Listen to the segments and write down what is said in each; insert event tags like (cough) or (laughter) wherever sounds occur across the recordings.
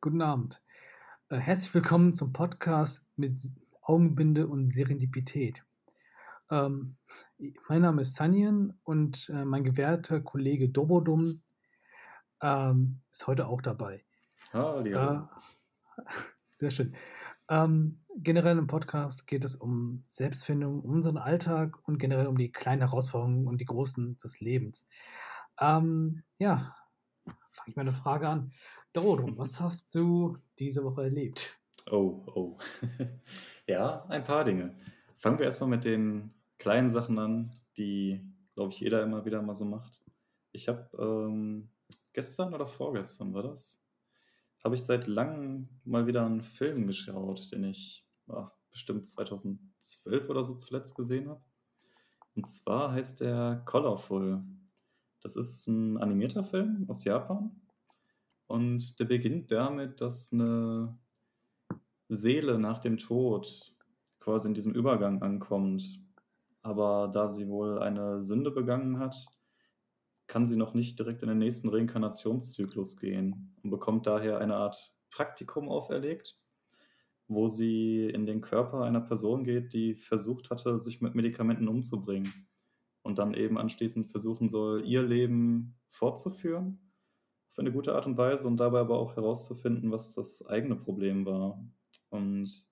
Guten Abend. Äh, herzlich willkommen zum Podcast mit Augenbinde und Serendipität. Ähm, mein Name ist Sanjan und äh, mein gewährter Kollege Dobodum ähm, ist heute auch dabei. Hallo. Äh, (laughs) sehr schön. Ähm, generell im Podcast geht es um Selbstfindung, um unseren Alltag und generell um die kleinen Herausforderungen und die großen des Lebens. Ähm, ja, fange ich mal eine Frage an. Dorodum, was hast du diese Woche erlebt? Oh, oh. (laughs) ja, ein paar Dinge. Fangen wir erstmal mit den kleinen Sachen an, die, glaube ich, jeder immer wieder mal so macht. Ich habe ähm, gestern oder vorgestern war das, habe ich seit langem mal wieder einen Film geschaut, den ich ach, bestimmt 2012 oder so zuletzt gesehen habe. Und zwar heißt der Colorful. Das ist ein animierter Film aus Japan. Und der beginnt damit, dass eine Seele nach dem Tod quasi in diesem Übergang ankommt. Aber da sie wohl eine Sünde begangen hat, kann sie noch nicht direkt in den nächsten Reinkarnationszyklus gehen und bekommt daher eine Art Praktikum auferlegt, wo sie in den Körper einer Person geht, die versucht hatte, sich mit Medikamenten umzubringen und dann eben anschließend versuchen soll, ihr Leben fortzuführen eine gute Art und Weise und dabei aber auch herauszufinden, was das eigene Problem war. Und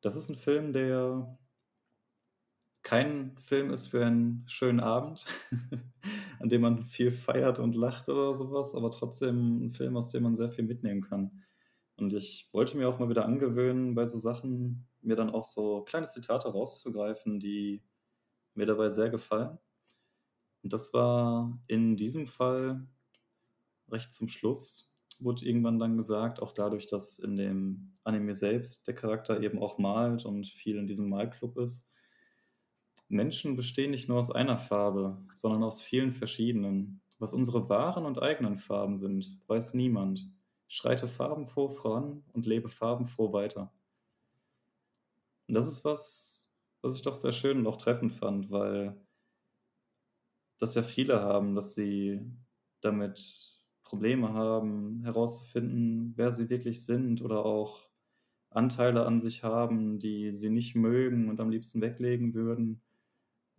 das ist ein Film, der kein Film ist für einen schönen Abend, (laughs) an dem man viel feiert und lacht oder sowas, aber trotzdem ein Film, aus dem man sehr viel mitnehmen kann. Und ich wollte mir auch mal wieder angewöhnen, bei so Sachen mir dann auch so kleine Zitate rauszugreifen, die mir dabei sehr gefallen. Und das war in diesem Fall recht zum Schluss, wurde irgendwann dann gesagt, auch dadurch, dass in dem Anime selbst der Charakter eben auch malt und viel in diesem Malclub ist, Menschen bestehen nicht nur aus einer Farbe, sondern aus vielen verschiedenen. Was unsere wahren und eigenen Farben sind, weiß niemand. Schreite farbenfroh voran und lebe farbenfroh weiter. Und das ist was, was ich doch sehr schön und auch treffend fand, weil das ja viele haben, dass sie damit Probleme haben, herauszufinden, wer sie wirklich sind oder auch Anteile an sich haben, die sie nicht mögen und am liebsten weglegen würden.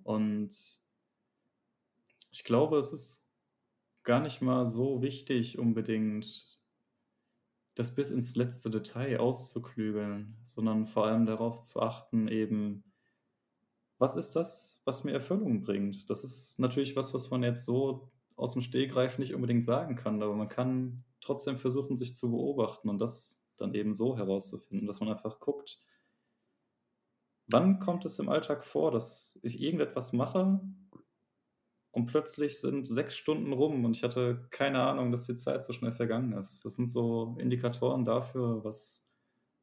Und ich glaube, es ist gar nicht mal so wichtig, unbedingt das bis ins letzte Detail auszuklügeln, sondern vor allem darauf zu achten, eben, was ist das, was mir Erfüllung bringt? Das ist natürlich was, was man jetzt so aus dem Stehgreif nicht unbedingt sagen kann, aber man kann trotzdem versuchen, sich zu beobachten und das dann eben so herauszufinden, dass man einfach guckt, Wann kommt es im Alltag vor, dass ich irgendetwas mache und plötzlich sind sechs Stunden rum und ich hatte keine Ahnung, dass die Zeit so schnell vergangen ist? Das sind so Indikatoren dafür, was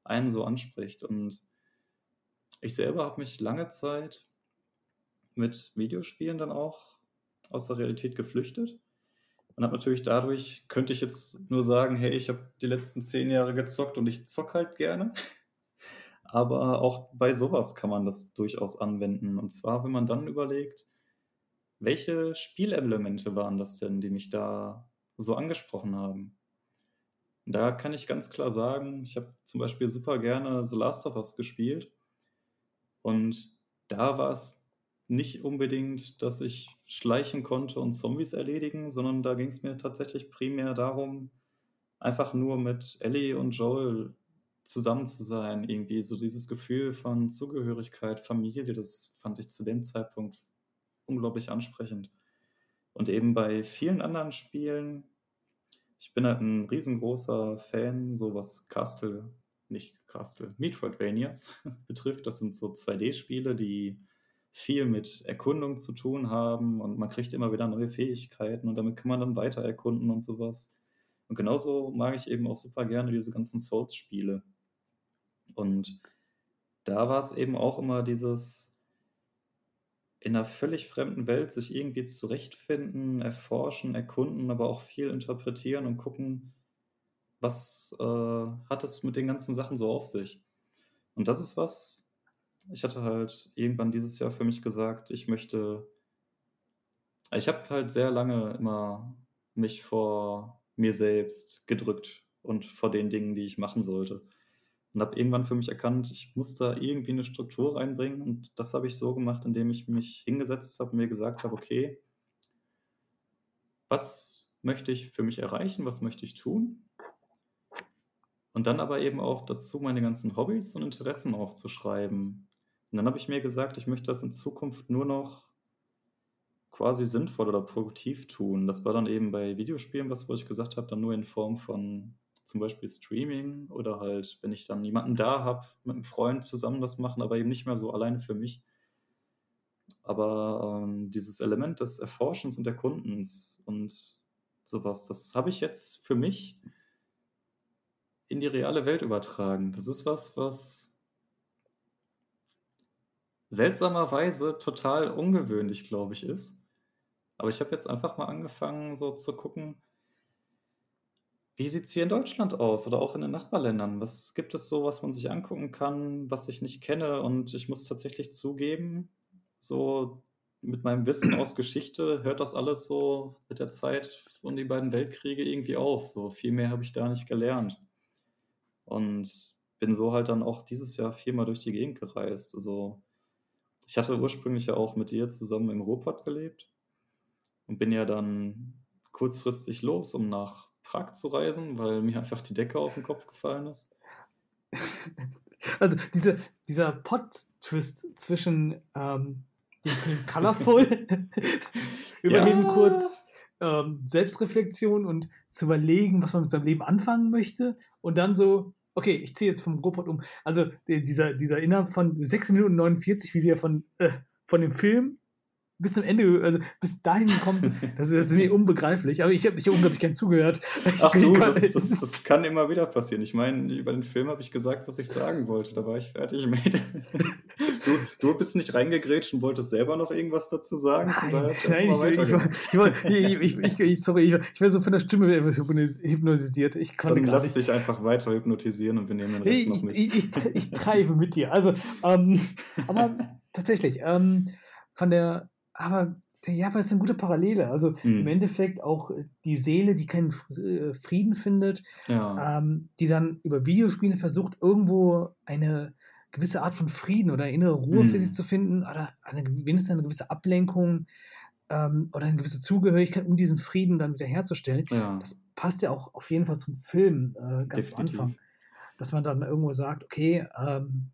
einen so anspricht. Und ich selber habe mich lange Zeit mit Videospielen dann auch aus der Realität geflüchtet und habe natürlich dadurch, könnte ich jetzt nur sagen, hey, ich habe die letzten zehn Jahre gezockt und ich zock halt gerne. (laughs) Aber auch bei sowas kann man das durchaus anwenden. Und zwar, wenn man dann überlegt, welche Spielelemente waren das denn, die mich da so angesprochen haben? Da kann ich ganz klar sagen, ich habe zum Beispiel super gerne The Last of Us gespielt. Und da war es nicht unbedingt, dass ich schleichen konnte und Zombies erledigen, sondern da ging es mir tatsächlich primär darum, einfach nur mit Ellie und Joel zusammen zu sein, irgendwie so dieses Gefühl von Zugehörigkeit, Familie, das fand ich zu dem Zeitpunkt unglaublich ansprechend. Und eben bei vielen anderen Spielen, ich bin halt ein riesengroßer Fan, so was Castle, nicht Castle, Metroidvanias (laughs) betrifft. Das sind so 2D-Spiele, die viel mit Erkundung zu tun haben und man kriegt immer wieder neue Fähigkeiten und damit kann man dann weiter erkunden und sowas. Und genauso mag ich eben auch super gerne diese ganzen Souls-Spiele. Und da war es eben auch immer dieses in einer völlig fremden Welt sich irgendwie zurechtfinden, erforschen, erkunden, aber auch viel interpretieren und gucken, was äh, hat es mit den ganzen Sachen so auf sich. Und das ist was, ich hatte halt irgendwann dieses Jahr für mich gesagt, ich möchte, ich habe halt sehr lange immer mich vor mir selbst gedrückt und vor den Dingen, die ich machen sollte. Und habe irgendwann für mich erkannt, ich muss da irgendwie eine Struktur reinbringen. Und das habe ich so gemacht, indem ich mich hingesetzt habe und mir gesagt habe, okay, was möchte ich für mich erreichen, was möchte ich tun? Und dann aber eben auch dazu meine ganzen Hobbys und Interessen aufzuschreiben. Und dann habe ich mir gesagt, ich möchte das in Zukunft nur noch quasi sinnvoll oder produktiv tun. Das war dann eben bei Videospielen, was wo ich gesagt habe, dann nur in Form von zum Beispiel Streaming oder halt, wenn ich dann jemanden da habe, mit einem Freund zusammen was machen, aber eben nicht mehr so alleine für mich. Aber ähm, dieses Element des Erforschens und Erkundens und sowas, das habe ich jetzt für mich in die reale Welt übertragen. Das ist was, was seltsamerweise total ungewöhnlich, glaube ich, ist. Aber ich habe jetzt einfach mal angefangen, so zu gucken, wie sieht es hier in Deutschland aus oder auch in den Nachbarländern? Was gibt es so, was man sich angucken kann, was ich nicht kenne? Und ich muss tatsächlich zugeben, so mit meinem Wissen aus Geschichte hört das alles so mit der Zeit und die beiden Weltkriege irgendwie auf. So viel mehr habe ich da nicht gelernt. Und bin so halt dann auch dieses Jahr viermal durch die Gegend gereist. Also ich hatte ursprünglich ja auch mit dir zusammen im Ruhrpott gelebt und bin ja dann kurzfristig los, um nach Prag zu reisen, weil mir einfach die Decke auf den Kopf gefallen ist. Also diese, dieser Pot-Twist zwischen ähm, dem Film Colorful, (laughs) Überleben ja. kurz, ähm, Selbstreflexion und zu überlegen, was man mit seinem Leben anfangen möchte und dann so, okay, ich ziehe jetzt vom Robot um. Also dieser, dieser innerhalb von 6 Minuten 49, wie wir von, äh, von dem Film bis zum Ende, also bis dahin gekommen sind, (laughs) das ist, mir unbegreiflich. Aber ich habe mich unglaublich gern zugehört. Ich Ach du, das, das, das, kann immer wieder passieren. Ich meine, über den Film habe ich gesagt, was ich sagen wollte. Da war ich fertig mit. (laughs) Du, du bist nicht reingegrätscht und wolltest selber noch irgendwas dazu sagen. Nein, nein (laughs) ich, ich, ich, sorry, ich, ich wäre so von der Stimme etwas hypnotisiert. Ich konnte Dann lass dich einfach weiter hypnotisieren und wir nehmen den Rest noch mit. Ich, ich, ich, treibe mit dir. Also, ähm, aber tatsächlich, ähm, von der aber ja, aber es ist eine gute Parallele. Also mhm. im Endeffekt auch äh, die Seele, die keinen äh, Frieden findet, ja. ähm, die dann über Videospiele versucht, irgendwo eine gewisse Art von Frieden oder innere Ruhe mhm. für sich zu finden oder eine, wenigstens eine gewisse Ablenkung ähm, oder eine gewisse Zugehörigkeit, um diesen Frieden dann wieder herzustellen. Ja. Das passt ja auch auf jeden Fall zum Film äh, ganz Definitiv. am Anfang. Dass man dann irgendwo sagt, okay, ähm,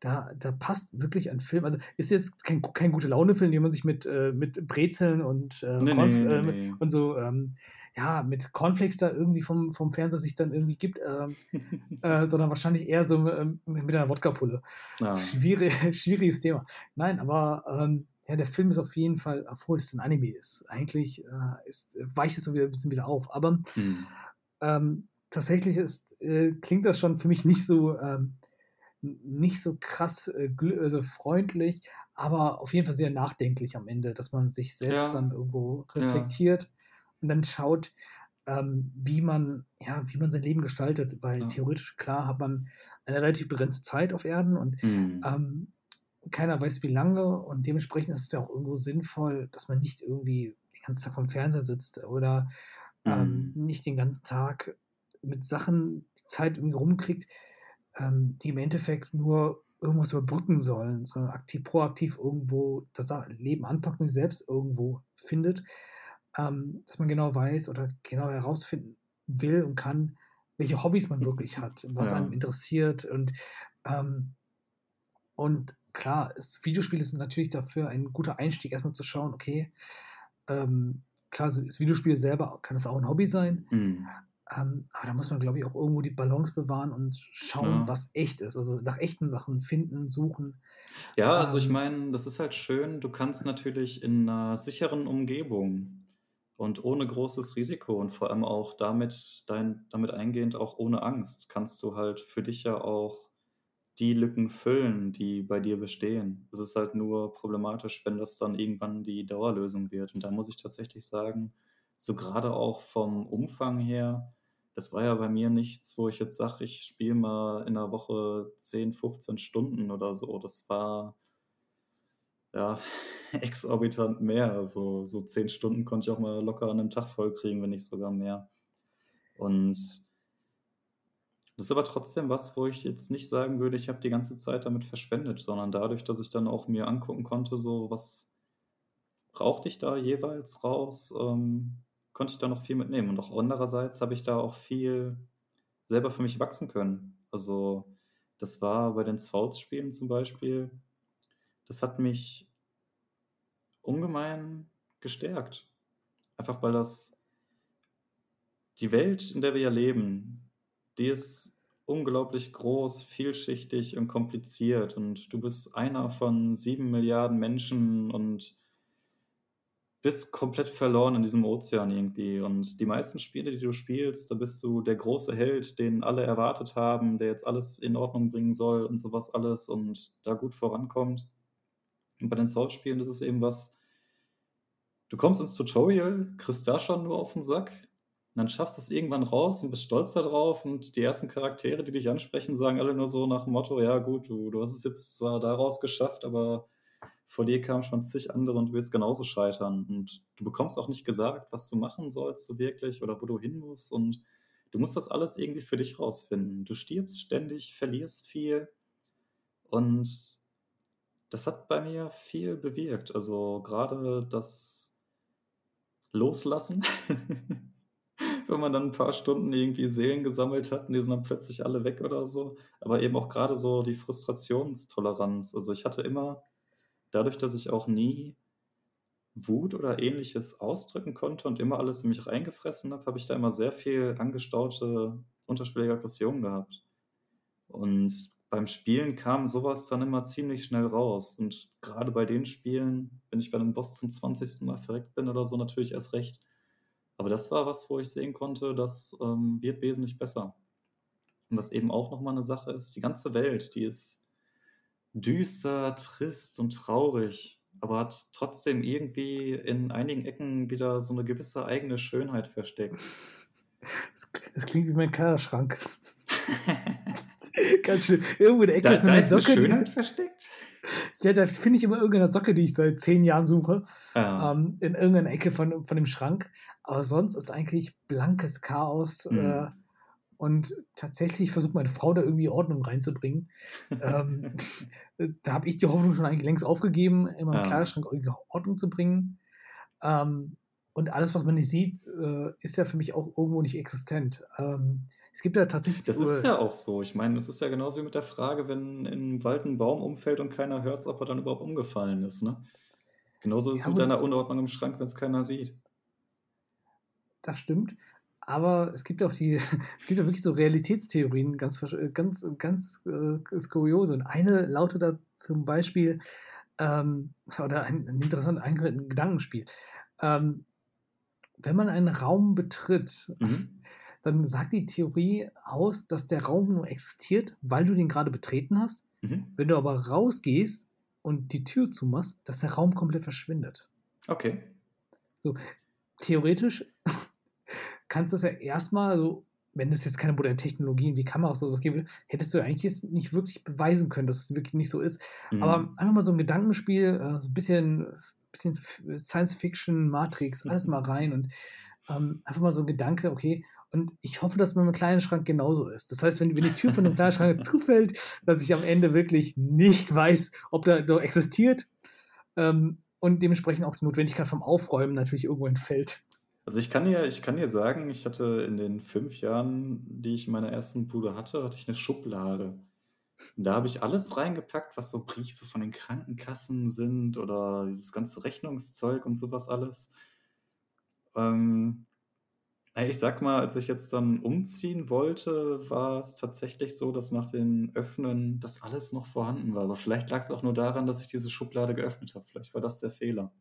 da, da passt wirklich ein Film. Also ist jetzt kein, kein gute Laune-Film, den man sich mit, äh, mit Brezeln und, äh, nee, Cornf nee, nee, äh, und so, ähm, ja, mit Cornflakes da irgendwie vom, vom Fernseher sich dann irgendwie gibt, ähm, (laughs) äh, sondern wahrscheinlich eher so ähm, mit einer Wodka-Pulle. Ah. Schwierig, (laughs) schwieriges Thema. Nein, aber ähm, ja, der Film ist auf jeden Fall, obwohl es ein Anime ist, eigentlich äh, ist, weicht es so wieder ein bisschen wieder auf. Aber hm. tatsächlich ist, äh, klingt das schon für mich nicht so ähm, nicht so krass äh, also freundlich, aber auf jeden Fall sehr nachdenklich am Ende, dass man sich selbst ja. dann irgendwo reflektiert ja. und dann schaut, ähm, wie man, ja, wie man sein Leben gestaltet, weil ja. theoretisch klar hat man eine relativ begrenzte Zeit auf Erden und mhm. ähm, keiner weiß wie lange und dementsprechend ist es ja auch irgendwo sinnvoll, dass man nicht irgendwie den ganzen Tag vom Fernseher sitzt oder ähm, mhm. nicht den ganzen Tag mit Sachen die Zeit irgendwie rumkriegt, ähm, die im Endeffekt nur irgendwas überbrücken sollen, sondern aktiv, proaktiv irgendwo das Leben sich selbst irgendwo findet, ähm, dass man genau weiß oder genau herausfinden will und kann, welche Hobbys man wirklich hat, was ja. einem interessiert und ähm, und klar, das Videospiel ist natürlich dafür ein guter Einstieg, erstmal zu schauen, okay, ähm, klar, das Videospiel selber kann es auch ein Hobby sein, mhm. Ähm, aber da muss man, glaube ich, auch irgendwo die Balance bewahren und schauen, ja. was echt ist. Also nach echten Sachen finden, suchen. Ja, also ich ähm. meine, das ist halt schön. Du kannst natürlich in einer sicheren Umgebung und ohne großes Risiko und vor allem auch damit, dein, damit eingehend auch ohne Angst, kannst du halt für dich ja auch die Lücken füllen, die bei dir bestehen. Es ist halt nur problematisch, wenn das dann irgendwann die Dauerlösung wird. Und da muss ich tatsächlich sagen, so gerade auch vom Umfang her, das war ja bei mir nichts, wo ich jetzt sage, ich spiele mal in der Woche 10, 15 Stunden oder so. Das war ja (laughs) exorbitant mehr. Also so 10 Stunden konnte ich auch mal locker an einem Tag voll kriegen, wenn nicht sogar mehr. Und Das ist aber trotzdem was, wo ich jetzt nicht sagen würde, ich habe die ganze Zeit damit verschwendet, sondern dadurch, dass ich dann auch mir angucken konnte, so was brauchte ich da jeweils raus, ähm, konnte ich da noch viel mitnehmen. Und auch andererseits habe ich da auch viel selber für mich wachsen können. Also das war bei den Souls-Spielen zum Beispiel, das hat mich ungemein gestärkt. Einfach weil das die Welt, in der wir ja leben, die ist unglaublich groß, vielschichtig und kompliziert. Und du bist einer von sieben Milliarden Menschen und bist komplett verloren in diesem Ozean irgendwie. Und die meisten Spiele, die du spielst, da bist du der große Held, den alle erwartet haben, der jetzt alles in Ordnung bringen soll und sowas alles und da gut vorankommt. Und bei den Souls-Spielen ist es eben was, du kommst ins Tutorial, kriegst da schon nur auf den Sack, dann schaffst du es irgendwann raus und bist stolz darauf und die ersten Charaktere, die dich ansprechen, sagen alle nur so nach dem Motto, ja gut, du, du hast es jetzt zwar daraus geschafft, aber vor dir kamen schon zig andere und du wirst genauso scheitern. Und du bekommst auch nicht gesagt, was du machen sollst so wirklich oder wo du hin musst. Und du musst das alles irgendwie für dich rausfinden. Du stirbst ständig, verlierst viel. Und das hat bei mir viel bewirkt. Also gerade das Loslassen. (laughs) wenn man dann ein paar Stunden irgendwie Seelen gesammelt hat und die sind dann plötzlich alle weg oder so. Aber eben auch gerade so die Frustrationstoleranz. Also ich hatte immer dadurch, dass ich auch nie Wut oder ähnliches ausdrücken konnte und immer alles in mich reingefressen habe, habe ich da immer sehr viel angestaute, unterschwellige Aggression gehabt. Und beim Spielen kam sowas dann immer ziemlich schnell raus. Und gerade bei den Spielen, wenn ich bei einem Boss zum 20. Mal verreckt bin oder so, natürlich erst recht. Aber das war was, wo ich sehen konnte, das ähm, wird wesentlich besser. Und was eben auch nochmal eine Sache ist, die ganze Welt, die ist düster, trist und traurig, aber hat trotzdem irgendwie in einigen Ecken wieder so eine gewisse eigene Schönheit versteckt. (laughs) Das, klingt wie mein Kleiderschrank. (laughs) Ganz schön. Irgendwo in der Ecke Da, ist da eine ist eine Socke. Schönheit versteckt? Ja, da finde ich immer irgendeine Socke, die ich seit zehn Jahren suche, Ja. ähm, in irgendeiner Ecke von, von dem Schrank. Aber sonst ist eigentlich blankes Chaos. Äh, Mhm. Und tatsächlich versucht meine Frau da irgendwie Ordnung reinzubringen. ähm, (laughs) da habe ich die Hoffnung schon eigentlich längst aufgegeben, in meinem Ja. Kleiderschrank irgendwie Ordnung zu bringen. Ähm, und alles, was man nicht sieht, äh, ist ja für mich auch irgendwo nicht existent. Ähm, es gibt ja tatsächlich Das ist ja auch so. Ich meine, das ist ja genauso wie mit der Frage, wenn im Wald ein Baum umfällt und keiner hört, ob er dann überhaupt umgefallen ist. Ne? Genauso ist es Ja, mit gut. deiner Unordnung im Schrank, wenn es keiner sieht. das stimmt. Aber es gibt auch die, (laughs) es gibt ja wirklich so Realitätstheorien, ganz, äh, ganz, ganz äh, skuriose. Und eine lautet da zum Beispiel, ähm, (laughs) oder ein, ein interessantes ein Gedankenspiel. Ähm, wenn man einen Raum betritt, Mhm. (laughs) dann sagt die Theorie aus, dass der Raum nur existiert, weil du den gerade betreten hast. Mhm. Wenn du aber rausgehst und die Tür zumachst, dass der Raum komplett verschwindet. Okay. theoretisch kannst du es ja erstmal so, wenn es jetzt keine moderne Technologien wie Kameras oder sowas gäbe, hättest du eigentlich jetzt nicht wirklich beweisen können, dass es wirklich nicht so ist. Mhm. Aber einfach mal so ein Gedankenspiel, äh, so ein bisschen, bisschen Science Fiction, Matrix, alles mal rein und ähm, einfach mal so ein Gedanke, okay. Und ich hoffe, dass mit meinem kleinen Schrank genauso ist. Das heißt, wenn, wenn die Tür von dem kleinen Schrank (laughs) zufällt, dass ich am Ende wirklich nicht weiß, ob da, da existiert ähm, und dementsprechend auch die Notwendigkeit vom Aufräumen natürlich irgendwo entfällt. Also ich kann dir, ich kann dir sagen, ich hatte in den fünf Jahren, die ich in meiner ersten Bude hatte, hatte ich eine Schublade. Und da habe ich alles reingepackt, was so Briefe von den Krankenkassen sind oder dieses ganze Rechnungszeug und sowas alles. Ähm, ich sag mal, als ich jetzt dann umziehen wollte, war es tatsächlich so, dass nach dem Öffnen das alles noch vorhanden war. Aber vielleicht lag es auch nur daran, dass ich diese Schublade geöffnet habe. Vielleicht war das der Fehler.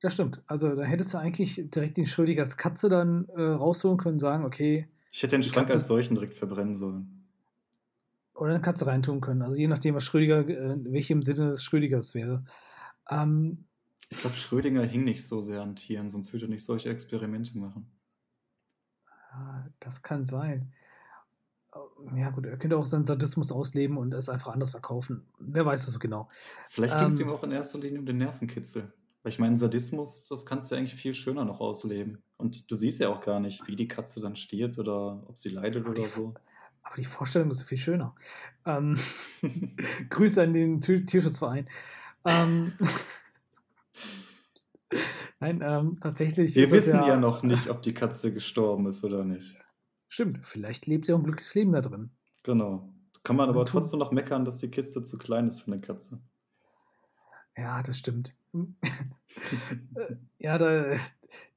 Das stimmt. Also da hättest du eigentlich direkt den Schrödingers Katze dann äh, rausholen können, sagen, okay, Ich hätte den Schrank als solchen direkt verbrennen sollen. oder eine Katze reintun können. Also je nachdem, was Schrödinger, äh, welchem Sinne des Schrödingers wäre. Ähm, Ich glaube, Schrödinger hing nicht so sehr an Tieren, sonst würde er nicht solche Experimente machen. ja, das kann sein. Äh, Ja gut, er könnte auch seinen Sadismus ausleben und es einfach anders verkaufen. Wer weiß das so genau. Vielleicht ging es Ähm. ihm auch in erster Linie um den Nervenkitzel. Weil ich meine, Sadismus, das kannst du eigentlich viel schöner noch ausleben. Und du siehst ja auch gar nicht, wie die Katze dann stirbt oder ob sie leidet oder so. aber die Vorstellung ist so viel schöner. Ähm, (laughs) Grüße an den Tier- Tierschutzverein. Ähm, (laughs) nein, ähm, tatsächlich Wir wissen ja ja, noch nicht, ob die Katze gestorben ist oder nicht. stimmt, vielleicht lebt sie auch ein glückliches Leben da drin. Genau. Kann man aber trotzdem noch meckern, dass die Kiste zu klein ist für eine Katze. Ja, das stimmt. (laughs) Äh, Ja, da,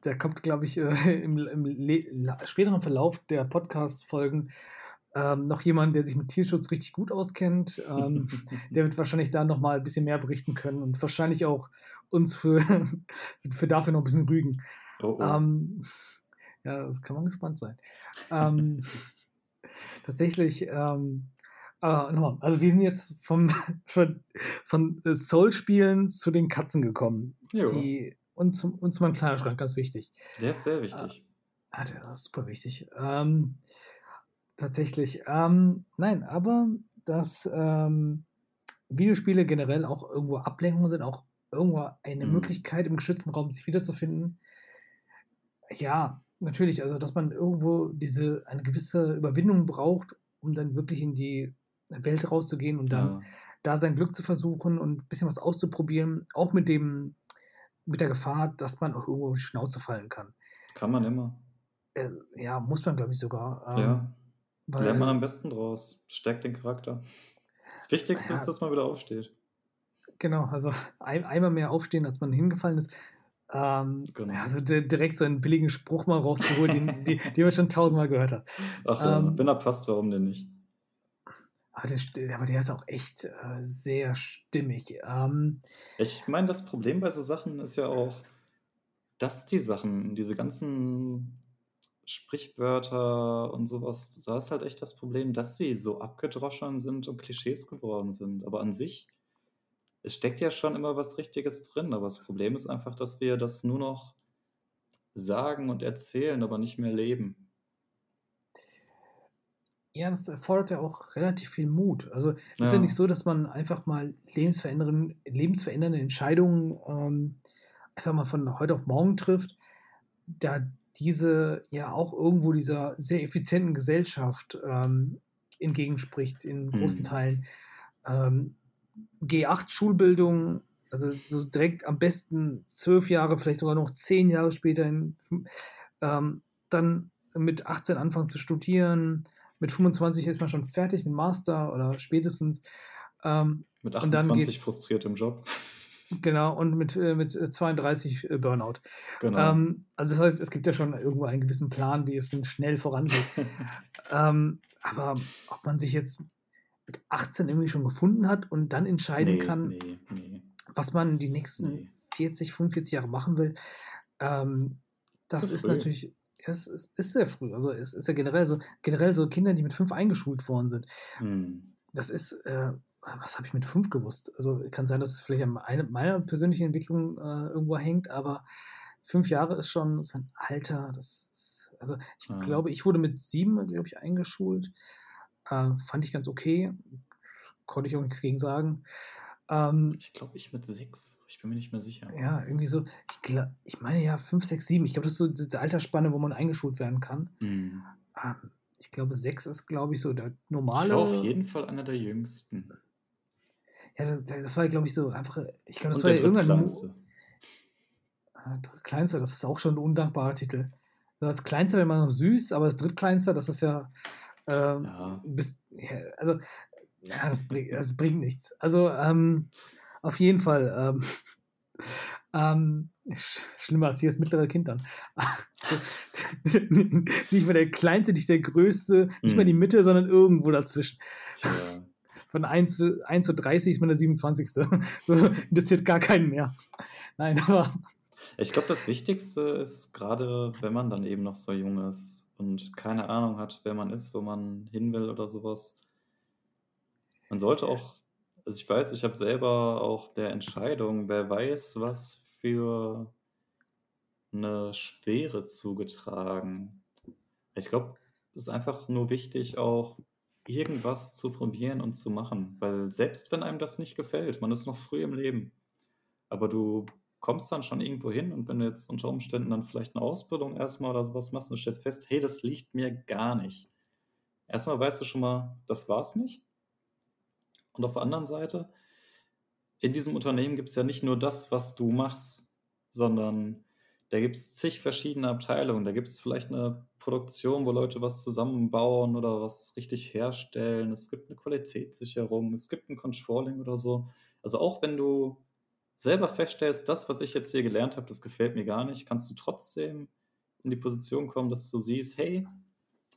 da kommt, glaube ich, äh, im, im späteren Verlauf der Podcast-Folgen ähm, noch jemand, der sich mit Tierschutz richtig gut auskennt. Ähm, (laughs) der wird wahrscheinlich da noch mal ein bisschen mehr berichten können und wahrscheinlich auch uns für, (laughs) für dafür noch ein bisschen rügen. Oh oh. Ähm, ja, das kann man gespannt sein. Ähm, tatsächlich, ähm, aber nochmal, also wir sind jetzt vom, (laughs) von, von äh, Soul-Spielen zu den Katzen gekommen. Die, und, zum, und zu meinem Kleiderschrank, ganz wichtig. der ist sehr wichtig. ah, der ist super wichtig. Ähm, tatsächlich. Ähm, nein, aber dass ähm, Videospiele generell auch irgendwo Ablenkung sind, auch irgendwo eine Hm. Möglichkeit im geschützten Raum sich wiederzufinden. Ja, natürlich, also dass man irgendwo diese eine gewisse Überwindung braucht, um dann wirklich in die Welt rauszugehen und dann Ja, da sein Glück zu versuchen und ein bisschen was auszuprobieren, auch mit dem mit der Gefahr, dass man auch irgendwo auf die Schnauze fallen kann. kann man immer. Äh, ja, muss man, glaube ich, sogar. Ähm, Ja, lernt man weil, am besten draus. Stärkt den Charakter. Das Wichtigste ist, ja, dass man wieder aufsteht. genau, also ein, einmal mehr aufstehen, als man hingefallen ist. Ähm, Genau. also di- direkt so einen billigen Spruch mal rausgeholt, den, den, den man schon tausendmal gehört hat. Ach ja, Ähm, wenn er passt, warum denn nicht? Aber, der, st- aber der ist auch echt äh, sehr stimmig. Ähm, Ich meine, das Problem bei so Sachen ist ja auch, dass die Sachen, diese ganzen Sprichwörter und sowas, da ist halt echt das Problem, dass sie so abgedroschen sind und Klischees geworden sind. Aber an sich, es steckt ja schon immer was Richtiges drin. Aber das Problem ist einfach, dass wir das nur noch sagen und erzählen, aber nicht mehr leben. Ja, das erfordert ja auch relativ viel Mut. Also ist ja nicht Ja, so, dass man einfach mal lebensverändernde, lebensverändernde Entscheidungen ähm, einfach mal von heute auf morgen trifft, da diese ja auch irgendwo dieser sehr effizienten Gesellschaft ähm, entgegenspricht in großen hm. Teilen. Ähm, G8-Schulbildung, also so direkt am besten zwölf Jahre, vielleicht sogar noch zehn Jahre später, in, ähm, dann mit 18 anfangen zu studieren, mit 25 ist man schon fertig mit Master oder spätestens. Ähm, Mit und dann 28 geht, frustriert im Job. genau, und mit, äh, mit 32 äh, Burnout. Genau. Ähm, also das heißt, es gibt ja schon irgendwo einen gewissen Plan, wie es denn schnell vorangeht. (laughs) ähm, aber ob man sich jetzt mit 18 irgendwie schon gefunden hat und dann entscheiden Nee, kann, nee, nee, was man die nächsten nee. 40, 45 Jahre machen will, ähm, das ist früh. natürlich, es ist, ist sehr früh. Also es ist ja generell so, generell so Kinder, die mit fünf eingeschult worden sind. Hm. Das ist, äh, was habe ich mit fünf gewusst? Also kann sein, dass es vielleicht an meine, meiner persönlichen Entwicklung äh, irgendwo hängt, aber fünf Jahre ist schon so ein Alter. Das ist, also ich Ja. glaube, ich wurde mit sieben, glaube ich, eingeschult. Äh, fand ich ganz okay. Konnte ich auch nichts gegen sagen. Ähm, Ich glaube, ich mit sechs. Ich bin mir nicht mehr sicher. ja, irgendwie so, ich, glaub, ich meine ja 5, 6, 7. Ich glaube, das ist so diese Altersspanne, wo man eingeschult werden kann. Hm. Ähm, ich glaube, 6 ist, glaube ich, so der Ich war auf normale. jeden Fall einer der jüngsten. Ja, das, das war, glaube ich, so einfach. Ich glaube, das Und war der ja drittkleinste. Ah, Drittkleinster, das ist auch schon ein undankbarer Titel. Das Kleinste wäre immer noch süß, aber das Drittkleinster, das ist ja. Ähm, Ja. bis, ja also, ja, das, bring, das bringt nichts. Also, ähm, auf jeden Fall. Ähm, (laughs) ähm, sch schlimmer als hier das mittlere Kind dann. (laughs) nicht mal der Kleinste, nicht der Größte, nicht mal die Hm. Mitte, sondern irgendwo dazwischen. Tja. (laughs) Von 1 zu, 1 zu 30 ist man der 27. So, interessiert gar keinen mehr. Nein, aber Ich glaube, das Wichtigste ist, gerade wenn man dann eben noch so jung ist und keine Ahnung hat, wer man ist, wo man hin will oder sowas. Man sollte auch, also ich weiß, ich habe selber auch der Entscheidung, wer weiß, was für eine Schwere zugetragen. Ich glaube, es ist einfach nur wichtig, auch irgendwas zu probieren und zu machen, weil selbst wenn einem das nicht gefällt, man ist noch früh im Leben, aber du kommst dann schon irgendwo hin und wenn du jetzt unter Umständen dann vielleicht eine Ausbildung erstmal oder sowas machst und stellst fest, hey, das liegt mir gar nicht. Erstmal weißt du schon mal, das war's nicht. Und auf der anderen Seite, in diesem Unternehmen gibt es ja nicht nur das, was du machst, sondern da gibt es zig verschiedene Abteilungen. Da gibt es vielleicht eine Produktion, wo Leute was zusammenbauen oder was richtig herstellen. Es gibt eine Qualitätssicherung, es gibt ein Controlling oder so. Also auch wenn du selber feststellst, das, was ich jetzt hier gelernt habe, das gefällt mir gar nicht, kannst du trotzdem in die Position kommen, dass du siehst, hey,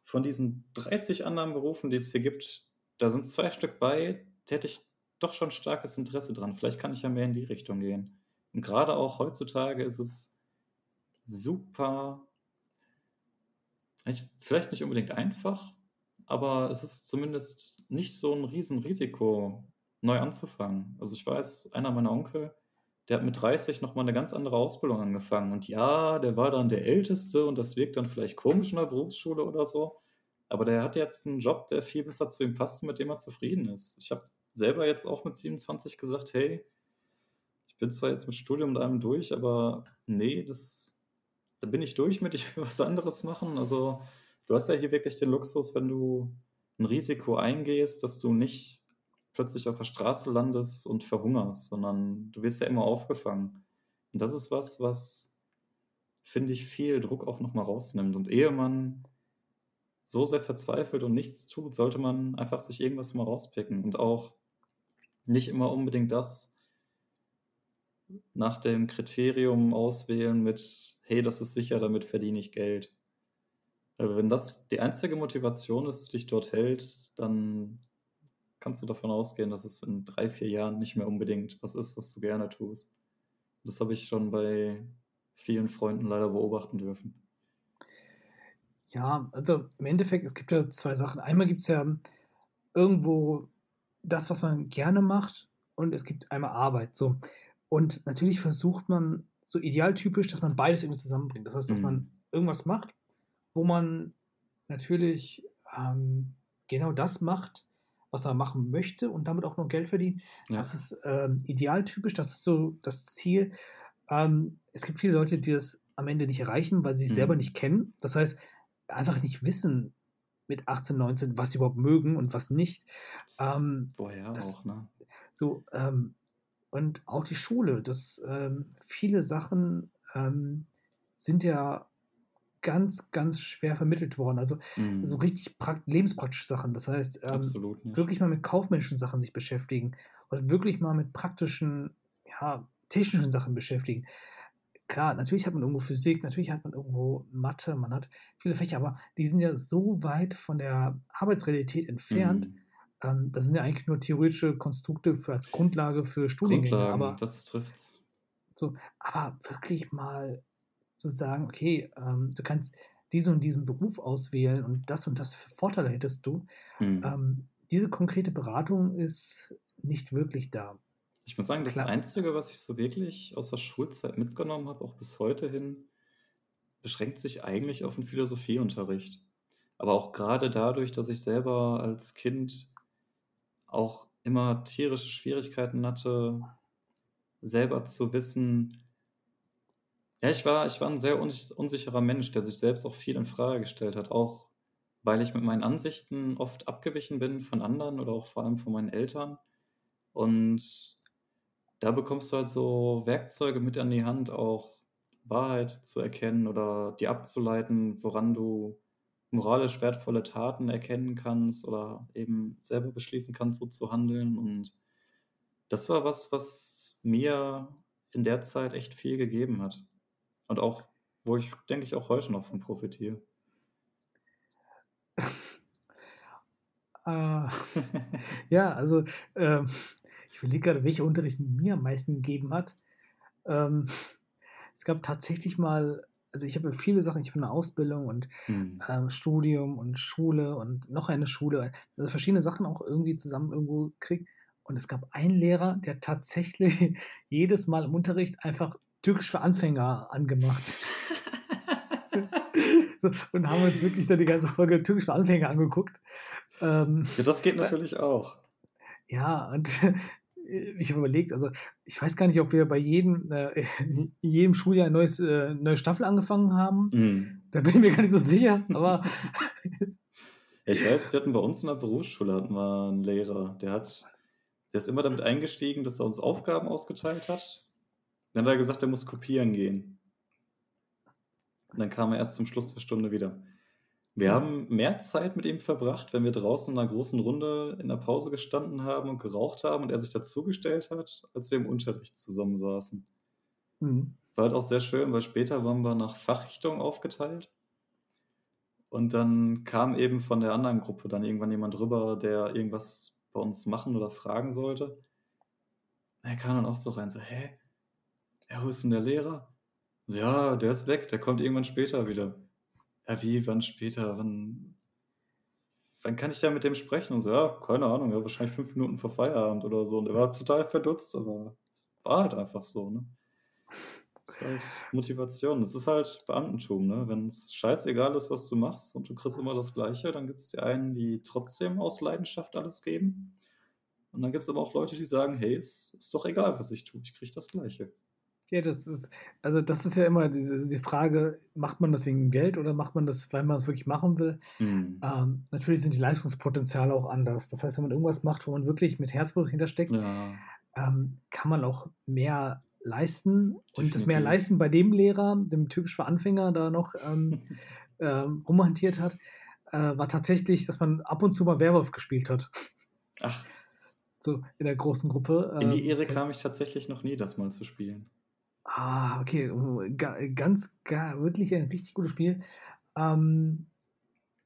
von diesen 30 anderen Berufen, die es hier gibt, da sind zwei Stück bei, hätte ich doch schon starkes Interesse dran. Vielleicht kann ich ja mehr in die Richtung gehen. Und gerade auch heutzutage ist es super, vielleicht nicht unbedingt einfach, aber es ist zumindest nicht so ein Riesenrisiko, neu anzufangen. Also ich weiß, einer meiner Onkel, der hat mit 30 nochmal eine ganz andere Ausbildung angefangen. Und ja, der war dann der Älteste und das wirkt dann vielleicht komisch in der Berufsschule oder so. Aber der hat jetzt einen Job, der viel besser zu ihm passt und mit dem er zufrieden ist. Ich habe selber jetzt auch mit 27 gesagt, hey, ich bin zwar jetzt mit Studium und allem durch, aber nee, das da bin ich durch mit, ich will (laughs) was anderes machen. Also du hast ja hier wirklich den Luxus, wenn du ein Risiko eingehst, dass du nicht plötzlich auf der Straße landest und verhungerst, sondern du wirst ja immer aufgefangen. Und das ist was, was, finde ich, viel Druck auch nochmal rausnimmt. Und ehe man so sehr verzweifelt und nichts tut, sollte man einfach sich irgendwas mal rauspicken und auch nicht immer unbedingt das nach dem Kriterium auswählen mit, hey, das ist sicher, damit verdiene ich Geld. Aber wenn das die einzige Motivation ist, die dich dort hält, dann kannst du davon ausgehen, dass es in drei, vier Jahren nicht mehr unbedingt was ist, was du gerne tust. Das habe ich schon bei vielen Freunden leider beobachten dürfen. Ja, also im Endeffekt, es gibt ja zwei Sachen. Einmal gibt es ja irgendwo das, was man gerne macht, und es gibt einmal Arbeit. So. Und natürlich versucht man so idealtypisch, dass man beides irgendwie zusammenbringt. Das heißt, dass mhm. man irgendwas macht, wo man natürlich ähm, genau das macht, was man machen möchte und damit auch noch Geld verdient. Ja. Das ist ähm, idealtypisch, das ist so das Ziel. Ähm, es gibt viele Leute, die das am Ende nicht erreichen, weil sie sich mhm. selber nicht kennen. Das heißt, einfach nicht wissen mit 18, 19, was sie überhaupt mögen und was nicht. Ähm, Vorher das, auch, ne? So, ähm, und auch die Schule, das ähm, viele Sachen ähm, sind ja ganz, ganz schwer vermittelt worden. Also mhm. so richtig lebenspraktische Sachen. Das heißt, ähm, wirklich mal mit kaufmännischen Sachen sich beschäftigen oder wirklich mal mit praktischen, ja, technischen Sachen beschäftigen. Klar, natürlich hat man irgendwo Physik, natürlich hat man irgendwo Mathe, man hat viele Fächer, aber die sind ja so weit von der Arbeitsrealität entfernt. Mhm ähm, das sind ja eigentlich nur theoretische Konstrukte für, als Grundlage für Studiengänge. Grundlagen, aber, das trifft's. So, aber wirklich mal zu sagen, okay, ähm, du kannst diesen und diesen Beruf auswählen und das und das für Vorteile hättest du. Mhm. Ähm, diese konkrete Beratung ist nicht wirklich da. Ich muss sagen, das Klar. Einzige, was ich so wirklich aus der Schulzeit mitgenommen habe, auch bis heute hin, beschränkt sich eigentlich auf den Philosophieunterricht. Aber auch gerade dadurch, dass ich selber als Kind auch immer tierische Schwierigkeiten hatte, selber zu wissen. Ja, ich war, ich war ein sehr unsicherer Mensch, der sich selbst auch viel in Frage gestellt hat, auch weil ich mit meinen Ansichten oft abgewichen bin von anderen oder auch vor allem von meinen Eltern. Und da bekommst du halt so Werkzeuge mit an die Hand, auch Wahrheit zu erkennen oder die abzuleiten, woran du moralisch wertvolle Taten erkennen kannst oder eben selber beschließen kannst, so zu handeln. Und das war was, was mir in der Zeit echt viel gegeben hat. Und auch, wo ich, denke ich, auch heute noch von profitiere. äh, (laughs) ja, also äh, ich überlege gerade, welcher Unterricht mir am meisten gegeben hat. Ähm, (laughs) es gab tatsächlich mal also ich habe viele Sachen, ich habe eine Ausbildung und mhm. ähm, Studium und Schule und noch eine Schule, also verschiedene Sachen auch irgendwie zusammen irgendwo kriegt. Und es gab einen Lehrer, der tatsächlich (laughs) jedes Mal im Unterricht einfach Türkisch für Anfänger angemacht. (laughs) so, und haben uns wirklich dann die ganze Folge Türkisch für Anfänger angeguckt. Ähm, ja, das geht natürlich auch. Ja, und ich habe überlegt, also ich weiß gar nicht, ob wir bei jedem, äh, (laughs) jedem Schuljahr eine neues, äh, neue Staffel angefangen haben. Mhm. Da bin ich mir gar nicht so sicher, aber (laughs) ich weiß, wir hatten bei uns in der Berufsschule hatten wir einen Lehrer, der hat, der ist immer damit eingestiegen, dass er uns Aufgaben ausgeteilt hat. Dann hat er gesagt, er muss kopieren gehen. Und dann kam er erst zum Schluss der Stunde wieder. Wir haben mehr Zeit mit ihm verbracht, wenn wir draußen in einer großen Runde in der Pause gestanden haben und geraucht haben und er sich dazugestellt hat, als wir im Unterricht zusammensaßen. hm, War halt auch sehr schön, weil später waren wir nach Fachrichtung aufgeteilt. Und dann kam eben von der anderen Gruppe dann irgendwann jemand rüber, der irgendwas bei uns machen oder fragen sollte. Er kam dann auch so rein, so, hä? Ja, wo ist denn der Lehrer? Ja, der ist weg, der kommt irgendwann später wieder. Ja, wie, wann später? Wann, wann kann ich da mit dem sprechen? Und so, ja, keine Ahnung, ja, wahrscheinlich fünf Minuten vor Feierabend oder so. Und er war total verdutzt, aber war halt einfach so, ne? Das ist halt Motivation. Das ist halt Beamtentum, ne? Wenn es scheißegal ist, was du machst und du kriegst immer das Gleiche, dann gibt es die einen, die trotzdem aus Leidenschaft alles geben. Und dann gibt es aber auch Leute, die sagen, hey, es ist doch egal, was ich tue, ich kriege das Gleiche. Ja, das ist, also das ist ja immer diese, die Frage, macht man das wegen Geld oder macht man das, weil man es wirklich machen will? Hm. Ähm, natürlich sind die Leistungspotenziale auch anders. Das heißt, wenn man irgendwas macht, wo man wirklich mit Herzblut hintersteckt, Ja, ähm, kann man auch mehr leisten. Und das mehr Definitiv. leisten bei dem Lehrer, dem typisch für Anfänger da noch ähm, (laughs) ähm, rumhantiert hat, äh, war tatsächlich, dass man ab und zu mal Werwolf gespielt hat. ach, So in der großen Gruppe. in die Ähm, Ehre kam ich tatsächlich noch nie, das mal zu spielen. Ah, okay. oh, ga- Ganz, ga, wirklich ein richtig gutes Spiel. Ähm,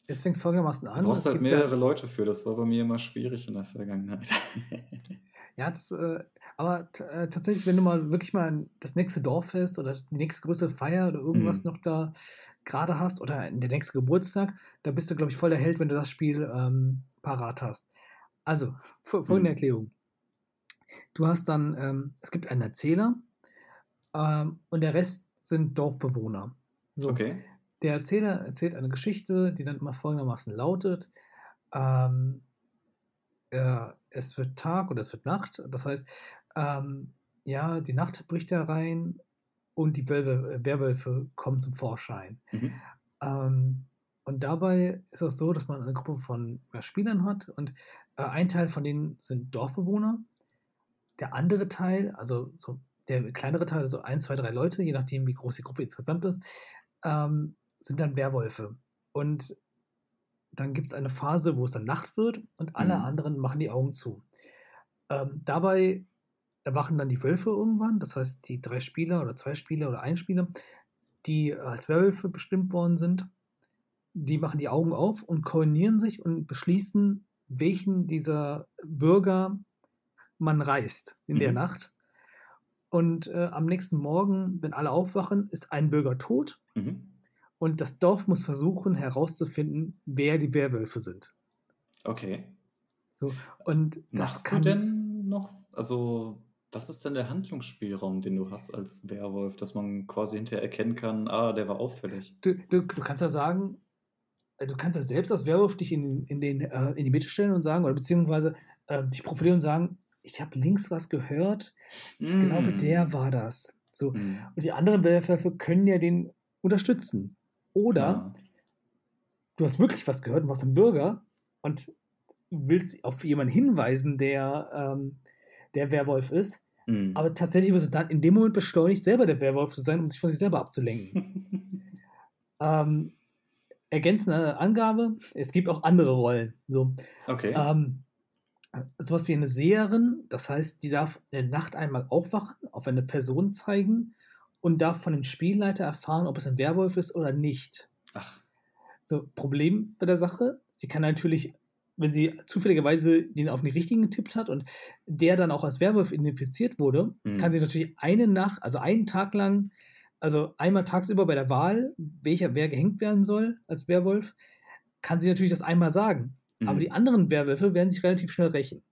es fängt folgendermaßen Du an. brauchst Es halt da- mehrere Leute für, das war bei mir immer schwierig in der Vergangenheit. (laughs) Ja, das, äh, aber äh, tatsächlich, wenn du mal wirklich mal das nächste Dorffest oder die nächste größere Feier oder irgendwas Mhm. noch da gerade hast oder der nächste Geburtstag, da bist du, glaube ich, voll der Held, wenn du das Spiel ähm, parat hast. Also, fo- folgende Mhm. Erklärung. Du hast dann, ähm, es gibt einen Erzähler ähm, und der Rest sind Dorfbewohner. So, Okay. der Erzähler erzählt eine Geschichte, die dann immer folgendermaßen lautet: ähm, äh, Es wird Tag oder es wird Nacht. Das heißt, ähm, ja, die Nacht bricht herein und die Wölfe, äh, Werwölfe kommen zum Vorschein. Mhm. Ähm, und dabei ist es so, dass man eine Gruppe von ja, Spielern hat und äh, ein Teil von denen sind Dorfbewohner. Der andere Teil, also so der kleinere Teil, also ein, zwei, drei Leute, je nachdem, wie groß die Gruppe insgesamt ist, ähm, sind dann Werwölfe. Und dann gibt es eine Phase, wo es dann Nacht wird und alle Mhm. anderen machen die Augen zu. Ähm, dabei erwachen dann die Wölfe irgendwann, das heißt die drei Spieler oder zwei Spieler oder ein Spieler, die als Werwölfe bestimmt worden sind, die machen die Augen auf und koordinieren sich und beschließen, welchen dieser Bürger man reist in der Mhm. Nacht. Und äh, am nächsten Morgen, wenn alle aufwachen, ist ein Bürger tot Mhm. und das Dorf muss versuchen herauszufinden, wer die Werwölfe sind. Okay. So, und das Machst kann du denn noch, also was ist denn der Handlungsspielraum, den du hast als Werwolf, dass man quasi hinterher erkennen kann, ah, der war auffällig. du, du, du kannst ja sagen, äh, du kannst ja selbst als Werwolf dich in, in, den, äh, in die Mitte stellen und sagen, oder beziehungsweise äh, dich profilieren und sagen, ich habe links was gehört, ich glaube, Mm. der war das. So. Mhm. Und die anderen Werwölfe können ja den unterstützen. Oder Ja. du hast wirklich was gehört und warst ein Bürger und willst auf jemanden hinweisen, der ähm, der Werwolf ist, Mhm. aber tatsächlich wirst du dann in dem Moment beschleunigt, selber der Werwolf zu sein, um sich von sich selber abzulenken. (laughs) ähm, ergänzende Angabe, es gibt auch andere Rollen. So, okay. ähm, sowas wie eine Seherin, das heißt, die darf in der Nacht einmal aufwachen, auf eine Person zeigen und darf von dem Spielleiter erfahren, ob es ein Werwolf ist oder nicht. Ach, So, Problem bei der Sache, sie kann natürlich, wenn sie zufälligerweise den auf den richtigen getippt hat und der dann auch als Werwolf identifiziert wurde, Mhm. kann sie natürlich eine Nacht, also einen Tag lang, also einmal tagsüber bei der Wahl, welcher wer gehängt werden soll als Werwolf, kann sie natürlich das einmal sagen. Aber mhm. die anderen Werwölfe werden sich relativ schnell rächen.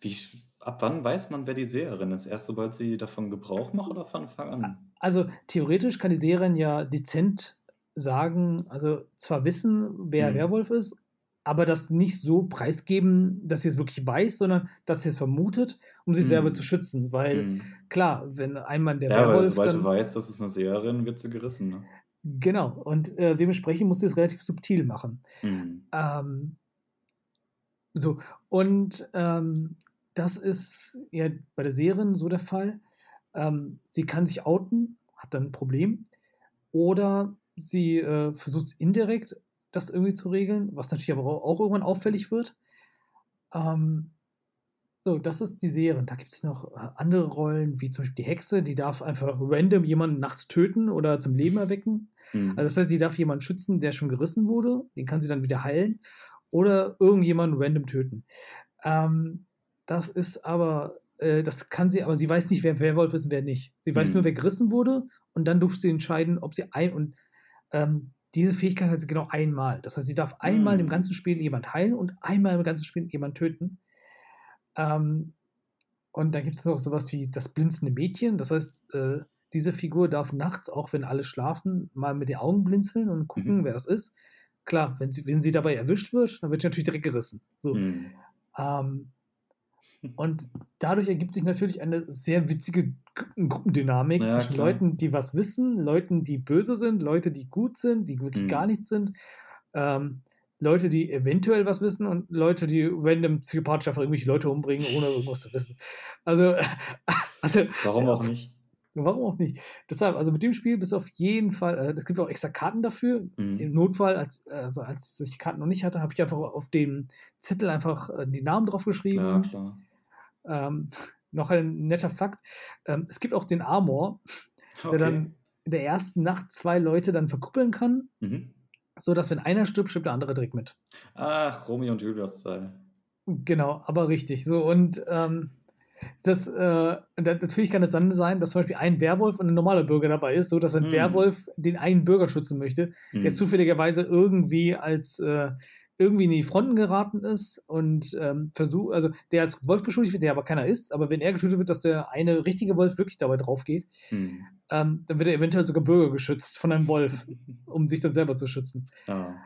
Wie, ab wann weiß man, wer die Seherin ist? Erst sobald sie davon Gebrauch macht oder von Anfang an? Also theoretisch kann die Seherin ja dezent sagen, also zwar wissen, wer Mhm. Werwolf ist, aber das nicht so preisgeben, dass sie es wirklich weiß, sondern dass sie es vermutet, um sich selber zu Mhm. schützen. Weil Mhm. klar, wenn einmal der Ja, weil Werwolf sobald du dann weißt, das ist eine Seherin, wird sie gerissen, ne? Genau, und, äh, dementsprechend musst du es relativ subtil machen. Mhm. Ähm so, und, ähm, das ist ja bei der Seherin so der Fall. Ähm, sie kann sich outen, hat dann 'n Problem, oder sie, äh, versucht's indirekt, das irgendwie zu regeln, was natürlich aber au auch irgendwann auffällig wird. Ähm, so, das ist die Seherin. Da gibt's noch, äh, andere Rollen, wie zum Beispiel die Hexe, die darf einfach random jemanden nachts töten oder zum Leben erwecken. Also, Mhm. das heißt, sie darf jemanden schützen, der schon gerissen wurde, den kann sie dann wieder heilen oder irgendjemanden random töten. Ähm, das ist aber äh, das kann sie aber sie weiß nicht, wer Werwolf ist und wer nicht. Sie weiß nur, Mhm. wer gerissen wurde und dann durfte sie entscheiden, ob sie ein und, ähm, diese Fähigkeit hat sie genau einmal. Das heißt, sie darf einmal im Mhm. ganzen Spiel jemand heilen und einmal im ganzen Spiel jemand töten. Ähm, und dann gibt es noch so was wie das blinzelnde Mädchen. Das heißt, äh, diese Figur darf nachts, auch wenn alle schlafen, mal mit den Augen blinzeln und gucken, Mhm. wer das ist. Klar, wenn sie wenn sie dabei erwischt wird, dann wird sie natürlich direkt gerissen. So, Mhm. ähm und dadurch ergibt sich natürlich eine sehr witzige Gru Gruppendynamik Ja, zwischen klar. Leuten, die was wissen, Leuten, die böse sind, Leute, die gut sind, die wirklich gar Mhm. nichts sind, ähm, Leute, die eventuell was wissen und Leute, die random psychopathisch einfach irgendwelche Leute umbringen, ohne irgendwas zu wissen. Also (laughs) also, Warum auch nicht? warum auch nicht? Deshalb, also mit dem Spiel bist du auf jeden Fall äh, es gibt auch extra Karten dafür. Im Mhm. Notfall, als also, als ich die Karten noch nicht hatte, habe ich einfach auf dem Zettel einfach, äh, die Namen drauf Ja, geschrieben. klar. Ähm, noch ein netter Fakt, ähm, es gibt auch den Amor, der Okay. dann in der ersten Nacht 2 Leute dann verkuppeln kann, Mhm. Sodass, wenn einer stirbt, stirbt der andere direkt mit. Ach, Romeo und Julia-Style. Genau, aber richtig. So und, ähm, das, äh und da natürlich kann es dann sein, dass zum Beispiel ein Werwolf und ein normaler Bürger dabei ist, sodass ein Mhm. Werwolf den einen Bürger schützen möchte, der Mhm. zufälligerweise irgendwie als, äh irgendwie in die Fronten geraten ist und, ähm, versuch also, der als Wolf beschuldigt wird, der aber keiner ist. Aber wenn er getötet wird, dass der eine richtige Wolf wirklich dabei draufgeht, Mhm. ähm, dann wird er eventuell sogar Bürger geschützt von einem Wolf, (laughs) um sich dann selber zu schützen. Ja.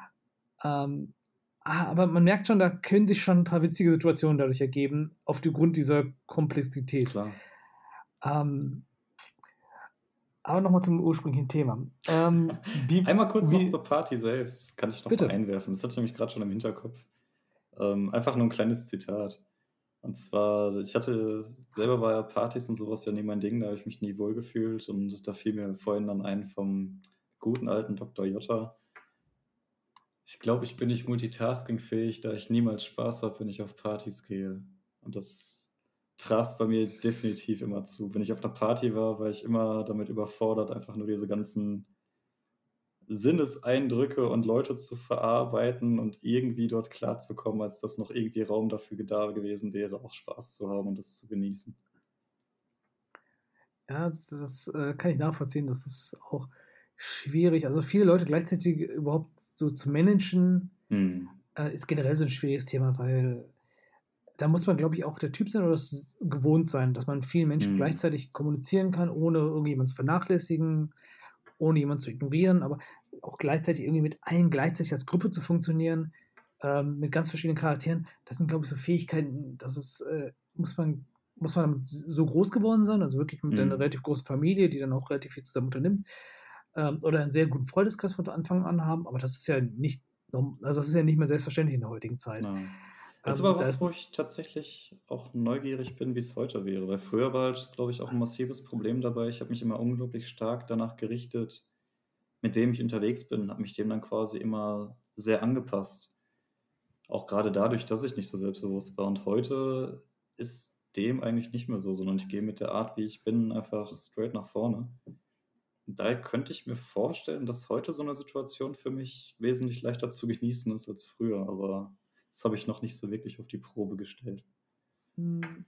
Ähm, ah, aber man merkt schon, da können sich schon ein paar witzige Situationen dadurch ergeben, auf die Grund dieser Komplexität. Klar. Ähm aber noch mal zum ursprünglichen Thema. Ähm, (laughs) wie Einmal kurz noch wie zur Party selbst, kann ich noch Bitte. einwerfen. Das hatte ich nämlich grad schon im Hinterkopf. Ähm, einfach nur 'n kleines Zitat. Und zwar, ich hatte selber war ja Partys und so was ja nie mein Ding, da habe ich mich nie wohlgefühlt und da fiel mir vorhin dann ein vom guten alten Doktor Jotta. „Ich glaube, ich bin nicht multitaskingfähig, da ich niemals Spaß habe, wenn ich auf Partys gehe.“ Und das traf bei mir definitiv immer zu. Wenn ich auf 'ner Party war, war ich immer damit überfordert, einfach nur diese ganzen Sinneseindrücke und Leute zu verarbeiten und irgendwie dort klarzukommen, als dass noch irgendwie Raum dafür da gewesen wäre, auch Spaß zu haben und das zu genießen. Ja, das, äh, kann ich nachvollziehen. Das ist auch schwierig. Also, viele Leute gleichzeitig überhaupt so zu managen, Mhm. äh, ist generell so 'n schwieriges Thema, weil da muss man, glaube ich, auch der Typ sein oder das gewohnt sein, dass man mit vielen Menschen Mhm. gleichzeitig kommunizieren kann, ohne irgendjemanden zu vernachlässigen, ohne jemanden zu ignorieren, aber auch gleichzeitig irgendwie mit allen gleichzeitig als Gruppe zu funktionieren, ähm, mit ganz verschiedenen Charakteren. Das sind, glaube ich, so Fähigkeiten, das ist, äh muss man muss man damit so groß geworden sein, also wirklich mit einer Mhm. relativ großen Familie, die dann auch relativ viel zusammen unternimmt, ähm, oder einen sehr guten Freundeskreis von Anfang an haben, aber das ist ja nicht also, das ist ja nicht mehr selbstverständlich in der heutigen Zeit. Ja. Das ist Ähm, aber was, wo ich tatsächlich auch neugierig bin, wie's heute wäre, weil früher war halt, glaube ich, auch 'n massives Problem dabei. Ich habe mich immer unglaublich stark danach gerichtet, mit wem ich unterwegs bin, habe mich dem dann quasi immer sehr angepasst. Auch grade dadurch, dass ich nicht so selbstbewusst war. Und heute ist dem eigentlich nicht mehr so, sondern ich gehe mit der Art, wie ich bin, einfach straight nach vorne. Und daher könnte ich mir vorstellen, dass heute so 'ne Situation für mich wesentlich leichter zu genießen ist als früher, aber das habe ich noch nicht so wirklich auf die Probe gestellt. Hm.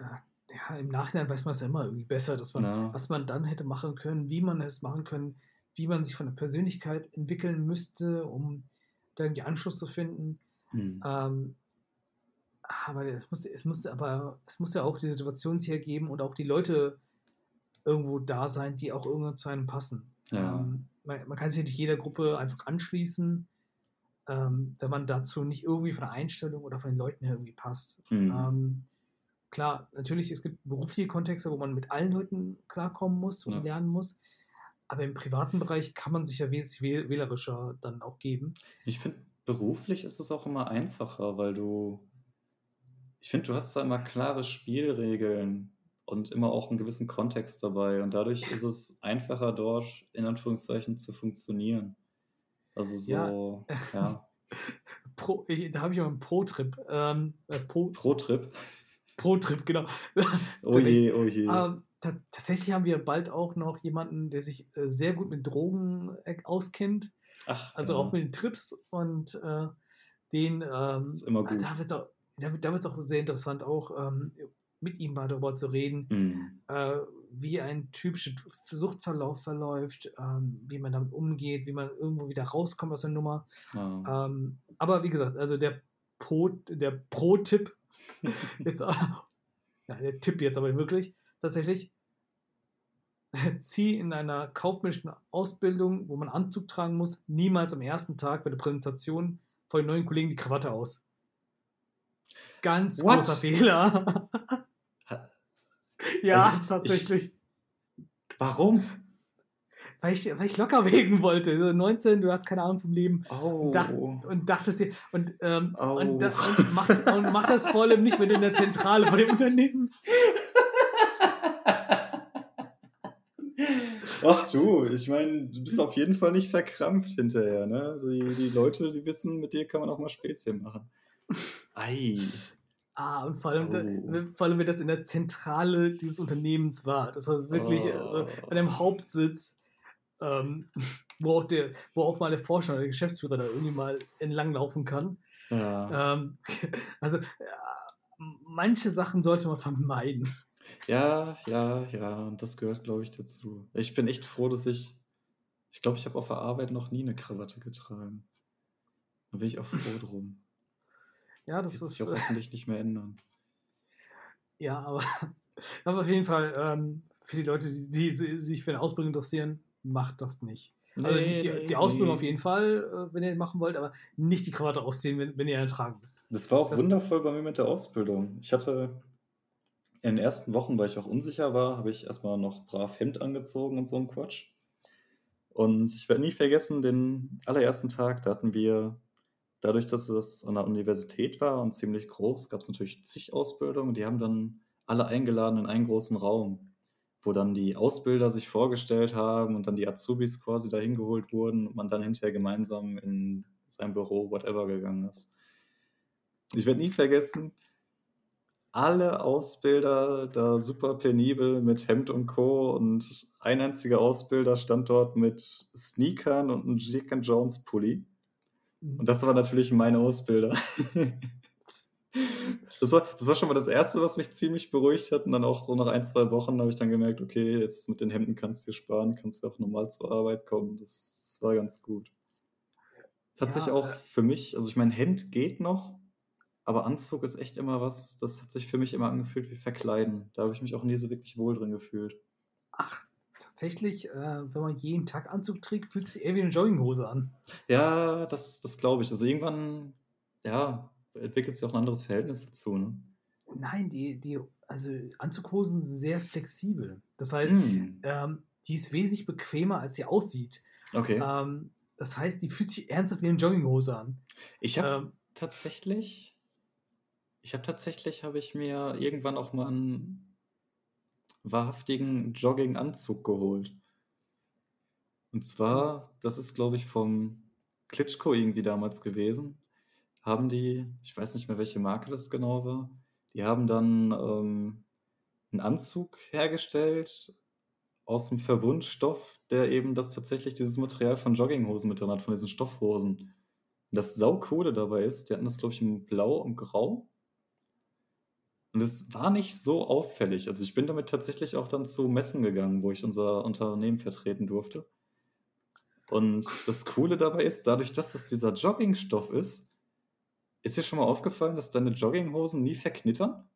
Ja, im Nachhinein weiß man's ja immer irgendwie besser, dass man Ja. was man dann hätte machen können, wie man es machen können, wie man sich von der Persönlichkeit entwickeln müsste, um da irgendwie Anschluss zu finden. Mhm. Ähm, aber es muss es musste aber es muss ja auch die Situation sich ergeben und auch die Leute irgendwo da sein, die auch irgendwo zu einem passen. Ja. Ähm, man man kann sich nicht jeder Gruppe einfach anschließen. Ähm, wenn man dazu nicht irgendwie von der Einstellung oder von den Leuten her irgendwie passt. Mhm. Ähm, klar, natürlich, es gibt berufliche Kontexte, wo man mit allen Leuten klarkommen muss und Ja. lernen muss. Aber im privaten Bereich kann man sich ja wesentlich wähl- wählerischer dann auch geben. Ich finde, beruflich ist es auch immer einfacher, weil du, ich finde, du hast da immer klare Spielregeln und immer auch einen gewissen Kontext dabei. Und dadurch ist es einfacher, dort in Anführungszeichen zu funktionieren. Also Ja. so, ja, (laughs) Pro, ich, da habe ich mal einen Pro-Trip. Ähm, äh, Pro, Pro-Trip. Pro-Trip, genau. (laughs) Oh je, oh je. Ähm, ta tatsächlich haben wir bald auch noch jemanden, der sich äh, sehr gut mit Drogen äh, auskennt. Ach, Also ja. auch mit den Trips und äh, den. Ähm, Ist immer gut. Da wird es auch, da da auch sehr interessant, auch ähm, mit ihm mal darüber zu reden, Mhm. Wie ein typischer Suchtverlauf verläuft, ähm, wie man damit umgeht, wie man irgendwo wieder rauskommt aus der Nummer. Ja. Ähm, aber wie gesagt, also der Pro, der Pro-Tipp, (laughs) jetzt, (laughs) ja, der Tipp jetzt aber wirklich, tatsächlich, (laughs) zieh in einer kaufmännischen Ausbildung, wo man Anzug tragen muss, niemals am ersten Tag bei der Präsentation vor den neuen Kollegen die Krawatte aus. Ganz What? großer Fehler. Ja, Also ich- tatsächlich. Warum? Weil ich, weil ich locker (laughs) wegen wollte. So 19, du hast keine Ahnung vom Leben. Oh. Dacht, und dachtest dir, und, ähm, Oh. und, da, und, mach, und mach das vor allem nicht, wenn du in der Zentrale von dem Unternehmen. Ach du, ich meine, du bist auf jeden Fall nicht verkrampft hinterher, ne? Die, die Leute, die wissen, mit dir kann man auch mal Späßchen machen. Ei. Ah, und vor allem, Oh. da, vor allem, wenn das in der Zentrale dieses Unternehmens war. Das heißt wirklich Oh. also, an dem Hauptsitz, ähm, (laughs) wo, auch der, wo auch mal der Vorstand oder der Geschäftsführer da irgendwie mal entlanglaufen kann. Ja. Ähm, (laughs) also, ja, manche Sachen sollte man vermeiden. ja, ja, ja, und das gehört, glaube ich, dazu. Ich bin echt froh, dass ich, ich glaube, ich habe auf der Arbeit noch nie eine Krawatte getragen. Da bin ich auch froh drum. Ja, das Wird ist. sich auch äh, hoffentlich nicht mehr ändern. Ja, aber, (laughs) aber auf jeden Fall, ähm, für die Leute, die, die si- sich für eine Ausbildung interessieren, macht das nicht. Also Nee, nicht die, nee, die Ausbildung nee. auf jeden Fall, äh, wenn ihr machen wollt, aber nicht die Krawatte ausziehen, wenn, wenn ihr eine tragen müsst. Das war auch Das- wundervoll bei mir mit der Ausbildung. Ich hatte in den ersten Wochen, weil ich auch unsicher war, habe ich erstmal noch brav Hemd angezogen und so ein Quatsch. Und ich werde nie vergessen, den allerersten Tag, da hatten wir, dadurch, dass es an der Universität war und ziemlich groß, gab es natürlich zig Ausbildungen. Die haben dann alle eingeladen in einen großen Raum, wo dann die Ausbilder sich vorgestellt haben und dann die Azubis quasi dahin geholt wurden und man dann hinterher gemeinsam in sein Büro, whatever, gegangen ist. Ich werde nie vergessen, alle Ausbilder da super penibel mit Hemd und Co. Und ein einziger Ausbilder stand dort mit Sneakern und einem Jack Jones Pulli. Und das war natürlich mein Ausbilder. (laughs) Das war, das war schon mal das Erste, was mich ziemlich beruhigt hat. Und dann auch so nach ein, zwei Wochen habe ich dann gemerkt, okay, jetzt mit den Hemden kannst du dir sparen, kannst du auch normal zur Arbeit kommen. Das, das war ganz gut. Das hat Ja, sich auch äh, für mich, also ich meine, Hemd geht noch, aber Anzug ist echt immer was, das hat sich für mich immer angefühlt wie Verkleiden. Da habe ich mich auch nie so wirklich wohl drin gefühlt. Ach, tatsächlich, äh, wenn man jeden Tag Anzug trägt, fühlt es sich eher wie eine Jogginghose an. Ja, das, das glaube ich. Also irgendwann, ja, entwickelt sich auch ein anderes Verhältnis dazu, ne? Nein, die, die, also Anzughosen sind sehr flexibel. Das heißt, Hm, ähm, die ist wesentlich bequemer, als sie aussieht. okay. Ähm, das heißt, die fühlt sich ernsthaft wie eine Jogginghose an. Ich habe Ähm, tatsächlich, ich habe tatsächlich, habe ich mir irgendwann auch mal einen wahrhaftigen Jogginganzug geholt. Und zwar, das ist, glaube ich, vom Klitschko irgendwie damals gewesen. Haben die, ich weiß nicht mehr, welche Marke das genau war, die haben dann ähm, einen Anzug hergestellt aus dem Verbundstoff, der eben das tatsächlich dieses Material von Jogginghosen mit drin hat, von diesen Stoffhosen. Das Saucoole dabei ist, die hatten das, glaube ich, in Blau und Grau. Und es war nicht so auffällig. Also ich bin damit tatsächlich auch dann zu Messen gegangen, wo ich unser Unternehmen vertreten durfte. Und das Coole dabei ist, dadurch, dass das dieser Joggingstoff ist, ist dir schon mal aufgefallen, dass deine Jogginghosen nie verknittern?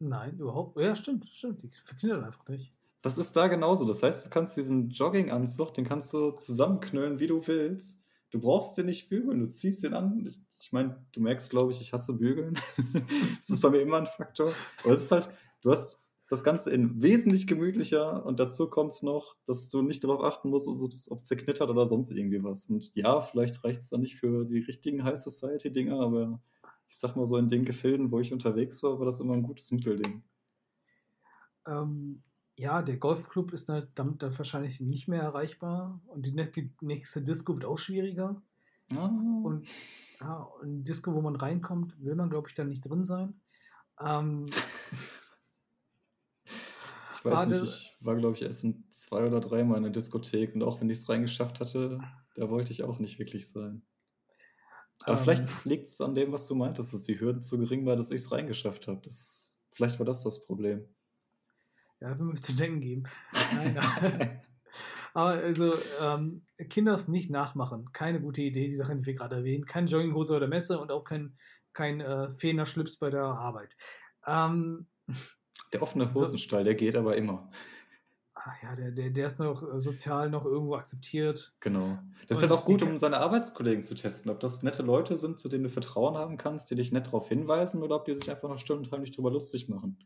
nein, überhaupt. Ja, stimmt, stimmt. Die verknittern einfach nicht. Das ist da genauso. Das heißt, du kannst diesen Jogginganzug, den kannst du zusammenknüllen, wie du willst. Du brauchst den nicht bügeln, du ziehst den an. Ich, meine, du merkst, glaube ich, ich hasse Bügeln. (laughs) das ist bei mir immer ein Faktor. Aber es ist halt, du hast das Ganze in wesentlich gemütlicher und dazu kommt es noch, dass du nicht darauf achten musst, ob es zerknittert oder sonst irgendwie was. Und ja, vielleicht reicht es dann nicht für die richtigen High Society-Dinger, aber ich sag mal so in den Gefilden, wo ich unterwegs war, war das immer ein gutes Mittelding. Ähm, ja, der Golfclub ist damit dann wahrscheinlich nicht mehr erreichbar und die nächste Disco wird auch schwieriger. Oh. Und ja, ein Disco, wo man reinkommt, will man, glaube ich, dann nicht drin sein. Ähm, (laughs) ich weiß nicht, ich war, glaube ich, erst in zwei oder dreimal in der Diskothek und auch wenn ich es reingeschafft hatte, da wollte ich auch nicht wirklich sein. Aber ähm, vielleicht liegt es an dem, was du meintest, dass die Hürden zu gering war, dass ich es reingeschafft habe. Das, vielleicht war das das Problem. Ja, (laughs) will mir zu denken geben. Nein, (laughs) aber also, ähm, Kinder es nicht nachmachen. Keine gute Idee, die Sachen, die wir gerade erwähnen. Keine Jogginghose bei der Messe und auch kein, kein äh, fehlender Schlips bei der Arbeit. Ähm, der offene Hosenstall, so, der geht aber immer. Ach ja, der, der, der ist noch äh, sozial noch irgendwo akzeptiert. Genau. Das ist halt auch gut, um seine Arbeitskollegen zu testen, ob das nette Leute sind, zu denen du Vertrauen haben kannst, die dich nett darauf hinweisen oder ob die sich einfach noch stundenheimlich drüber lustig machen.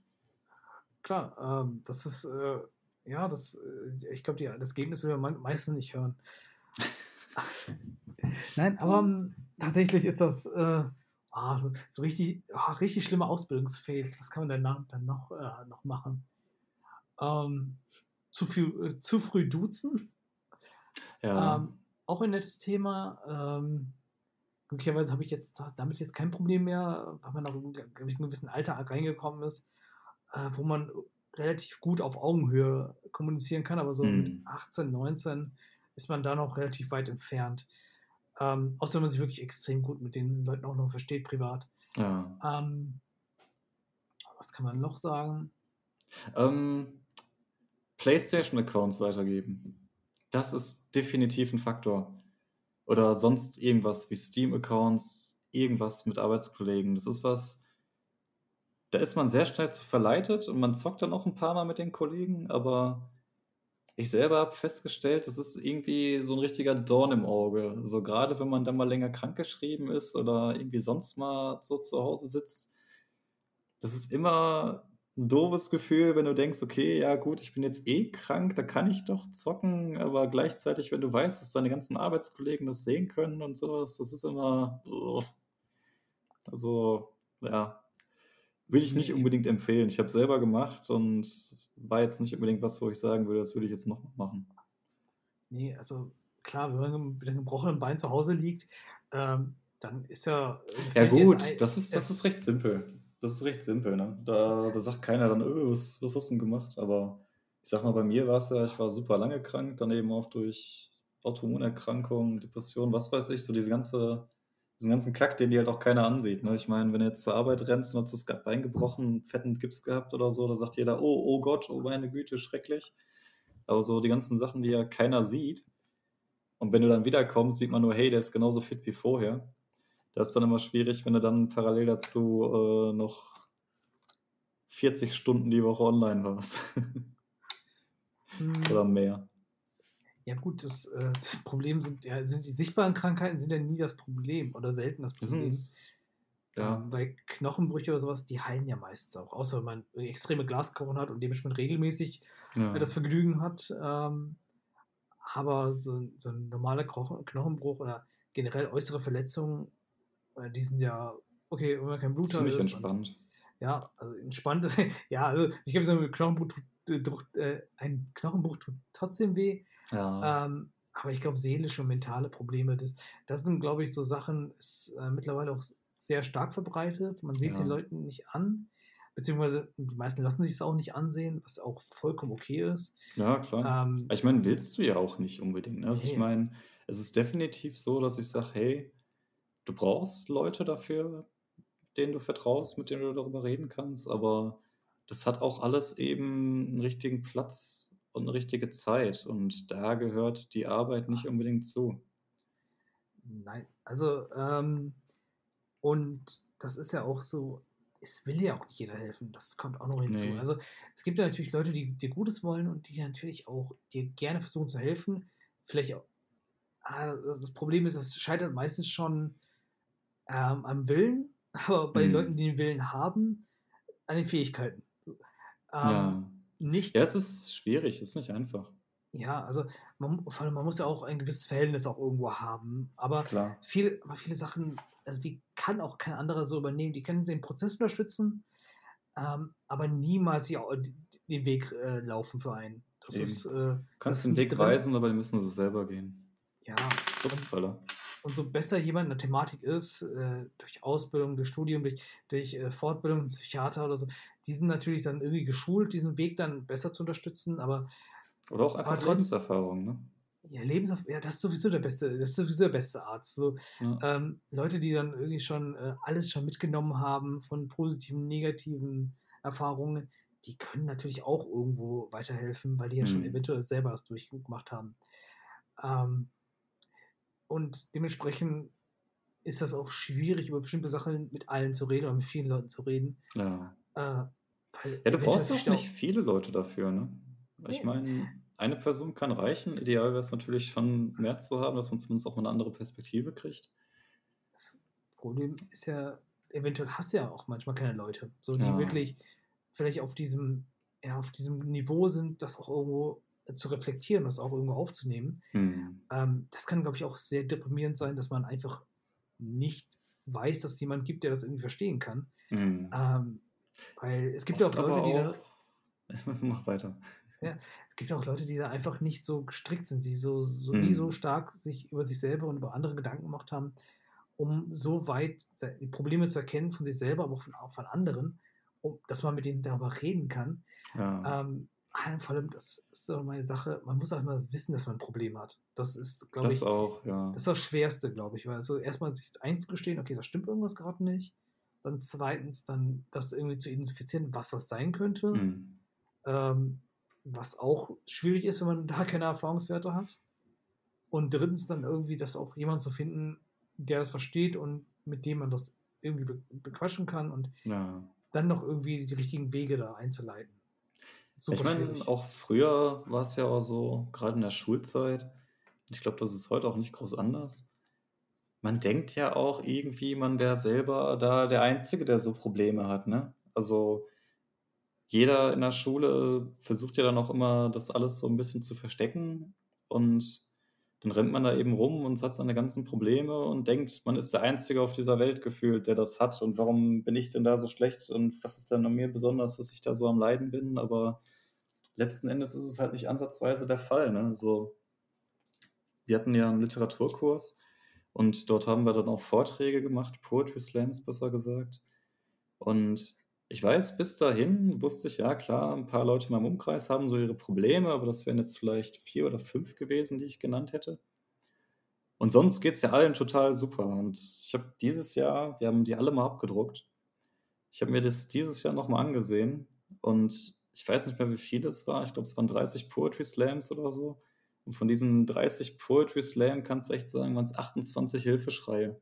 Klar, ähm, das ist, äh, ja, das, äh, ich glaube, das Ergebnis will man meistens nicht hören. (laughs) Nein, aber ähm, tatsächlich ist das äh, oh, so, so, richtig, oh, richtig schlimme Ausbildungsfails. Was kann man denn dann, noch, äh, noch machen? Ähm, zu, viel, äh, zu früh duzen. Ja. Ähm, auch ein nettes Thema. Ähm, glücklicherweise habe ich jetzt damit jetzt kein Problem mehr, weil man auch in einem gewissen Alter reingekommen ist äh, wo man relativ gut auf Augenhöhe kommunizieren kann, aber so mhm. mit 18, 19 ist man da noch relativ weit entfernt. Ähm, außer wenn man sich wirklich extrem gut mit den Leuten auch noch versteht, privat. Ja. Ähm, was kann man noch sagen? Ähm, PlayStation-Accounts weitergeben. Das ist definitiv ein Faktor. Oder sonst irgendwas wie Steam-Accounts, irgendwas mit Arbeitskollegen. Das ist was, da ist man sehr schnell zu verleitet und man zockt dann auch ein paar Mal mit den Kollegen, aber ich selber habe festgestellt, das ist irgendwie so ein richtiger Dorn im Auge. So gerade wenn man dann mal länger krankgeschrieben ist oder irgendwie sonst mal so zu Hause sitzt. Das ist immer ein doofes Gefühl, wenn du denkst, okay, ja gut, ich bin jetzt eh krank, da kann ich doch zocken, aber gleichzeitig, wenn du weißt, dass deine ganzen Arbeitskollegen das sehen können und sowas, das ist immer. Oh. Also, ja, Will ich nicht unbedingt empfehlen. Ich habe es selber gemacht und war jetzt nicht unbedingt was, wo ich sagen würde, das würde ich jetzt noch machen. Nee, also klar, wenn man mit einem gebrochenen Bein zu Hause liegt, ähm, dann ist ja. Also ja, gut, ein, das, ist, das ist recht simpel. Das ist recht simpel, ne? Da, da sagt keiner dann, öh, was, was hast du denn gemacht? Aber ich sag mal, bei mir war es ja, ich war super lange krank, dann eben auch durch Autoimmunerkrankungen, Depressionen, was weiß ich, so diese ganze diesen ganzen Kack, den die halt auch keiner ansieht. Ne? Ich meine, wenn du jetzt zur Arbeit rennst und hast das Bein gebrochen, einen fetten Gips gehabt oder so, da sagt jeder, oh, oh Gott, oh meine Güte, schrecklich. Aber so die ganzen Sachen, die ja keiner sieht. Und wenn du dann wiederkommst, sieht man nur, hey, der ist genauso fit wie vorher. Das ist dann immer schwierig, wenn du dann parallel dazu äh, noch 40 Stunden die Woche online warst. (laughs) Oder mehr. Ja gut, das, äh, (laughs) das Problem sind, ja, sind die sichtbaren Krankheiten sind ja nie das Problem oder selten das Problem. Ja. Ähm, bei Knochenbrüche oder sowas, die heilen ja meistens auch, außer wenn man extreme Glasknochen hat und dementsprechend regelmäßig ja. das Vergnügen hat. Ähm, aber so, so ein normaler Knochenbruch oder generell äußere Verletzungen, äh, die sind ja, okay, wenn man kein Blut Ziemlich hat. Ziemlich entspannt. Und, ja, also entspannt. (laughs) ja, also ich glaube, so ein Knochenbruch, äh, ein Knochenbruch tut trotzdem weh. Ja. Ähm, aber ich glaube, seelische und mentale Probleme, das, das sind, glaube ich, so Sachen, ist äh, mittlerweile auch sehr stark verbreitet. Man sieht ja. den Leuten nicht an, beziehungsweise die meisten lassen sich es auch nicht ansehen, was auch vollkommen okay ist. Ja, klar. Ähm, ich meine, willst du ja auch nicht unbedingt. Ne? Also nee. ich meine, es ist definitiv so, dass ich sage, hey, du brauchst Leute dafür, denen du vertraust, mit denen du darüber reden kannst, aber das hat auch alles eben einen richtigen Platz und eine richtige Zeit. Und da gehört die Arbeit nicht unbedingt zu. Nein, also, ähm, und das ist ja auch so, es will ja auch nicht jeder helfen. Das kommt auch noch hinzu. Nee. Also, es gibt ja natürlich Leute, die dir Gutes wollen und die natürlich auch dir gerne versuchen zu helfen. Vielleicht auch ah, das das Problem ist, es scheitert meistens schon, ähm, am Willen, (laughs) aber bei den Leuten, Mhm. die den Willen haben, an den Fähigkeiten. Ähm, Ja. Nicht Ja, es ist schwierig, es ist nicht einfach. Ja, also man vor allem man muss ja auch ein gewisses Verhältnis auch irgendwo haben, aber Klar. viele aber viele Sachen, also die kann auch kein anderer so übernehmen. Die können den Prozess unterstützen, ähm, aber niemals die den Weg, äh, laufen für einen. Das Eben. ist, äh Du das kannst den Weg drin. weisen, aber die müssen sie selber gehen. Ja, Schriftsteller. Und so besser jemand in der Thematik ist, äh, durch Ausbildung, durch Studium, durch durch, äh, Fortbildung, Psychiater oder so, die sind natürlich dann irgendwie geschult, diesen Weg dann besser zu unterstützen, aber Oder auch einfach trotz Lebenserfahrung, ne? ja, Lebenserf ja, das ist sowieso der beste das ist sowieso der beste Arzt. So, Ja. ähm, Leute, die dann irgendwie schon, äh, alles schon mitgenommen haben von positiven, negativen Erfahrungen, die können natürlich auch irgendwo weiterhelfen, weil die ja schon Mhm. eventuell selber das durchgemacht haben. Ähm und dementsprechend ist das auch schwierig, über bestimmte Sachen mit allen zu reden oder mit vielen Leuten zu reden. Ja. Äh, Ja, du brauchst auch nicht viele Leute dafür, ne? Ich Ne, meine, eine Person kann reichen. Ideal wäre es natürlich schon mehr zu haben, dass man zumindest auch mal 'ne andere Perspektive kriegt. Das Problem ist ja, eventuell hast du ja auch manchmal keine Leute, so die Ja. wirklich vielleicht auf diesem ja, auf diesem Niveau sind, das auch irgendwo zu reflektieren, das auch irgendwo aufzunehmen. Mhm. Ähm, das kann, glaube ich, auch sehr deprimierend sein, dass man einfach nicht weiß, dass es jemand gibt, der das irgendwie verstehen kann. Mhm. Ähm, weil es gibt ja auch Leute, die da auch (laughs) mach weiter. ja, es gibt ja auch Leute, die da einfach nicht so gestrickt sind, die so so nie so Mhm. stark sich über sich selber und über andere Gedanken gemacht haben, um so weit die Probleme zu erkennen von sich selber, aber auch von auch von anderen, um dass man mit denen darüber reden kann. Ja. Ähm, vor allem, das ist so meine Sache, man muss auch immer wissen, dass man 'n Problem hat. Das ist, glaube Das ich auch, ja. das ist das Schwerste, glaube ich, weil also erst mal sich einzugestehen: „Okay, da stimmt irgendwas grad nicht.“ Dann 2. dann das irgendwie zu identifizieren, was das sein könnte, Mhm. ähm, was auch schwierig ist, wenn man da (laughs) keine Erfahrungswerte hat. Und 3. dann irgendwie das auch jemanden zu finden, der das versteht und mit dem man das irgendwie be bequatschen kann und Ja. dann noch irgendwie die richtigen Wege da einzuleiten. Ich Super meine, schwierig. auch früher war's ja auch so, grade in der Schulzeit, und ich glaube, das ist heute auch nicht groß anders. Man denkt ja auch irgendwie, man wäre selber da der Einzige, der so Probleme hat, ne? Also, jeder in der Schule versucht ja dann auch immer, das alles so 'n bisschen zu verstecken und dann rennt man da eben rum und hat seine ganzen Probleme und denkt, man ist der Einzige auf dieser Welt gefühlt, der das hat und warum bin ich denn da so schlecht und was ist denn an mir besonders, dass ich da so am Leiden bin? Aber letzten Endes ist es halt nicht ansatzweise der Fall, ne? So wir hatten ja 'n Literaturkurs und dort haben wir dann auch Vorträge gemacht, Poetry Slams besser gesagt. Und ich weiß, bis dahin wusste ich, ja klar, 'n paar Leute in meinem Umkreis haben so ihre Probleme, aber das wären jetzt vielleicht 4 oder 5 gewesen, die ich genannt hätte. Und sonst geht's ja allen total super. Und ich habe dieses Jahr wir haben die alle mal abgedruckt. Ich habe mir das dieses Jahr noch mal angesehen und ich weiß nicht mehr, wie viel es war. Ich glaube, es waren 30 Poetry Slams oder so. Und von diesen 30 Poetry Slam kannst du echt sagen, waren's 28 Hilfeschreie.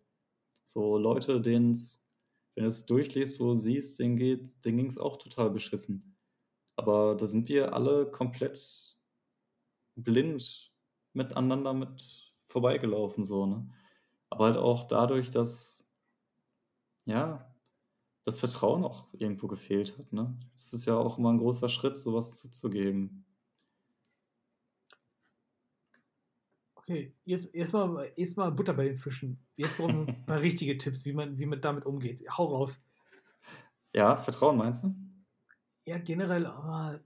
So Leute, denen's wenn du's durchliest, wo du siehst, denen geht's denen ging's auch total beschissen. Aber da sind wir alle komplett blind miteinander mit vorbeigelaufen so, ne? Aber halt auch dadurch, dass ja, das Vertrauen auch irgendwo gefehlt hat, ne? Das ist ja auch immer 'n großer Schritt, so was zuzugeben. Okay, jetzt erst mal Butter bei den Fischen. Jetzt brauchen wir 'n (laughs) paar richtige Tipps, wie man wie man damit umgeht. Hau raus. Ja, Vertrauen meinst du? Ja, generell, aber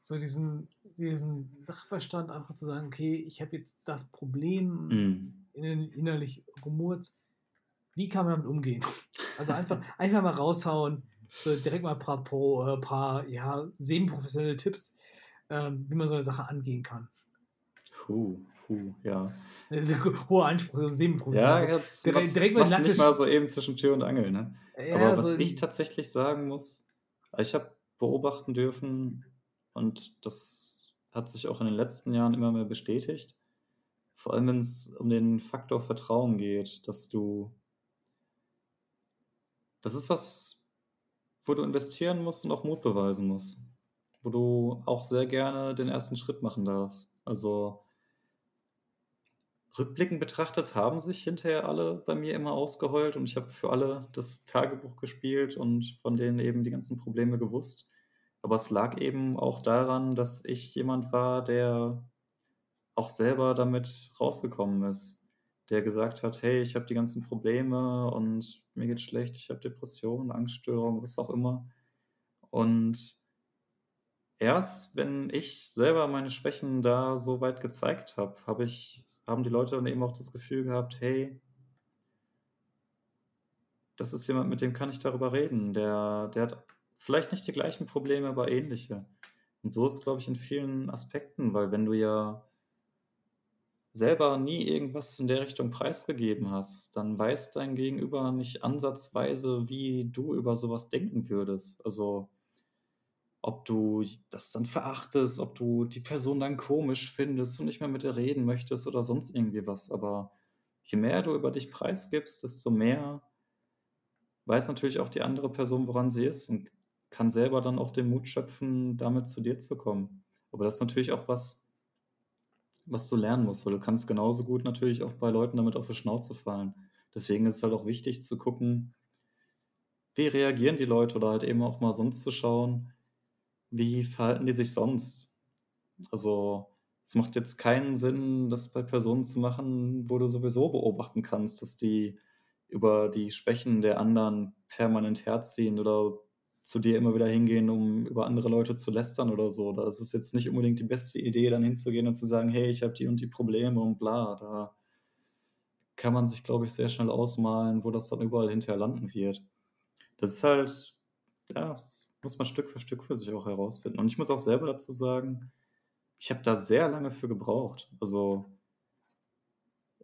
so diesen diesen Sachverstand einfach zu sagen: „Okay, ich habe jetzt das Problem in innerlich rumort. Wie kann man damit umgehen?“ Also, einfach einfach mal raushauen, so direkt mal paar pro äh, paar, ja, semiprofessionelle Tipps, ähm, wie man so 'ne Sache angehen kann. Puh, puh, ja. (laughs) Also, hoher Anspruch, so semiprofessionell. Ja, Also, jetzt direkt machst direkt mal Latte nicht mal so eben zwischen Tür und Angel, ne? Ja, Aber was so ich tatsächlich sagen muss, ich habe beobachten dürfen und das hat sich auch in den letzten Jahren immer mehr bestätigt, vor allem wenn's um den Faktor Vertrauen geht, dass du das ist was, wo du investieren musst und auch Mut beweisen musst, wo du auch sehr gerne den 1. Schritt machen darfst. Also rückblickend betrachtet haben sich hinterher alle bei mir immer ausgeheult und ich habe für alle das Tagebuch gespielt und von denen eben die ganzen Probleme gewusst. Aber es lag eben auch daran, dass ich jemand war, der auch selber damit rausgekommen ist. Der gesagt hat: „Hey, ich habe die ganzen Probleme und mir geht's schlecht, ich habe Depressionen, Angststörungen“, was auch immer. Und erst wenn ich selber meine Schwächen da so weit gezeigt habe, habe ich haben die Leute dann eben auch das Gefühl gehabt: „Hey“ „das ist jemand, mit dem kann ich darüber reden. Der der hat vielleicht nicht die gleichen Probleme, aber ähnliche.“ Und so ist glaube ich, in vielen Aspekten, weil wenn du ja selber nie irgendwas in der Richtung preisgegeben hast, dann weiß dein Gegenüber nicht ansatzweise, wie du über so was denken würdest. Also, ob du das dann verachtest, ob du die Person dann komisch findest und nicht mehr mit ihr reden möchtest oder sonst irgendwie was. Aber je mehr du über dich preisgibst, desto mehr weiß natürlich auch die andere Person, woran sie ist und kann selber dann auch den Mut schöpfen, damit zu dir zu kommen. Aber das ist natürlich auch was was du lernen musst, weil du kannst genauso gut natürlich auch bei Leuten damit auf die Schnauze fallen. Deswegen ist es halt auch wichtig zu gucken wie reagieren die Leute oder halt eben auch mal sonst zu schauen, wie verhalten die sich sonst? Also, es macht jetzt keinen Sinn, das bei Personen zu machen, wo du sowieso beobachten kannst, dass die über die Schwächen der anderen permanent herziehen oder zu dir immer wieder hingehen, um über andere Leute zu lästern oder so. Da ist es jetzt nicht unbedingt die beste Idee, dann hinzugehen und zu sagen: „Hey, ich habe die und die Probleme und bla.“ Da kann man sich, glaube ich, sehr schnell ausmalen, wo das dann überall hinterher landen wird. Das ist halt ja, das muss man Stück für Stück für sich auch herausfinden. Und ich muss auch selber dazu sagen, ich habe da sehr lange für gebraucht. Also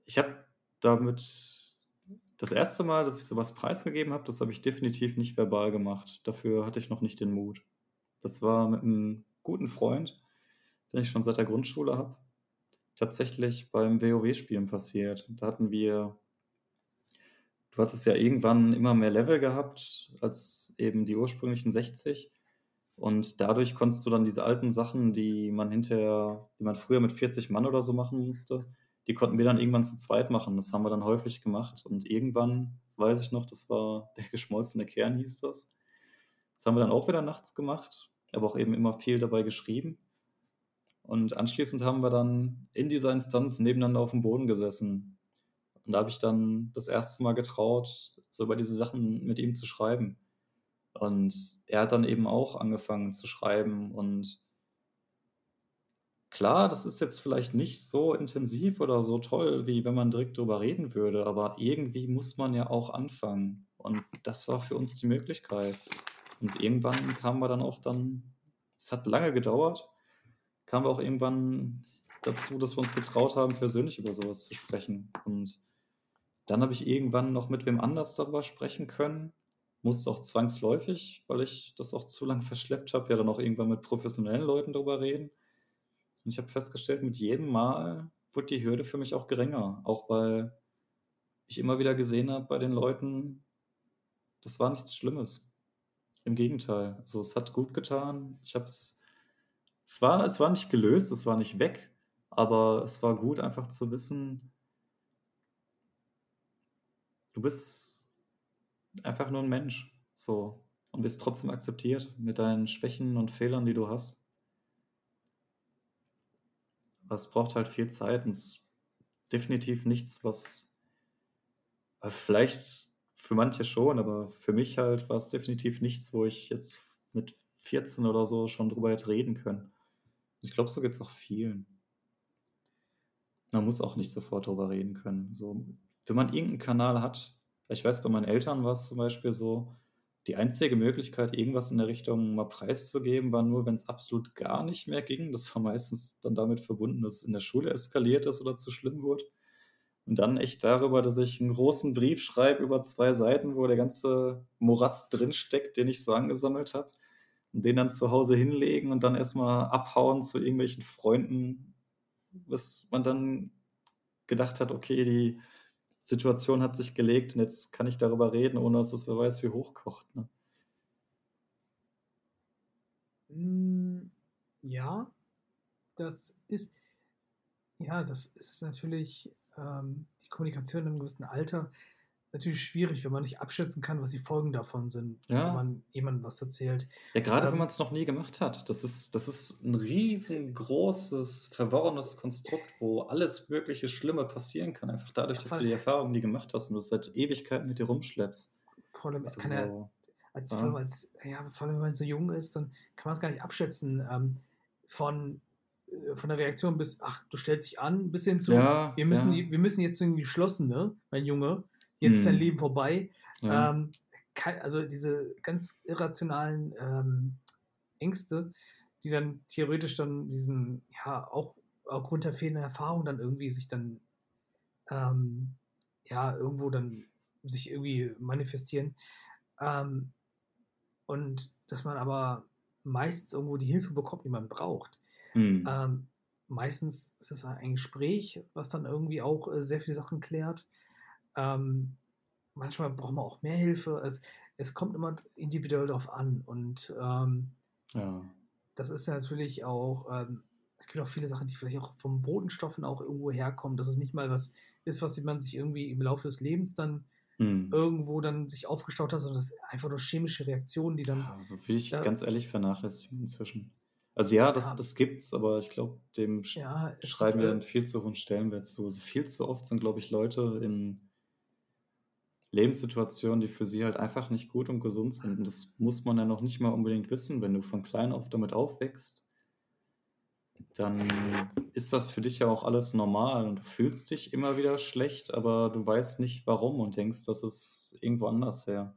ich habe damit das erste Mal, dass ich so was preisgegeben habe, das habe ich definitiv nicht verbal gemacht. Dafür hatte ich noch nicht den Mut. Das war mit 'nem guten Freund, den ich schon seit der Grundschule habe, tatsächlich beim WoW-Spielen passiert. Da hatten wir du hattest ja irgendwann immer mehr Level gehabt als eben die ursprünglichen 60 und dadurch konntest du dann diese alten Sachen, die man hinterher die man früher mit 40 Mann oder so machen musste, die konnten wir dann irgendwann zu zweit machen. Das haben wir dann häufig gemacht und irgendwann, weiß ich noch, das war (laughs) der geschmolzene Kern hieß das. Das haben wir dann auch wieder nachts gemacht, aber auch eben immer viel dabei geschrieben. Und anschließend haben wir dann in dieser Instanz nebeneinander aufm Boden gesessen. Und da habe ich dann das erste Mal getraut, so über diese Sachen mit ihm zu schreiben. Und er hat dann eben auch angefangen zu schreiben und klar, das ist jetzt vielleicht nicht so intensiv oder so toll, wie wenn man direkt drüber reden würde, aber irgendwie muss man ja auch anfangen. Und das war für uns die Möglichkeit. Und irgendwann kamen wir dann auch dann es hat lange gedauert, kamen wir auch irgendwann dazu, dass wir uns getraut haben, persönlich über so was zu sprechen. Und dann habe ich irgendwann noch mit wem anders darüber sprechen können. Musste auch zwangsläufig, weil ich das auch zu lang verschleppt habe, ja dann auch irgendwann mit professionellen Leuten drüber reden. Und ich habe festgestellt, mit jedem Mal wurde die Hürde für mich auch geringer, auch weil ich immer wieder gesehen habe bei den Leuten, das war nichts Schlimmes. Im Gegenteil, also, es hat gut getan. Ich habe es es war es war nicht gelöst, es war nicht weg, aber es war gut, einfach zu wissen du bist einfach nur 'n Mensch, so, und bist trotzdem akzeptiert mit deinen Schwächen und Fehlern, die du hast. Es braucht halt viel Zeit und es ist definitiv nichts, was äh, vielleicht für manche schon, aber für mich halt war's definitiv nichts, wo ich jetzt mit 14 oder so schon drüber hätte reden können. Ich glaube, so geht's auch vielen. Man muss auch nicht sofort drüber reden können. So, wenn man irgend 'n Kanal hat ich weiß, bei meinen Eltern war's zum Beispiel so, die einzige Möglichkeit, irgendwas in der Richtung mal preiszugeben, war nur, wenn's absolut gar nicht mehr ging. Das war meistens dann damit verbunden, dass es in der Schule eskaliert ist oder zu schlimm wurde. Und dann echt darüber, dass ich 'n großen Brief schreibe über 2 Seiten, wo der ganze Morast drinsteckt, den ich so angesammelt habe und den dann zu Hause hinlegen und dann erst mal abhauen zu irgendwelchen Freunden, bis man dann gedacht hat: „Okay, die Situation hat sich gelegt und jetzt kann ich darüber reden, ohne dass es wer weiß wie hochkocht“, ne? Hm, ja, das ist ja, das ist natürlich, ähm, die Kommunikation einem gewissen Alter natürlich schwierig, wenn man nicht abschätzen kann, was die Folgen davon sind, wenn Ja. man jemandem was erzählt. Ja, gerade wenn Ähm, man es noch nie gemacht hat. Das ist, das ist ein riesengroßes, verworrenes Konstrukt, wo alles mögliche Schlimme passieren kann. Einfach dadurch, dass du die Erfahrung nie gemacht hast und du es seit Ewigkeiten mit dir rumschleppst. vor allem, kann ja, Also, als, vor allem, ja. als, ja, vor allem, wenn man so jung ist, dann kann man es gar nicht abschätzen. Ähm, von, äh, von der Reaktion bis, ach, du stellst dich an, bis hin zu, Ja, wir müssen, ja. wir müssen jetzt irgendwie geschlossen, ne, mein Junge, jetzt ist dein Hm. Leben vorbei. Ja. Ähm, also diese ganz irrationalen ähm, Ängste, die dann theoretisch dann diesen, ja, auch aufgrund der fehlenden Erfahrung dann irgendwie sich dann, ähm, ja, irgendwo dann sich irgendwie manifestieren. Ähm, und dass man aber meistens irgendwo die Hilfe bekommt, die man braucht. Hm. Ähm, meistens ist es ein Gespräch, was dann irgendwie auch äh, sehr viele Sachen klärt. Ähm, manchmal braucht man auch mehr Hilfe. Es, es kommt immer individuell darauf an. Und ähm, Ja. das ist natürlich auch, ähm, es gibt auch viele Sachen, die vielleicht auch vom Bodenstoffen auch irgendwo herkommen, dass es nicht mal was ist, was man sich irgendwie im Laufe des Lebens dann Hm. irgendwo dann sich aufgestaut hat, sondern das ist einfach nur chemische Reaktionen, die dann, Ja, will ich da, ganz ehrlich vernachlässigen inzwischen. Also ja, das, ja, das gibt's, aber ich glaube, dem ja, schreiben wir äh, einen viel zu hohen Stellenwert zu. Also viel zu oft sind, glaube ich, Leute in Lebenssituationen, die für sie halt einfach nicht gut und gesund sind. Und das muss man ja noch nicht mal unbedingt wissen. Wenn du von klein auf damit aufwächst, dann ist das für dich ja auch alles normal und du fühlst dich immer wieder schlecht, aber du weißt nicht warum und denkst, das ist irgendwo anders her.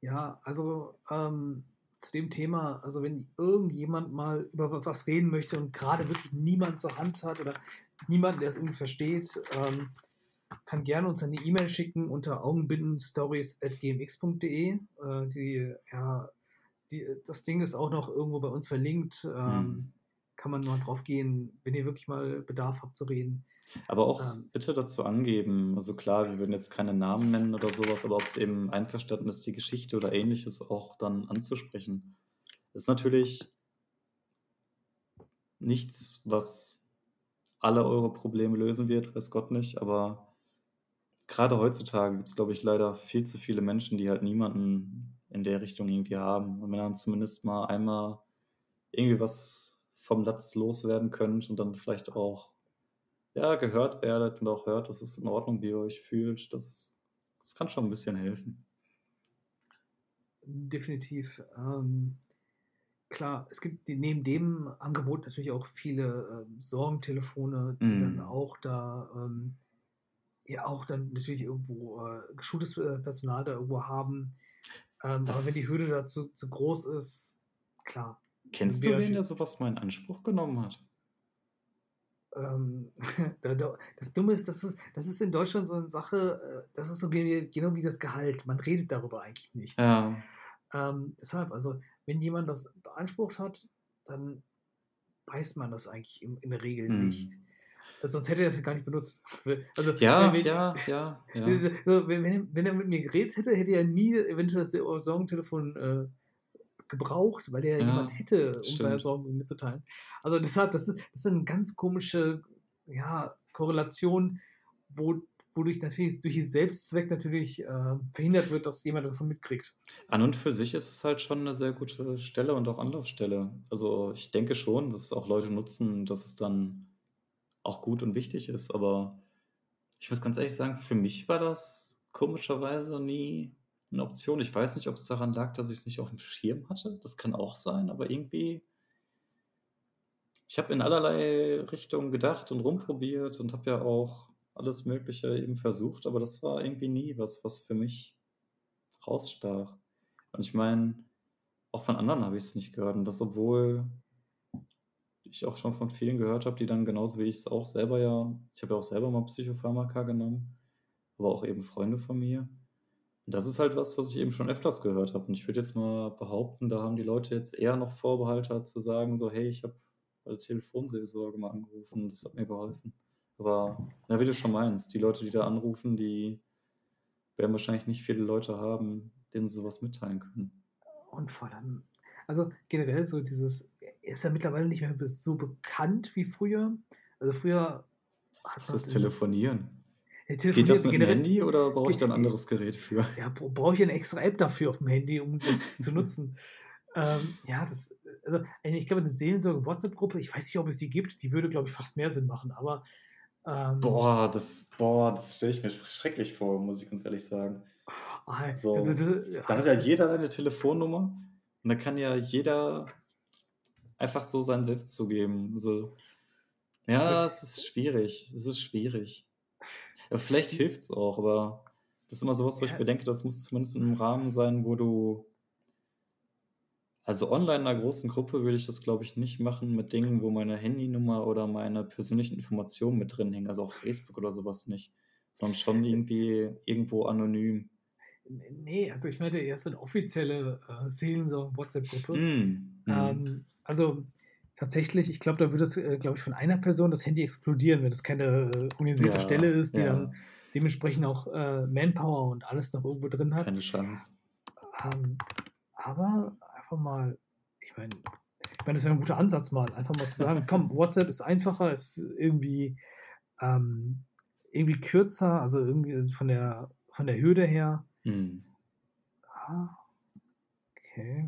Ja, also ähm, zu dem Thema, also wenn irgendjemand mal über was reden möchte und gerade wirklich niemand zur Hand hat oder niemand, der es irgendwie versteht, ähm, kann gerne uns eine E-Mail schicken unter augenbindenstories.gmx.de. Äh, die, ja, die, das Ding ist auch noch irgendwo bei uns verlinkt. Ähm, Hm. kann man mal drauf gehen, wenn ihr wirklich mal Bedarf habt zu reden. Aber auch Ähm, bitte dazu angeben, also klar, wir würden jetzt keine Namen nennen oder sowas, aber ob es eben einverstanden ist, die Geschichte oder ähnliches auch dann anzusprechen. Ist natürlich nichts, was alle eure Probleme lösen wird, weiß Gott nicht, aber gerade heutzutage gibt es, glaube ich, leider viel zu viele Menschen, die halt niemanden in der Richtung irgendwie haben. Und wenn dann zumindest mal einmal irgendwie was vom Latz loswerden könnt und dann vielleicht auch ja, gehört werdet und auch hört, dass es in Ordnung, wie ihr euch fühlt, das, das kann schon ein bisschen helfen. Definitiv. Ähm, klar, es gibt neben dem Angebot natürlich auch viele ähm, Sorgentelefone, die dann Mm. auch da, ähm, ja, auch dann natürlich irgendwo äh, geschultes äh, Personal da irgendwo haben. Ähm, aber wenn die Hürde dazu zu groß ist, klar, kennst du wen, der sowas mal in Anspruch genommen hat? ähm, (laughs) da, da, das Dumme ist, das ist, das ist in Deutschland so eine Sache, äh, das ist so genau wie das Gehalt. Man redet darüber eigentlich nicht. Ja, Ähm, deshalb, also, wenn jemand das beansprucht hat, dann weiß man das eigentlich in, der Regel nicht. hm. Also, sonst hätte er das ja gar nicht benutzt. (laughs) Also, Ja, wenn, ja, ja, (laughs) ja. so, wenn, wenn, er- mit mir geredet hätte, hätte er nie eventuell das Sorgentelefon äh, gebraucht, weil er jemand Ja, hätte, um seine stimmt. Sorgen mitzuteilen. Also deshalb, das ist, das ist eine ganz komische ja, Korrelation, wo, wodurch natürlich durch den Selbstzweck natürlich äh, verhindert wird, dass jemand davon mitkriegt. An und für sich ist es halt schon eine sehr gute Stelle und auch Anlaufstelle. Also ich denke schon, dass es auch Leute nutzen, dass es dann auch gut und wichtig ist. Aber ich muss ganz ehrlich sagen, für mich war das komischerweise nie eine Option. Ich weiß nicht, ob es daran lag, dass ich es nicht auf dem Schirm hatte. Das kann auch sein, aber irgendwie, ich habe in allerlei Richtungen gedacht und rumprobiert und habe ja auch alles Mögliche eben versucht, aber das war irgendwie nie was, was für mich rausstach. Und ich meine, auch von anderen habe ich es nicht gehört. Und das, obwohl ich auch schon von vielen gehört habe, die dann genauso wie ich es auch selber ja, ich habe ja auch selber mal Psychopharmaka genommen, aber auch eben Freunde von mir. Und das ist halt was, was ich eben schon öfters gehört habe. Und ich würde jetzt mal behaupten, da haben die Leute jetzt eher noch Vorbehalte zu sagen, so, hey, ich habe bei der Telefonseelsorge mal angerufen und das hat mir geholfen. Aber, ja, wie du schon meinst, die Leute, die da anrufen, die werden wahrscheinlich nicht viele Leute haben, denen sie sowas mitteilen können. Und vor allem, also generell so dieses, ist ja mittlerweile nicht mehr so bekannt wie früher. Also früher Was ist Telefonieren? Ja, Geht das mit dem Handy oder brauche ich da ein anderes Gerät für? Ja, brauche ich eine extra App dafür auf dem Handy, um das (laughs) zu nutzen. Ähm, ja, das, also ich glaube, eine Seelensorge-WhatsApp-Gruppe, ich weiß nicht, ob es die gibt, die würde, glaube ich, fast mehr Sinn machen, aber. Ähm, boah, das, boah, das stelle ich mir schrecklich vor, muss ich ganz ehrlich sagen. Ah, so, also, das, da hat ja jeder eine Telefonnummer und da kann ja jeder einfach so sein Selbst zugeben. So. Ja, es ist schwierig. Es ist schwierig. Ja, vielleicht hilft es auch, aber das ist immer sowas, wo ich bedenke, das muss zumindest in einem Rahmen sein, wo du. Also online in einer großen Gruppe würde ich das, glaube ich, nicht machen mit Dingen, wo meine Handynummer oder meine persönlichen Informationen mit drin hängen. Also auch Facebook oder sowas nicht. Sondern schon irgendwie irgendwo anonym. Nee, also ich meine, erst eine offizielle äh, Seelensorgen-WhatsApp-Gruppe. Mm, mm. Ähm, also tatsächlich, ich glaube, da würde es, äh, glaube ich, von einer Person das Handy explodieren, wenn es keine äh, organisierte ja, Stelle ist, die ja. dann dementsprechend auch äh, Manpower und alles noch irgendwo drin hat. Keine Chance. Ähm, aber einfach mal, ich meine, ich meine, das wäre ein guter Ansatz mal, einfach mal zu sagen, (laughs) komm, WhatsApp ist einfacher, ist irgendwie, ähm, irgendwie kürzer, also irgendwie von der, von der Hürde her. Hm. Ah, okay.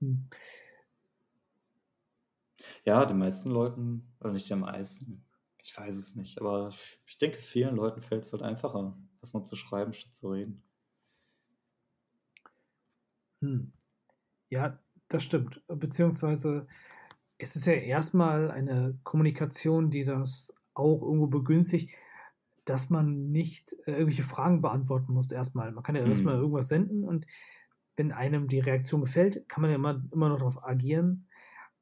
Hm. Ja, den meisten Leuten, oder nicht den meisten, ich weiß es nicht, aber ich denke, vielen Leuten fällt es halt einfacher, erstmal zu schreiben, statt zu reden. Hm. Ja, das stimmt. Beziehungsweise es ist ja erstmal eine Kommunikation, die das auch irgendwo begünstigt, dass man nicht äh, irgendwelche Fragen beantworten muss erstmal. Man kann ja hm. erstmal irgendwas senden und wenn einem die Reaktion gefällt, kann man ja immer, immer noch darauf agieren.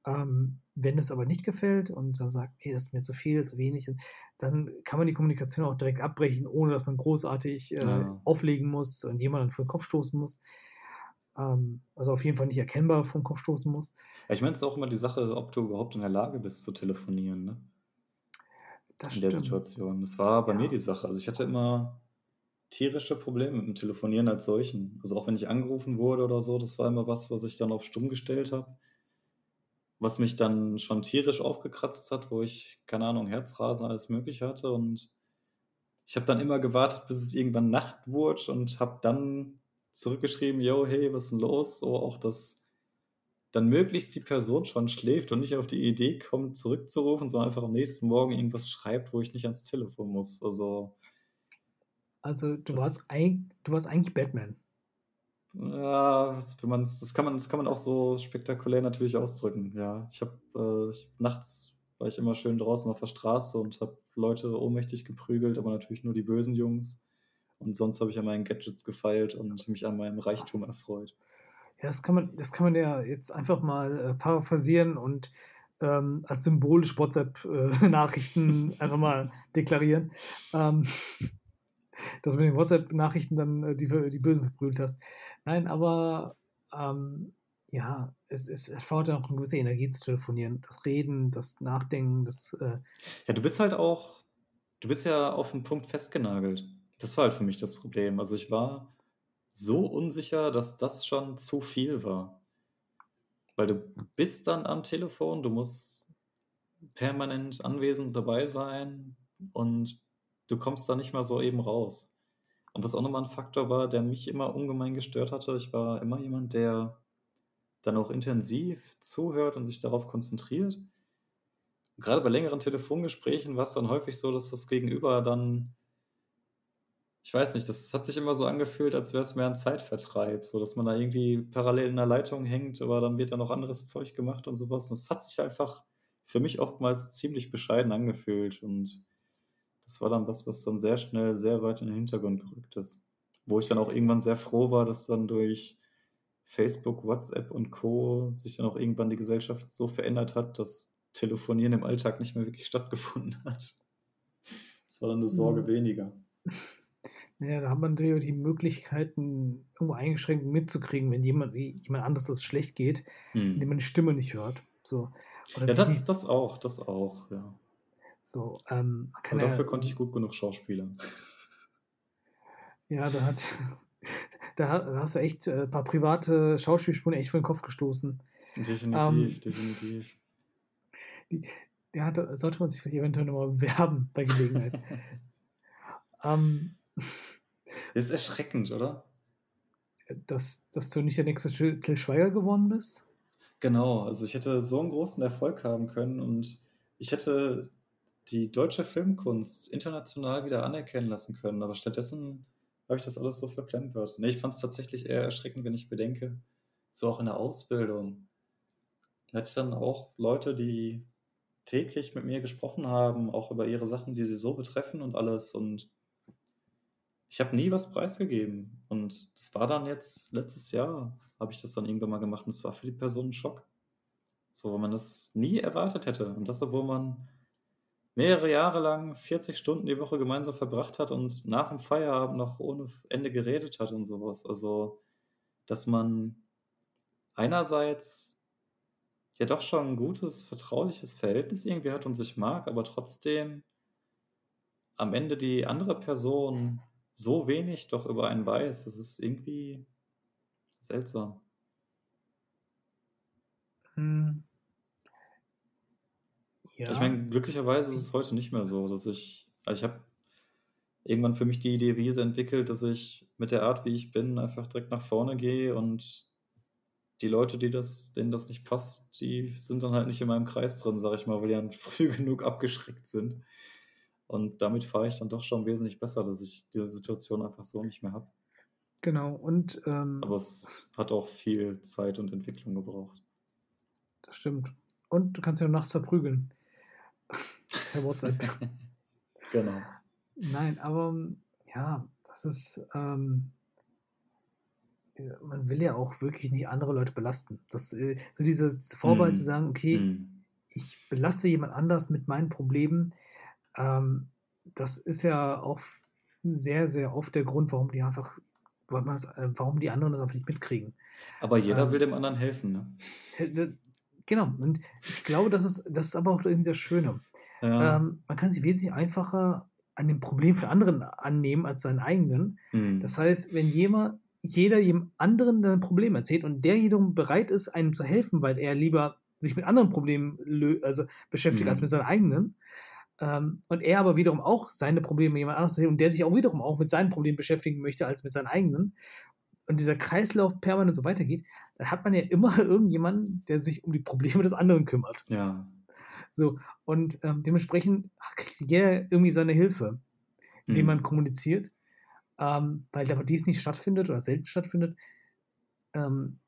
Ähm, wenn es aber nicht gefällt und dann sagt, okay, das ist mir zu viel, zu wenig, dann kann man die Kommunikation auch direkt abbrechen, ohne dass man großartig äh, ja. auflegen muss und jemanden vor den Kopf stoßen muss. Ähm, also auf jeden Fall nicht erkennbar vom Kopf stoßen muss. Ja, ich meine, es ist auch immer die Sache, ob du überhaupt in der Lage bist zu telefonieren, ne? Das in stimmt. der Situation. Das war bei ja. mir die Sache. Also ich hatte immer tierische Probleme mit dem Telefonieren als solchen. Also auch wenn ich angerufen wurde oder so, das war immer was, was ich dann auf stumm gestellt habe was mich dann schon tierisch aufgekratzt hat, wo ich, keine Ahnung, Herzrasen, alles Mögliche hatte. Und ich habe dann immer gewartet, bis es irgendwann Nacht wurde und habe dann zurückgeschrieben, yo, hey, was ist denn los? So auch, dass dann möglichst die Person schon schläft und nicht auf die Idee kommt, zurückzurufen, sondern einfach am nächsten Morgen irgendwas schreibt, wo ich nicht ans Telefon muss. Also, also du, warst, ein, du warst eigentlich Batman. Ja, wenn man's, das, kann man, das kann man auch so spektakulär natürlich ausdrücken. Ja, ich habe äh, ich, nachts war ich immer schön draußen auf der Straße und habe Leute ohnmächtig geprügelt, aber natürlich nur die bösen Jungs. Und sonst habe ich an meinen Gadgets gefeilt und mich an meinem Reichtum erfreut. Ja, das kann man, das kann man ja jetzt einfach mal äh, paraphrasieren und ähm, als symbolisch WhatsApp-Nachrichten äh, (laughs) einfach mal deklarieren. Ähm, (laughs) dass du mit den WhatsApp-Nachrichten dann äh, die, die Bösen verprügelt hast. Nein, aber ähm, ja, es, es, es fordert ja auch eine gewisse Energie zu telefonieren. Das Reden, das Nachdenken, das. Äh ja, du bist halt auch, du bist ja auf einen Punkt festgenagelt. Das war halt für mich das Problem. Also ich war so unsicher, dass das schon zu viel war. Weil du bist dann am Telefon, du musst permanent anwesend dabei sein und du kommst da nicht mal so eben raus. Und was auch nochmal ein Faktor war, der mich immer ungemein gestört hatte, ich war immer jemand, der dann auch intensiv zuhört und sich darauf konzentriert. gerade bei längeren Telefongesprächen war es dann häufig so, dass das Gegenüber dann, ich weiß nicht, das hat sich immer so angefühlt, als wäre es mehr ein Zeitvertreib, so dass man da irgendwie parallel in der Leitung hängt, aber dann wird da noch anderes Zeug gemacht und sowas. Und es hat sich einfach für mich oftmals ziemlich bescheiden angefühlt und das war dann was, was dann sehr schnell sehr weit in den Hintergrund gerückt ist. Wo ich dann auch irgendwann sehr froh war, dass dann durch Facebook, WhatsApp und Co. sich dann auch irgendwann die Gesellschaft so verändert hat, dass Telefonieren im Alltag nicht mehr wirklich stattgefunden (laughs) hat. Das war dann eine Sorge mhm. weniger. Naja, da hat man natürlich die Möglichkeiten, irgendwo eingeschränkt mitzukriegen, wenn jemand, jemand anderes das schlecht geht, hm. indem man die Stimme nicht hört. So. ja, das, das auch, das auch, ja. So, ähm, Aber dafür konnte ich gut genug schauspielern. Ja, da hat, (laughs) da hast du echt ein äh, paar private Schauspielspuren echt vor den Kopf gestoßen. Definitiv, ähm, definitiv. Die, ja, da sollte man sich vielleicht eventuell nochmal (laughs) bewerben bei Gelegenheit. (laughs) ähm, ist erschreckend, oder? Dass, dass du nicht der nächste Till Schweiger geworden bist? Genau, also ich hätte so einen großen Erfolg haben können und ich hätte die deutsche Filmkunst international wieder anerkennen lassen können, aber stattdessen habe ich das alles so verplempert. Nee, ich fand es tatsächlich eher erschreckend, wenn ich bedenke, so auch in der Ausbildung. Da hatte ich dann auch Leute, die täglich mit mir gesprochen haben, auch über ihre Sachen, die sie so betreffen und alles. Und ich habe nie was preisgegeben. Und das war dann jetzt letztes Jahr, habe ich das dann irgendwann mal gemacht. Und es war für die Person ein Schock. So, weil man das nie erwartet hätte. Und das, obwohl man mehrere Jahre lang 40 Stunden die Woche gemeinsam verbracht hat und nach dem Feierabend noch ohne Ende geredet hat und sowas. Also, dass man einerseits ja doch schon ein gutes, vertrauliches Verhältnis irgendwie hat und sich mag, aber trotzdem am Ende die andere Person so wenig doch über einen weiß. Das ist irgendwie seltsam. Hm. Ja. Ich meine, glücklicherweise ist es heute nicht mehr so, dass ich, also ich habe irgendwann für mich die Idee entwickelt, dass ich mit der Art, wie ich bin, einfach direkt nach vorne gehe und die Leute, die das, denen das nicht passt, die sind dann halt nicht in meinem Kreis drin, sag ich mal, weil die dann (laughs) früh genug abgeschreckt sind. Und damit fahre ich dann doch schon wesentlich besser, dass ich diese Situation einfach so nicht mehr habe. Genau, und. Ähm, Aber es hat auch viel Zeit und Entwicklung gebraucht. Das stimmt. Und du kannst ja nachts verprügeln. (laughs) Per WhatsApp. genau. Nein, aber ja, das ist. Ähm, man will ja auch wirklich nicht andere Leute belasten. Das, äh, so dieses Vorbehalt mm. zu sagen, okay, mm. ich belaste jemand anders mit meinen Problemen, ähm, das ist ja auch sehr, sehr oft der Grund, warum die einfach, äh, warum die anderen das einfach nicht mitkriegen. Aber jeder ähm, will dem anderen helfen, ne? Genau, und ich glaube, das ist, das ist aber auch irgendwie das Schöne. Ja. Ähm, man kann sich wesentlich einfacher an dem Problem von anderen annehmen als seinen eigenen. Mhm. Das heißt, wenn jemand, jeder jedem anderen ein Problem erzählt und der wiederum bereit ist, einem zu helfen, weil er lieber sich mit anderen Problemen also beschäftigt mhm. als mit seinen eigenen, ähm, und er aber wiederum auch seine Probleme jemand anderes erzählt und der sich auch wiederum auch mit seinen Problemen beschäftigen möchte als mit seinen eigenen und dieser Kreislauf permanent so weitergeht, dann hat man ja immer (laughs) irgendjemanden, der sich um die Probleme des anderen kümmert. Ja. So, und ähm, dementsprechend kriegt jeder irgendwie seine Hilfe, indem mhm. man kommuniziert. Ähm, weil da dies nicht stattfindet oder selten stattfindet, ähm,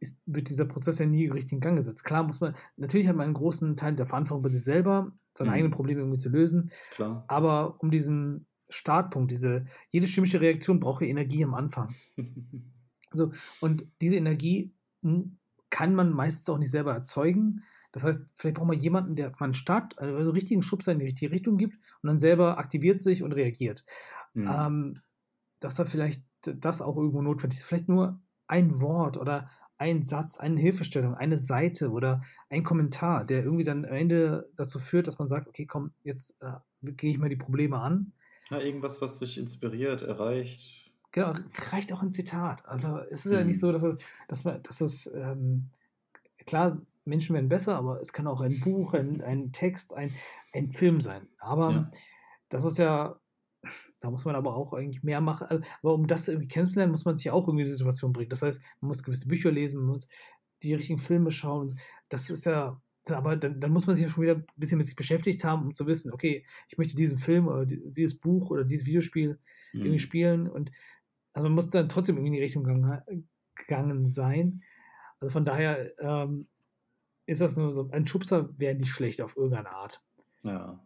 ist, wird dieser Prozess ja nie richtig in Gang gesetzt. Klar muss man, natürlich hat man einen großen Teil der Verantwortung bei sich selber, seine mhm. eigenen Probleme irgendwie zu lösen. Klar. Aber um diesen Startpunkt, diese, jede chemische Reaktion braucht ja Energie am Anfang. (laughs) so, und diese Energie kann man meistens auch nicht selber erzeugen. Das heißt, vielleicht braucht man jemanden, der man Start, also richtigen Schubser in die richtige Richtung gibt und dann selber aktiviert sich und reagiert. Mhm. Ähm, dass da vielleicht das auch irgendwo notwendig ist. Vielleicht nur ein Wort oder ein Satz, eine Hilfestellung, eine Seite oder ein Kommentar, der irgendwie dann am Ende dazu führt, dass man sagt, okay, komm, jetzt äh, gehe ich mal die Probleme an. Ja, irgendwas, was dich inspiriert, erreicht. Genau, reicht auch ein Zitat. Also es ist hm. ja nicht mhm. so, dass es, dass man, dass es ähm, klar, Menschen werden besser, aber es kann auch ein Buch, ein, ein Text, ein, ein Film sein. Aber ja. das ist ja, da muss man aber auch eigentlich mehr machen. Also, aber um das irgendwie kennenzulernen, muss man sich auch irgendwie in die Situation bringen. Das heißt, man muss gewisse Bücher lesen, man muss die richtigen Filme schauen. Das ist ja, aber dann, dann muss man sich ja schon wieder ein bisschen mit sich beschäftigt haben, um zu wissen, okay, ich möchte diesen Film oder dieses Buch oder dieses Videospiel mhm. irgendwie spielen. Und also man muss dann trotzdem irgendwie in die Richtung gegangen, gegangen sein. Also von daher ähm, ist das nur so, ein Schubser wäre nicht schlecht auf irgendeine Art. Ja.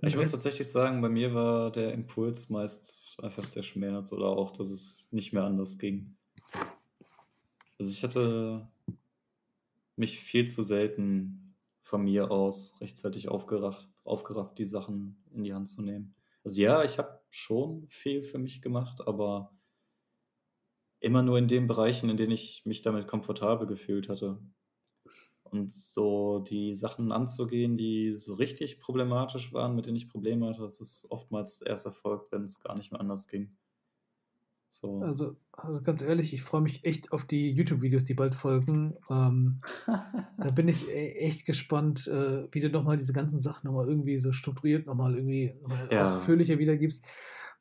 Ich muss tatsächlich sagen, bei mir war der Impuls meist einfach der Schmerz oder auch, dass es nicht mehr anders ging. Also ich hatte mich viel zu selten von mir aus rechtzeitig aufgerafft, aufgerafft die Sachen in die Hand zu nehmen. Also ja, ich habe schon viel für mich gemacht, aber immer nur in den Bereichen, in denen ich mich damit komfortabel gefühlt hatte. Und so die Sachen anzugehen, die so richtig problematisch waren, mit denen ich Probleme hatte, das ist oftmals erst erfolgt, wenn es gar nicht mehr anders ging. So. Also, also ganz ehrlich, ich freue mich echt auf die YouTube-Videos, die bald folgen. Ähm, (laughs) da bin ich e echt gespannt, äh, wie du nochmal diese ganzen Sachen nochmal irgendwie so strukturiert nochmal irgendwie nochmal Ja. ausführlicher wiedergibst.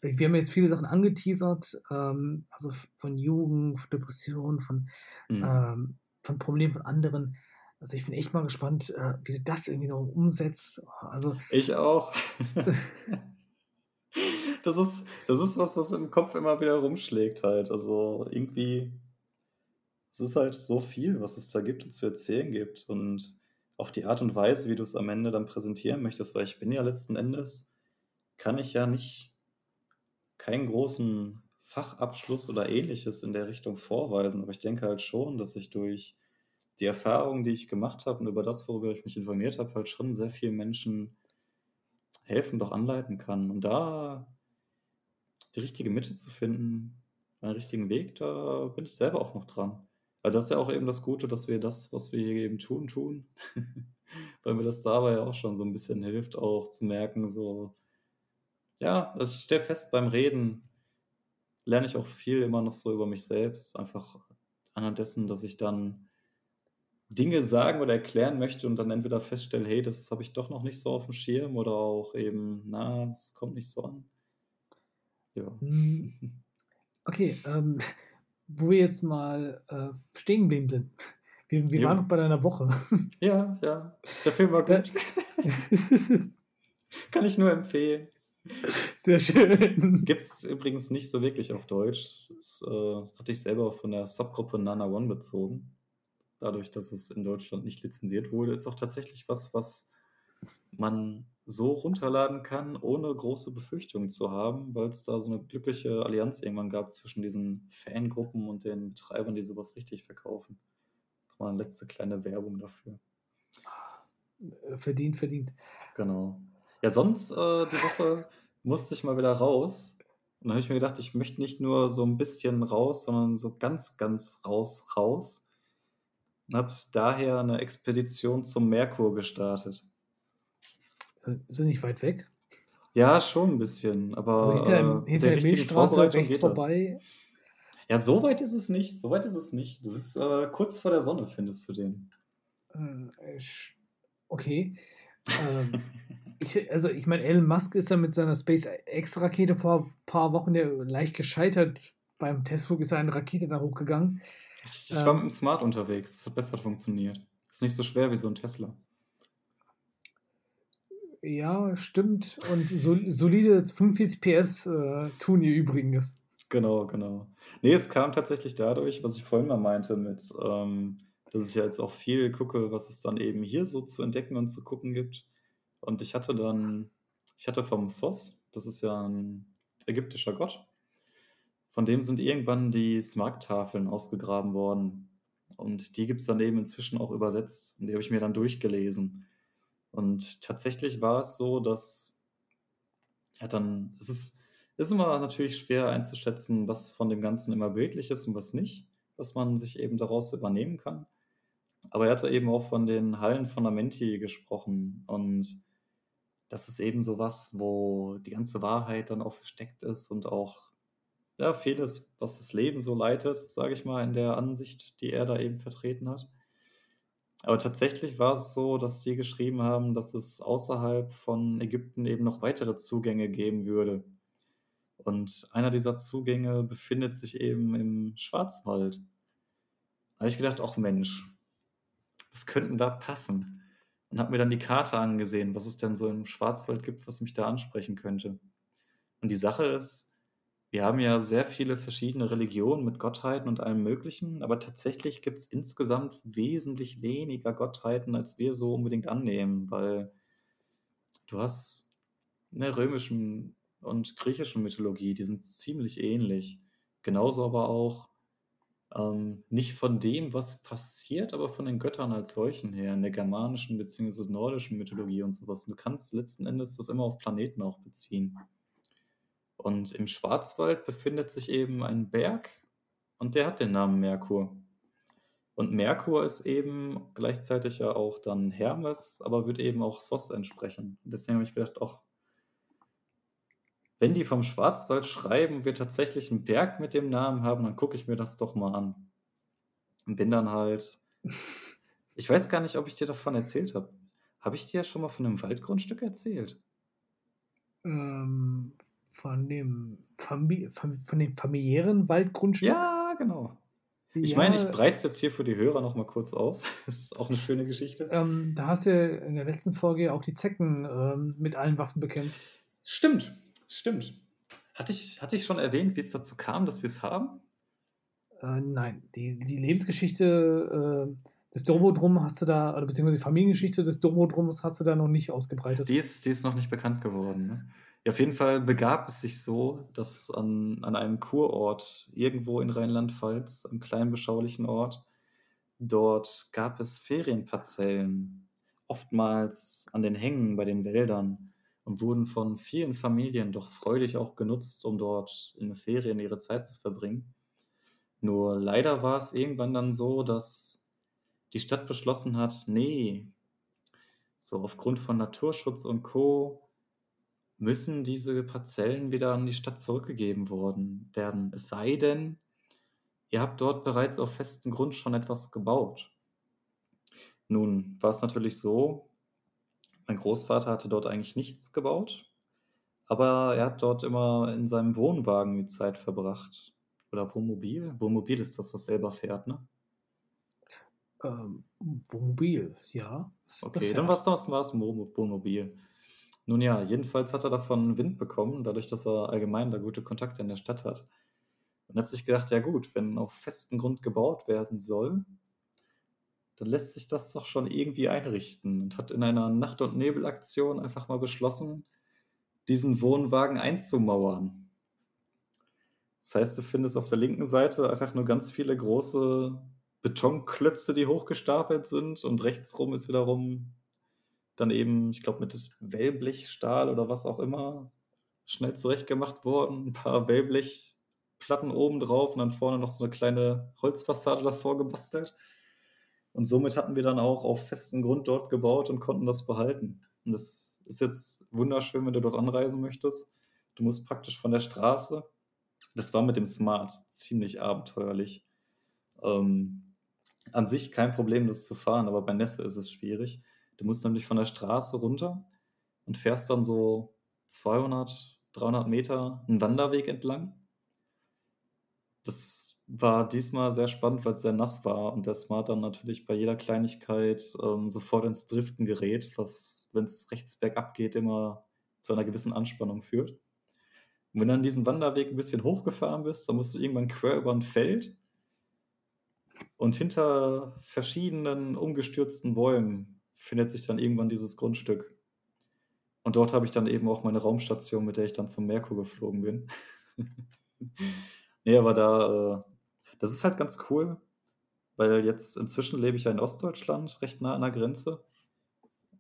Wir haben jetzt viele Sachen angeteasert, ähm, also von Jugend, von Depressionen, von, Mhm. ähm, von Problemen von anderen. Also ich bin echt mal gespannt, äh, wie du das irgendwie noch umsetzt. Also Ich auch. (laughs) Das ist, das ist was, was im Kopf immer wieder rumschlägt halt. Also irgendwie, es ist halt so viel, was es da gibt und zu erzählen gibt. Und auch die Art und Weise, wie du es am Ende dann präsentieren möchtest, weil ich bin ja letzten Endes, kann ich ja nicht keinen großen Fachabschluss oder ähnliches in der Richtung vorweisen. Aber ich denke halt schon, dass ich durch die Erfahrungen, die ich gemacht habe und über das, worüber ich mich informiert habe, halt schon sehr vielen Menschen helfen, doch anleiten kann. Und da die richtige Mitte zu finden, einen richtigen Weg, da bin ich selber auch noch dran. Weil das ist ja auch eben das Gute, dass wir das, was wir hier eben tun, tun. (laughs) Weil mir das dabei auch schon so ein bisschen hilft, auch zu merken, so, ja, also ich stelle fest, beim Reden lerne ich auch viel immer noch so über mich selbst. Einfach anhand dessen, dass ich dann Dinge sagen oder erklären möchte und dann entweder feststelle, hey, das habe ich doch noch nicht so auf dem Schirm oder auch eben, na, das kommt nicht so an. Ja. Hm, okay, ähm, wo wir jetzt mal äh, stehen geblieben sind. Wir, wir Jo. waren noch bei deiner Woche. Ja, ja. Der Film war gut. (laughs) Kann ich nur empfehlen. Sehr schön. Gibt es übrigens nicht so wirklich auf Deutsch. Das äh, hatte ich selber von der Subgruppe Nana One bezogen. Dadurch, dass es in Deutschland nicht lizenziert wurde, ist auch tatsächlich was, was man so runterladen kann, ohne große Befürchtungen zu haben, weil es da so eine glückliche Allianz irgendwann gab zwischen diesen Fangruppen und den Betreibern, die sowas richtig verkaufen. Mal eine letzte kleine Werbung dafür. Verdient, verdient. Genau. Ja, sonst äh, die Woche musste ich mal wieder raus. Und dann habe ich mir gedacht, ich möchte nicht nur so ein bisschen raus, sondern so ganz, ganz raus, raus. Und habe daher eine Expedition zum Merkur gestartet. Ist das nicht weit weg? Ja, schon ein bisschen, aber Also hinter, äh, hinter der der Milchstraße rechts das. vorbei. Ja, so weit ist es nicht. So weit ist es nicht. Das ist äh, kurz vor der Sonne, findest du den. Äh, okay. Ähm, (laughs) ich, also ich meine, Elon Musk ist ja mit seiner SpaceX-Rakete vor ein paar Wochen ja leicht gescheitert. Beim Testflug ist eine Rakete da hochgegangen. Ich, ich war Ähm. mit dem Smart unterwegs. Das hat besser funktioniert. Ist nicht so schwer wie so ein Tesla. Ja, stimmt. Und so, solide 45 PS äh, tun ihr Übriges. Genau, genau. Nee, es kam tatsächlich dadurch, was ich vorhin mal meinte, mit, ähm, dass ich ja jetzt auch viel gucke, was es dann eben hier so zu entdecken und zu gucken gibt. Und ich hatte dann, ich hatte vom Thos, das ist ja ein ägyptischer Gott, von dem sind irgendwann die Smart-Tafeln ausgegraben worden. Und die gibt es dann eben inzwischen auch übersetzt. Und die habe ich mir dann durchgelesen. Und tatsächlich war es so, dass ja dann, es ist, ist immer natürlich schwer einzuschätzen, was von dem Ganzen immer bildlich ist und was nicht, was man sich eben daraus übernehmen kann. Aber er hatte eben auch von den Hallen Fundamenti gesprochen und das ist eben so was, wo die ganze Wahrheit dann auch versteckt ist und auch ja, vieles, was das Leben so leitet, sage ich mal, in der Ansicht, die er da eben vertreten hat. Aber tatsächlich war es so, dass sie geschrieben haben, dass es außerhalb von Ägypten eben noch weitere Zugänge geben würde. Und einer dieser Zugänge befindet sich eben im Schwarzwald. Da habe ich gedacht, ach Mensch, was könnte denn da passen? Und habe mir dann die Karte angesehen, was es denn so im Schwarzwald gibt, was mich da ansprechen könnte. Und die Sache ist, wir haben ja sehr viele verschiedene Religionen mit Gottheiten und allem Möglichen, aber tatsächlich gibt es insgesamt wesentlich weniger Gottheiten, als wir so unbedingt annehmen, weil du hast in der römischen und griechischen Mythologie, die sind ziemlich ähnlich. Genauso aber auch ähm, nicht von dem, was passiert, aber von den Göttern als solchen her, in der germanischen bzw. nordischen Mythologie und sowas. Du kannst letzten Endes das immer auf Planeten auch beziehen. Und im Schwarzwald befindet sich eben ein Berg und der hat den Namen Merkur. Und Merkur ist eben gleichzeitig ja auch dann Hermes, aber wird eben auch Sos entsprechen. Deswegen habe ich gedacht, auch wenn die vom Schwarzwald schreiben, wir tatsächlich einen Berg mit dem Namen haben, dann gucke ich mir das doch mal an. Und bin dann halt (laughs) ich weiß gar nicht, ob ich dir davon erzählt habe. Habe ich dir schon mal von einem Waldgrundstück erzählt? Ähm, von dem Famili von dem familiären Waldgrundstück? Ja, genau. Ich meine, ich breite es jetzt hier für die Hörer noch mal kurz aus. (laughs) Das ist auch eine schöne Geschichte. ähm, da hast du in der letzten Folge auch die Zecken, ähm, mit allen Waffen bekämpft. Stimmt, stimmt. Hatte ich hatte ich schon erwähnt, wie es dazu kam, dass wir es haben? Äh, nein, die die Lebensgeschichte, äh, des Domodrum hast du da oder beziehungsweise die Familiengeschichte des Domodrums hast du da noch nicht ausgebreitet. Die ist die ist noch nicht bekannt geworden, ne? Ja, auf jeden Fall begab es sich so, dass an an einem Kurort irgendwo in Rheinland-Pfalz, einem kleinen beschaulichen Ort dort gab es Ferienparzellen, oftmals an den Hängen bei den Wäldern und wurden von vielen Familien doch freudig auch genutzt, um dort in Ferien ihre Zeit zu verbringen. Nur leider war es irgendwann dann so, dass die Stadt beschlossen hat: „Ne, so aufgrund von Naturschutz und Co. müssen diese Parzellen wieder an die Stadt zurückgegeben worden werden. Es sei denn, ihr habt dort bereits auf festem Grund schon etwas gebaut.“ Nun war es natürlich so, mein Großvater hatte dort eigentlich nichts gebaut, aber er hat dort immer in seinem Wohnwagen die Zeit verbracht. Oder Wohnmobil? Wohnmobil ist das, was selber fährt, ne? Ähm, Wohnmobil, ja. Okay, dann war's das war's Wohnmobil. Nun ja, jedenfalls hat er davon Wind bekommen, dadurch, dass er allgemein da gute Kontakte in der Stadt hat. Und hat sich gedacht: „Ja gut, wenn auf festem Grund gebaut werden soll, dann lässt sich das doch schon irgendwie einrichten.“ Und hat in einer Nacht und Nebelaktion einfach mal beschlossen, diesen Wohnwagen einzumauern. Das heißt, du findest auf der linken Seite einfach nur ganz viele große Betonklötze, die hochgestapelt sind und rechtsrum ist wiederum dann eben, ich glaube, mit Wellblechstahl oder was auch immer schnell zurechtgemacht worden. Ein paar Wellblechplatten oben drauf und dann vorne noch so eine kleine Holzfassade davor gebastelt. Und somit hatten wir dann auch auf festem Grund dort gebaut und konnten das behalten. Und das ist jetzt wunderschön, wenn du dort anreisen möchtest. Du musst praktisch von der Straße das war mit dem Smart ziemlich abenteuerlich. Ähm, an sich kein Problem, das zu fahren, aber bei Nässe ist es schwierig. Du musst nämlich von der Straße runter und fährst dann so 200, 300 Meter einen Wanderweg entlang. Das war diesmal sehr spannend, weil es sehr nass war und der Smart dann natürlich bei jeder Kleinigkeit ähm, sofort ins Driften gerät, was, wenn es rechts bergab geht, immer zu einer gewissen Anspannung führt. Und wenn du dann diesen Wanderweg ein bisschen hochgefahren bist, dann musst du irgendwann quer über ein Feld und hinter verschiedenen umgestürzten Bäumen findet sich dann irgendwann dieses Grundstück. Und dort habe ich dann eben auch meine Raumstation, mit der ich dann zum Merkur geflogen bin. (laughs) Ne, aber da, äh das ist halt ganz cool, weil jetzt inzwischen lebe ich ja in Ostdeutschland, recht nah an der Grenze.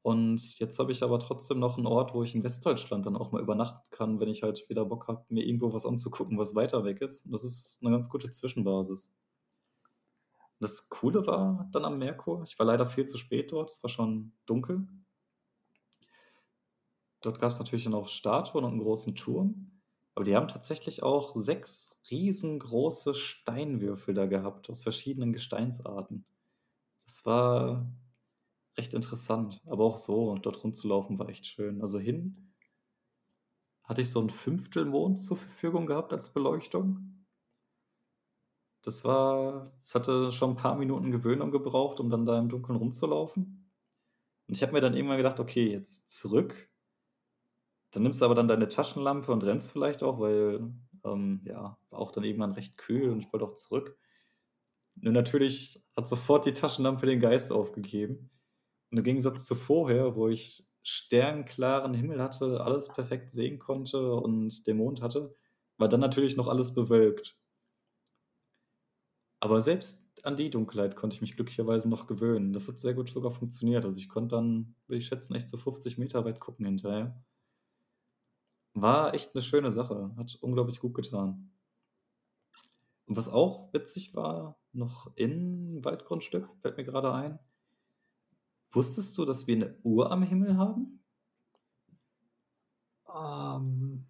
Und jetzt habe ich aber trotzdem noch einen Ort, wo ich in Westdeutschland dann auch mal übernachten kann, wenn ich halt wieder Bock habe, mir irgendwo was anzugucken, was weiter weg ist. Und das ist eine ganz gute Zwischenbasis. Das Coole war dann am Merkur, ich war leider viel zu spät dort, es war schon dunkel. Dort gab es natürlich dann auch Statuen und einen großen Turm, aber die haben tatsächlich auch sechs riesengroße Steinwürfel da gehabt aus verschiedenen Gesteinsarten. Das war recht interessant, aber auch so dort rumzulaufen war echt schön. Also hin hatte ich so ein Fünftelmond zur Verfügung gehabt als Beleuchtung. Das war es hatte schon ein paar Minuten Gewöhnung gebraucht, um dann da im Dunkeln rumzulaufen. Und ich habe mir dann irgendwann gedacht: „Okay, jetzt zurück.“ Dann nimmst du aber dann deine Taschenlampe und rennst vielleicht auch, weil, ähm, ja, war auch dann irgendwann recht kühl und ich wollte auch zurück. Nur natürlich hat sofort die Taschenlampe den Geist aufgegeben. Und im Gegensatz zu vorher, wo ich sternklaren Himmel hatte, alles perfekt sehen konnte und den Mond hatte, war dann natürlich noch alles bewölkt. Aber selbst an die Dunkelheit konnte ich mich glücklicherweise noch gewöhnen. Das hat sehr gut sogar funktioniert. Also, ich konnte dann, würde ich schätzen, echt so 50 Meter weit gucken hinterher. War echt eine schöne Sache, hat unglaublich gut getan. Und was auch witzig war, noch in Waldgrundstück, fällt mir gerade ein. Wusstest du, dass wir eine Uhr am Himmel haben? Ähm,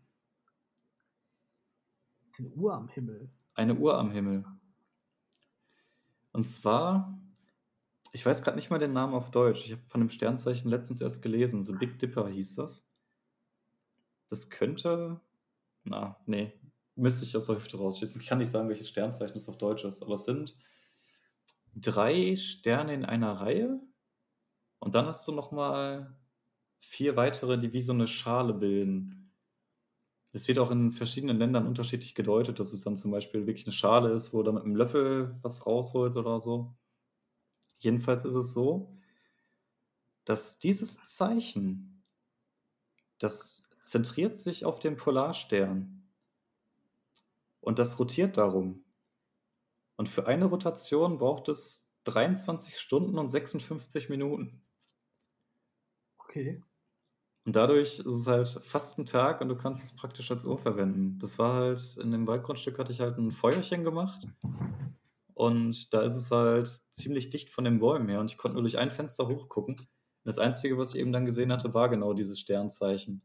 Eine Uhr am Himmel. Eine Uhr am Himmel. Und zwar, ich weiß gerade nicht mal den Namen auf Deutsch. Ich habe von dem Sternzeichen letztens erst gelesen. The Big Dipper hieß das. Das könnte. Na, nee. Müsste ich aus der Hüfte rausschießen. Ich kann nicht sagen, welches Sternzeichen es auf Deutsch ist, aber es sind drei Sterne in einer Reihe. Und dann hast du nochmal vier weitere, die wie so eine Schale bilden. Das wird auch in verschiedenen Ländern unterschiedlich gedeutet, dass es dann zum Beispiel wirklich eine Schale ist, wo du mit einem Löffel was rausholst oder so. Jedenfalls ist es so, dass dieses Zeichen, das zentriert sich auf dem Polarstern und das rotiert darum. Und für eine Rotation braucht es 23 Stunden und 56 Minuten. Okay. Und dadurch ist es halt fast ein Tag und du kannst es praktisch als Uhr verwenden. Das war halt, in dem Waldgrundstück hatte ich halt ein Feuerchen gemacht. Und da ist es halt ziemlich dicht von den Bäumen her und ich konnte nur durch ein Fenster hochgucken. Das Einzige, was ich eben dann gesehen hatte, war genau dieses Sternzeichen.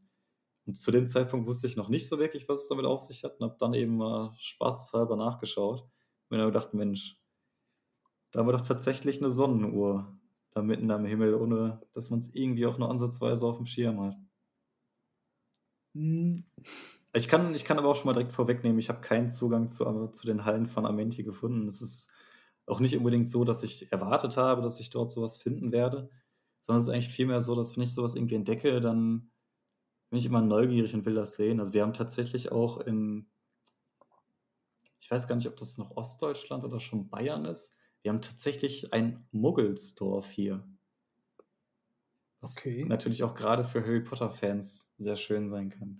Und zu dem Zeitpunkt wusste ich noch nicht so wirklich, was es damit auf sich hat und habe dann eben mal spaßeshalber nachgeschaut. Und dann gedacht, Mensch, da war doch tatsächlich eine Sonnenuhr da mitten am Himmel, ohne dass man es irgendwie auch nur ansatzweise auf dem Schirm hat. Hm. Ich kann, ich kann aber auch schon mal direkt vorwegnehmen, ich habe keinen Zugang zu, zu den Hallen von Amenti gefunden. Es ist auch nicht unbedingt so, dass ich erwartet habe, dass ich dort sowas finden werde, sondern es ist eigentlich vielmehr so, dass wenn ich sowas irgendwie entdecke, dann bin ich immer neugierig und will das sehen. Also wir haben tatsächlich auch in, ich weiß gar nicht, ob das noch Ostdeutschland oder schon Bayern ist, wir haben tatsächlich ein Muggelsdorf hier. Was Okay. natürlich auch gerade für Harry Potter-Fans sehr schön sein kann.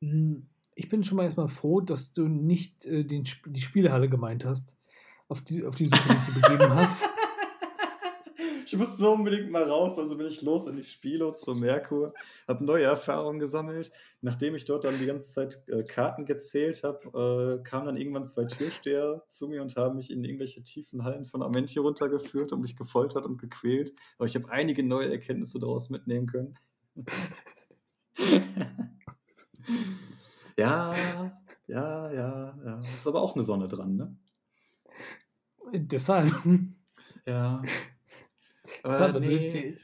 Hm, Ich bin schon mal erstmal froh, dass du nicht äh, den, die Spielehalle gemeint hast, auf die, auf die Suche, die du begeben hast. (laughs) Ich musste so unbedingt mal raus, also bin ich los in die Spiele zu Merkur, habe neue Erfahrungen gesammelt. Nachdem ich dort dann die ganze Zeit äh, Karten gezählt habe, äh, kamen dann irgendwann zwei Türsteher zu mir und haben mich in irgendwelche tiefen Hallen von Amenti runtergeführt und mich gefoltert und gequält. Aber ich habe einige neue Erkenntnisse daraus mitnehmen können. (laughs) ja, ja, ja, ja. Ist aber auch eine Sonne dran, ne? Deshalb. Ja. Aber Deshalb, also nee. die,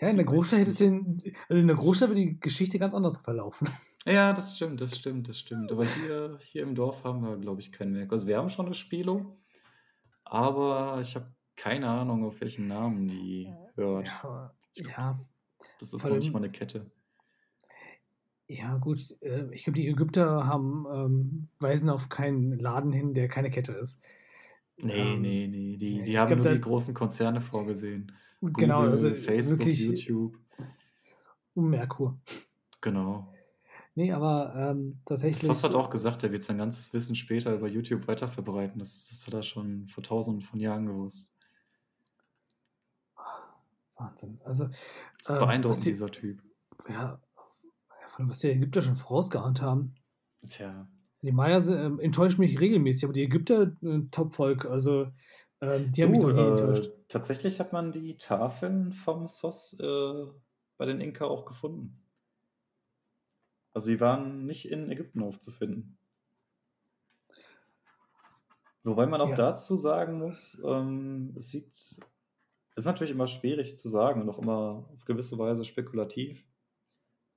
ja, in der Großstadt hätte es den, also in der Großstadt wäre die Geschichte ganz anders verlaufen. (laughs) Ja, das stimmt, das stimmt, das stimmt. Aber hier, hier im Dorf haben wir, glaube ich, keinen Merk. Also wir haben schon eine Spilo, aber ich habe keine Ahnung, auf welchen Namen die hört. Ja, glaub, ja, Das ist noch nicht mal eine Kette. ja gut. äh, Ich glaube, die Ägypter haben, ähm, weisen auf keinen Laden hin, der keine Kette ist. Nee, Ähm, nee, nee. Die, die haben glaub, nur die großen Konzerne vorgesehen. Genau, Google, also Facebook, wirklich YouTube. um Merkur. Genau. Nee, aber ähm, Das tatsächlich. Voss hat auch gesagt, er wird sein ganzes Wissen später über YouTube weiterverbreiten. Das, das hat er schon vor tausenden von Jahren gewusst. Wahnsinn. Also, Das ist ähm, beeindruckend, die, dieser Typ. ja, allem, was die Ägypter schon vorausgeahnt haben. Tja. Die Maya ähm, enttäuschen mich regelmäßig, aber die Ägypter, äh, Top-Volk, also ähm, die haben mich Du, noch nie äh, enttäuscht. tatsächlich hat man die Tafeln vom Sos äh, bei den Inka auch gefunden. Also die waren nicht in Ägypten aufzufinden. Wobei man auch Ja. dazu sagen muss, ähm, es sieht, es ist natürlich immer schwierig zu sagen und auch immer auf gewisse Weise spekulativ.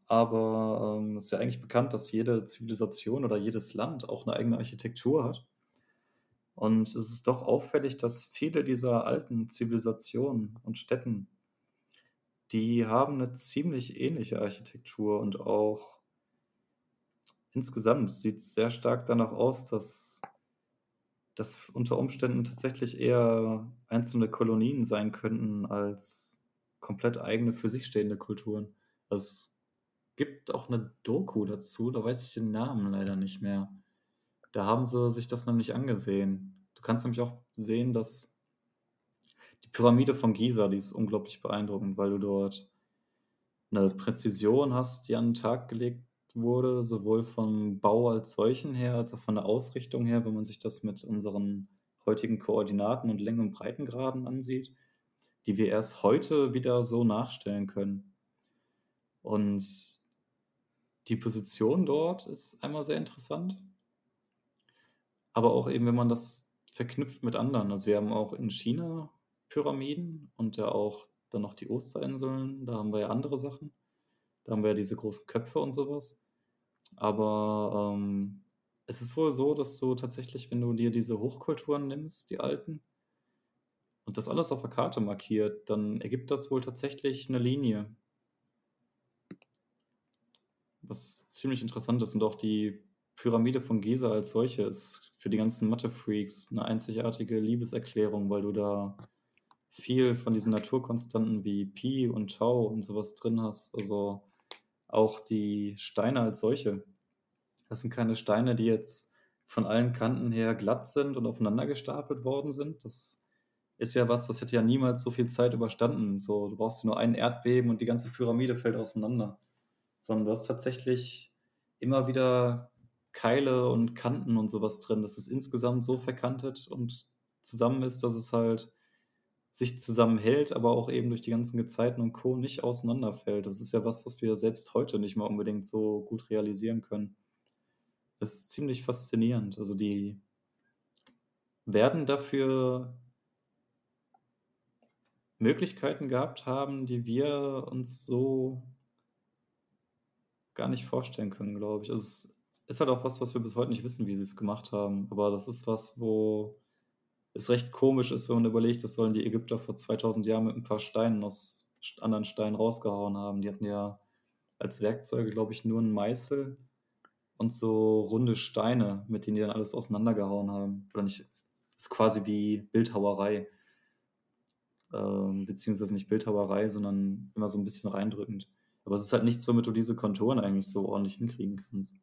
Aber ähm, es ist ja eigentlich bekannt, dass jede Zivilisation oder jedes Land auch eine eigene Architektur hat. Und es ist doch auffällig, dass viele dieser alten Zivilisationen und Städten, die haben eine ziemlich ähnliche Architektur und auch insgesamt sieht es sehr stark danach aus, dass das unter Umständen tatsächlich eher einzelne Kolonien sein könnten als komplett eigene für sich stehende Kulturen. Also es gibt auch eine Doku dazu, da weiß ich den Namen leider nicht mehr. Da haben sie sich das nämlich angesehen. Du kannst nämlich auch sehen, dass die Pyramide von Giza, die ist unglaublich beeindruckend, weil du dort eine Präzision hast, die an den Tag gelegt wurde, sowohl vom Bau als solchen her, als auch von der Ausrichtung her, wenn man sich das mit unseren heutigen Koordinaten und Längen- und Breitengraden ansieht, die wir erst heute wieder so nachstellen können. Und die Position dort ist einmal sehr interessant. Aber auch eben, wenn man das verknüpft mit anderen. Also wir haben auch in China Pyramiden und ja auch dann noch die Osterinseln, da haben wir ja andere Sachen. Da haben wir ja diese großen Köpfe und sowas. Aber ähm, es ist wohl so, dass du tatsächlich, wenn du dir diese Hochkulturen nimmst, die alten, und das alles auf der Karte markiert, dann ergibt das wohl tatsächlich eine Linie. Was ziemlich interessant ist. Und auch die Pyramide von Giza als solche ist für die ganzen Mathe-Freaks eine einzigartige Liebeserklärung, weil du da viel von diesen Naturkonstanten wie Pi und Tau und sowas drin hast. Also auch die Steine als solche. Das sind keine Steine, die jetzt von allen Kanten her glatt sind und aufeinander gestapelt worden sind. Das ist ja was, das hätte ja niemals so viel Zeit überstanden. So, du brauchst nur ein Erdbeben und die ganze Pyramide fällt auseinander. Sondern du hast tatsächlich immer wieder Keile und Kanten und sowas drin, dass es insgesamt so verkantet und zusammen ist, dass es halt sich zusammenhält, aber auch eben durch die ganzen Gezeiten und Co. nicht auseinanderfällt. Das ist ja was, was wir selbst heute nicht mal unbedingt so gut realisieren können. Das ist ziemlich faszinierend. Also die werden dafür Möglichkeiten gehabt haben, die wir uns so gar nicht vorstellen können, glaube ich. Also es ist halt auch was, was wir bis heute nicht wissen, wie sie es gemacht haben. Aber das ist was, wo es recht komisch ist, wenn man überlegt, das sollen die Ägypter vor 2000 Jahren mit ein paar Steinen aus anderen Steinen rausgehauen haben. Die hatten ja als Werkzeuge, glaube ich, nur einen Meißel und so runde Steine, mit denen die dann alles auseinandergehauen haben. Oder nicht, ist quasi wie Bildhauerei. Ähm, beziehungsweise nicht Bildhauerei, sondern immer so ein bisschen reindrückend. Aber es ist halt nichts, womit du diese Konturen eigentlich so ordentlich hinkriegen kannst.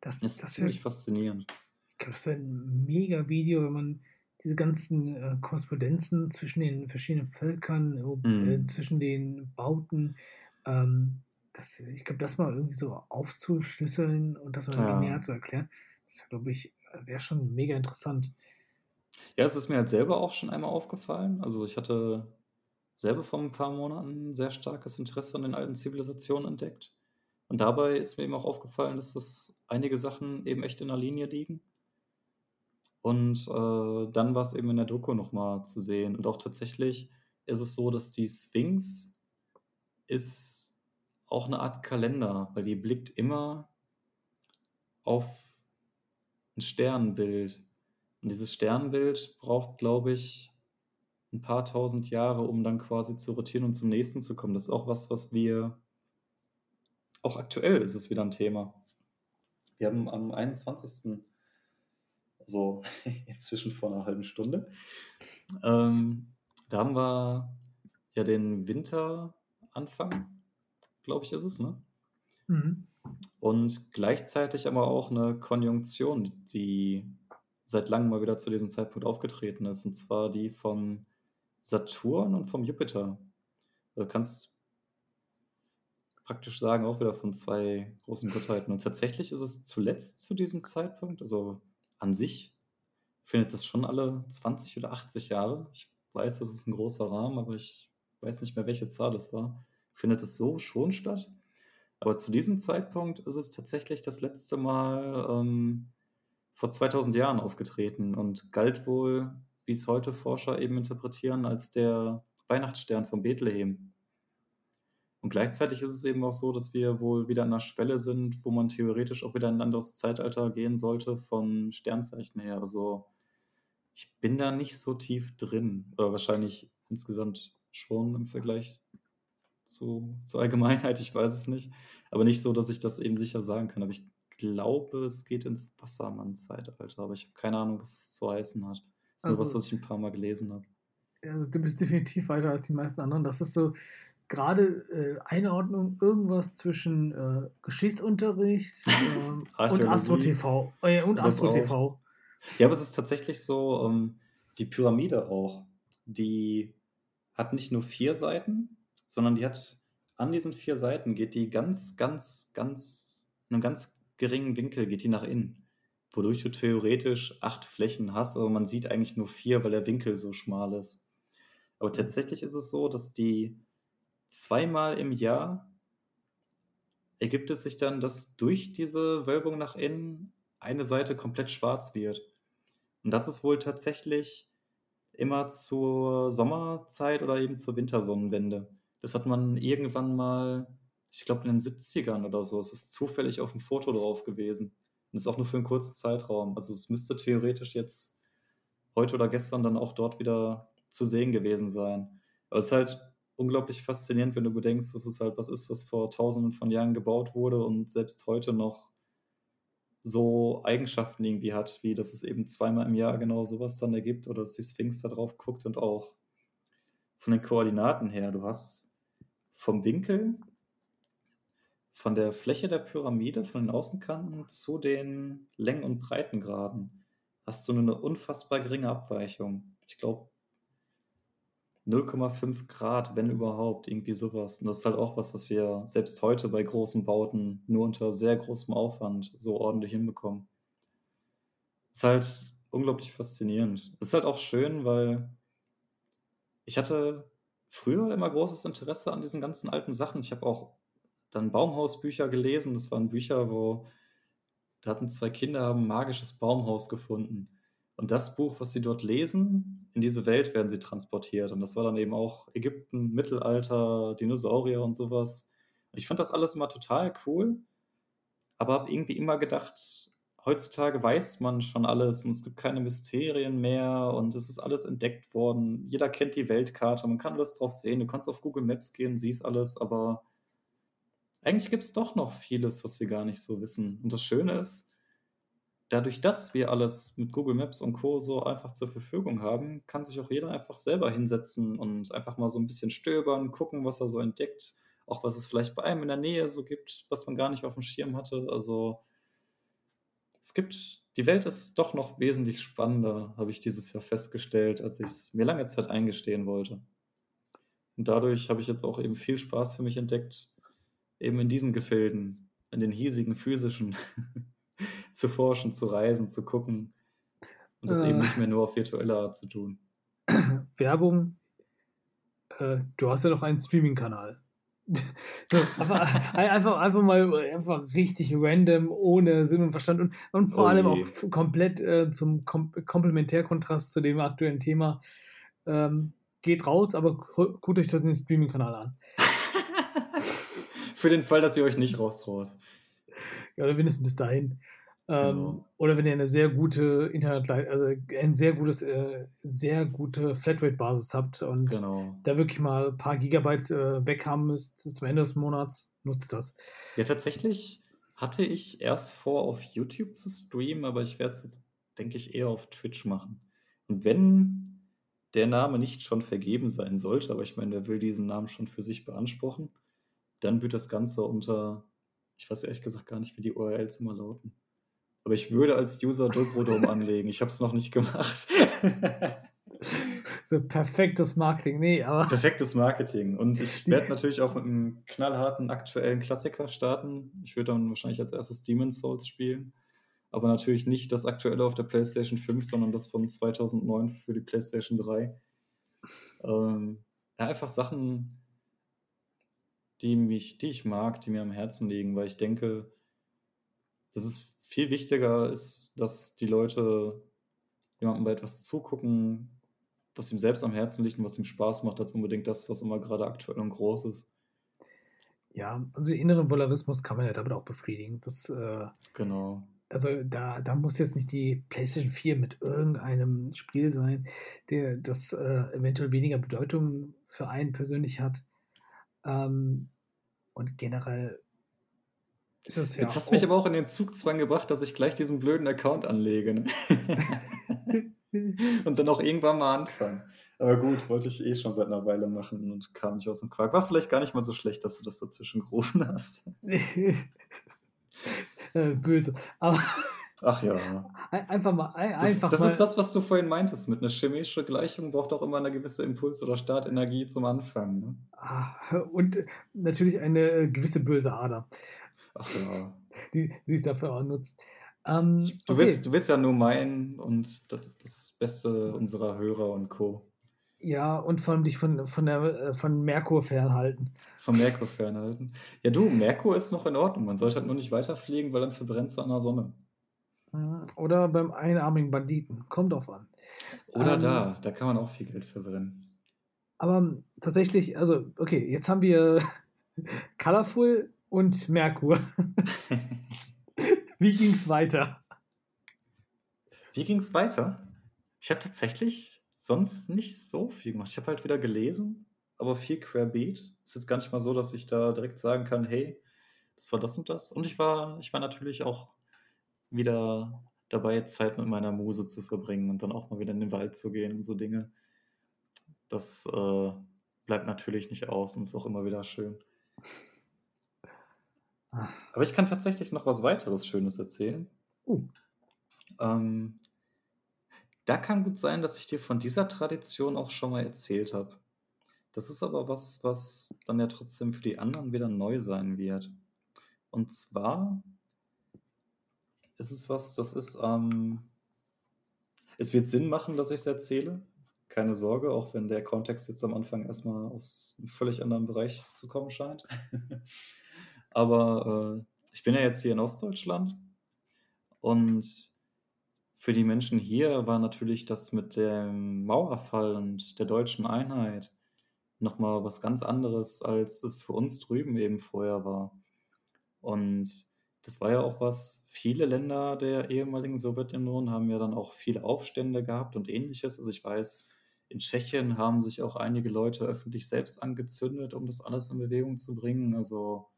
Das, das ist das ziemlich wär, faszinierend. Ich glaube, das wäre ein mega Video, wenn man diese ganzen äh, Korrespondenzen zwischen den verschiedenen Völkern, äh, mhm. zwischen den Bauten, ähm, das, ich glaube, das mal irgendwie so aufzuschlüsseln und das mal ja. näher zu erklären, das glaube ich, wäre schon mega interessant. Ja, es ist mir halt selber auch schon einmal aufgefallen. Also ich hatte selber vor ein paar Monaten ein sehr starkes Interesse an den alten Zivilisationen entdeckt. Und dabei ist mir eben auch aufgefallen, dass das einige Sachen eben echt in der Linie liegen. Und äh, dann war es eben in der Doku nochmal zu sehen. Und auch tatsächlich ist es so, dass die Sphinx ist auch eine Art Kalender, weil die blickt immer auf ein Sternbild. Und dieses Sternbild braucht, glaube ich, ein paar tausend Jahre, um dann quasi zu rotieren und zum nächsten zu kommen. Das ist auch was, was wir, auch aktuell ist es wieder ein Thema. Wir haben am 21 so (laughs) inzwischen vor einer halben Stunde. Ähm, da haben wir ja den Winteranfang, glaube ich, ist es, ne? Mhm. Und gleichzeitig aber auch eine Konjunktion, die seit langem mal wieder zu diesem Zeitpunkt aufgetreten ist, und zwar die vom Saturn und vom Jupiter. Du kannst praktisch sagen, auch wieder von zwei großen Gottheiten. Und tatsächlich ist es zuletzt zu diesem Zeitpunkt, also an sich findet das schon alle 20 oder 80 Jahre. Ich weiß, das ist ein großer Rahmen, aber ich weiß nicht mehr, welche Zahl das war. Findet es so schon statt? Aber zu diesem Zeitpunkt ist es tatsächlich das letzte Mal ähm, vor 2000 Jahren aufgetreten und galt wohl, wie es heute Forscher eben interpretieren, als der Weihnachtsstern von Bethlehem. Und gleichzeitig ist es eben auch so, dass wir wohl wieder an der Schwelle sind, wo man theoretisch auch wieder in ein anderes Zeitalter gehen sollte vom Sternzeichen her. Also ich bin da nicht so tief drin. Oder wahrscheinlich insgesamt schon im Vergleich zu, zur Allgemeinheit, ich weiß es nicht. Aber nicht so, dass ich das eben sicher sagen kann. Aber ich glaube, es geht ins Wassermann-Zeitalter. Aber ich habe keine Ahnung, was das zu heißen hat. Das ist also, nur was, was ich ein paar Mal gelesen habe. Also du bist definitiv weiter als die meisten anderen. Das ist so, gerade äh, Einordnung irgendwas zwischen äh, Geschichtsunterricht (laughs) äh, und Astro TV. Äh, und Astro TV. Ja, aber es ist tatsächlich so, ähm, die Pyramide auch, die hat nicht nur vier Seiten, sondern die hat an diesen vier Seiten geht die ganz, ganz, ganz, in einem ganz geringen Winkel geht die nach innen. Wodurch du theoretisch acht Flächen hast, aber man sieht eigentlich nur vier, weil der Winkel so schmal ist. Aber tatsächlich ist es so, dass die zweimal im Jahr ergibt es sich dann, dass durch diese Wölbung nach innen eine Seite komplett schwarz wird. Und das ist wohl tatsächlich immer zur Sommerzeit oder eben zur Wintersonnenwende. Das hat man irgendwann mal, ich glaube in den 70ern oder so, es ist zufällig auf dem Foto drauf gewesen. Und das ist auch nur für einen kurzen Zeitraum. Also es müsste theoretisch jetzt heute oder gestern dann auch dort wieder zu sehen gewesen sein. Aber es ist halt unglaublich faszinierend, wenn du bedenkst, dass es halt was ist, was vor tausenden von Jahren gebaut wurde und selbst heute noch so Eigenschaften irgendwie hat, wie dass es eben zweimal im Jahr genau sowas dann ergibt oder dass die Sphinx da drauf guckt und auch von den Koordinaten her, du hast vom Winkel, von der Fläche der Pyramide, von den Außenkanten zu den Längen- und Breitengraden, hast du eine unfassbar geringe Abweichung. Ich glaube 0,5 Grad, wenn überhaupt, irgendwie sowas. Und das ist halt auch was, was wir selbst heute bei großen Bauten nur unter sehr großem Aufwand so ordentlich hinbekommen. Ist halt unglaublich faszinierend. Ist halt auch schön, weil ich hatte früher immer großes Interesse an diesen ganzen alten Sachen. Ich habe auch dann Baumhausbücher gelesen. Das waren Bücher, wo da hatten zwei Kinder haben ein magisches Baumhaus gefunden. Und das Buch, was sie dort lesen, in diese Welt werden sie transportiert. Und das war dann eben auch Ägypten, Mittelalter, Dinosaurier und sowas. Ich fand das alles immer total cool, aber habe irgendwie immer gedacht, heutzutage weiß man schon alles und es gibt keine Mysterien mehr und es ist alles entdeckt worden. Jeder kennt die Weltkarte, man kann alles drauf sehen. Du kannst auf Google Maps gehen, siehst alles, aber eigentlich gibt es doch noch vieles, was wir gar nicht so wissen. Und das Schöne ist, dadurch, dass wir alles mit Google Maps und Co. so einfach zur Verfügung haben, kann sich auch jeder einfach selber hinsetzen und einfach mal so ein bisschen stöbern, gucken, was er so entdeckt. Auch was es vielleicht bei einem in der Nähe so gibt, was man gar nicht auf dem Schirm hatte. Also es gibt, die Welt ist doch noch wesentlich spannender, habe ich dieses Jahr festgestellt, als ich es mir lange Zeit eingestehen wollte. Und dadurch habe ich jetzt auch eben viel Spaß für mich entdeckt, eben in diesen Gefilden, in den hiesigen physischen (laughs) zu forschen, zu reisen, zu gucken und das äh, eben nicht mehr nur auf virtuelle Art zu tun. (clears throat) Werbung. Äh, du hast ja noch einen Streaming-Kanal. (laughs) so, einfach, einfach, einfach mal einfach richtig random, ohne Sinn und Verstand und, und vor oh allem auch komplett äh, zum Kom Komplementärkontrast zu dem aktuellen Thema. Ähm, geht raus, aber guckt euch den Streaming-Kanal an. (laughs) Für den Fall, dass ihr euch nicht raustraut. Ja, oder mindestens bis dahin. Ähm, genau. Oder wenn ihr eine sehr gute Internetleitung, also ein sehr gutes, äh, sehr gute Flatrate-Basis habt und genau. da wirklich mal ein paar Gigabyte äh, weg haben müsst zum Ende des Monats, nutzt das. Ja, tatsächlich hatte ich erst vor, auf YouTube zu streamen, aber ich werde es jetzt, denke ich, eher auf Twitch machen. Und wenn der Name nicht schon vergeben sein sollte, aber ich meine, wer will diesen Namen schon für sich beanspruchen, dann wird das Ganze unter, ich weiß ehrlich gesagt gar nicht, wie die URLs immer lauten. Aber ich würde als User Dobrodom (laughs) anlegen. Ich habe es noch nicht gemacht. so perfektes Marketing. Nee, aber. Perfektes Marketing. Und ich (laughs) werde natürlich auch mit einem knallharten aktuellen Klassiker starten. Ich würde dann wahrscheinlich als erstes Demon's Souls spielen. Aber natürlich nicht das aktuelle auf der PlayStation 5, sondern das von 2009 für die PlayStation 3. Ähm, ja, einfach Sachen, die, mich, die ich mag, die mir am Herzen liegen, weil ich denke, das ist viel wichtiger ist, dass die Leute jemandem bei etwas zugucken, was ihm selbst am Herzen liegt und was ihm Spaß macht, als unbedingt das, was immer gerade aktuell und groß ist. Ja, also inneren Volarismus kann man ja damit auch befriedigen. Das, äh, genau. Also da, da muss jetzt nicht die PlayStation 4 mit irgendeinem Spiel sein, der das äh, eventuell weniger Bedeutung für einen persönlich hat. Ähm, und generell Jetzt ja hast du mich aber auch in den Zugzwang gebracht, dass ich gleich diesen blöden Account anlege. Ne? (laughs) und dann auch irgendwann mal anfangen. Aber gut, wollte ich eh schon seit einer Weile machen und kam nicht aus dem Quark. War vielleicht gar nicht mal so schlecht, dass du das dazwischen gerufen hast. (laughs) Äh, böse. Aber. Ach ja. Einfach mal. Einfach das, das mal. ist das, was du vorhin meintest. Mit einer chemischen Gleichung braucht auch immer eine gewisse Impuls- oder Startenergie zum Anfang. Ne? Ah, und natürlich eine gewisse böse Ader. Ach ja. (laughs) Die, die es dafür auch nutzt. Ähm, du, okay. willst, du willst ja nur meinen und das, das Beste unserer Hörer und Co. Ja, und von dich von, von, der, äh, von Merkur fernhalten. Von Merkur fernhalten. Ja, du, Merkur ist noch in Ordnung. Man sollte halt nur nicht weiterfliegen, weil dann verbrennt es an der Sonne. Mhm, oder beim einarmigen Banditen. Kommt drauf an. Oder ähm, da, da kann man auch viel Geld verbrennen. Aber tatsächlich, also, okay, jetzt haben wir (laughs) Colorful und Merkur. (laughs) Wie ging es weiter? Wie ging es weiter? Ich habe tatsächlich sonst nicht so viel gemacht. Ich habe halt wieder gelesen, aber viel querbeet. Ist jetzt gar nicht mal so, dass ich da direkt sagen kann, hey, das war das und das. Und ich war, ich war natürlich auch wieder dabei, Zeit mit meiner Muse zu verbringen und dann auch mal wieder in den Wald zu gehen und so Dinge. Das äh, bleibt natürlich nicht aus und ist auch immer wieder schön. Aber ich kann tatsächlich noch was weiteres Schönes erzählen. Uh. Ähm, da kann gut sein, dass ich dir von dieser Tradition auch schon mal erzählt habe. Das ist aber was, was dann ja trotzdem für die anderen wieder neu sein wird. Und zwar ist es was, das ist, ähm, es wird Sinn machen, dass ich es erzähle. Keine Sorge, auch wenn der Kontext jetzt am Anfang erstmal aus einem völlig anderen Bereich zu kommen scheint. (laughs) Aber äh, ich bin ja jetzt hier in Ostdeutschland und für die Menschen hier war natürlich das mit dem Mauerfall und der deutschen Einheit nochmal was ganz anderes, als es für uns drüben eben vorher war. Und das war ja auch was, viele Länder der ehemaligen Sowjetunion haben ja dann auch viele Aufstände gehabt und ähnliches. Also ich weiß, in Tschechien haben sich auch einige Leute öffentlich selbst angezündet, um das alles in Bewegung zu bringen. Also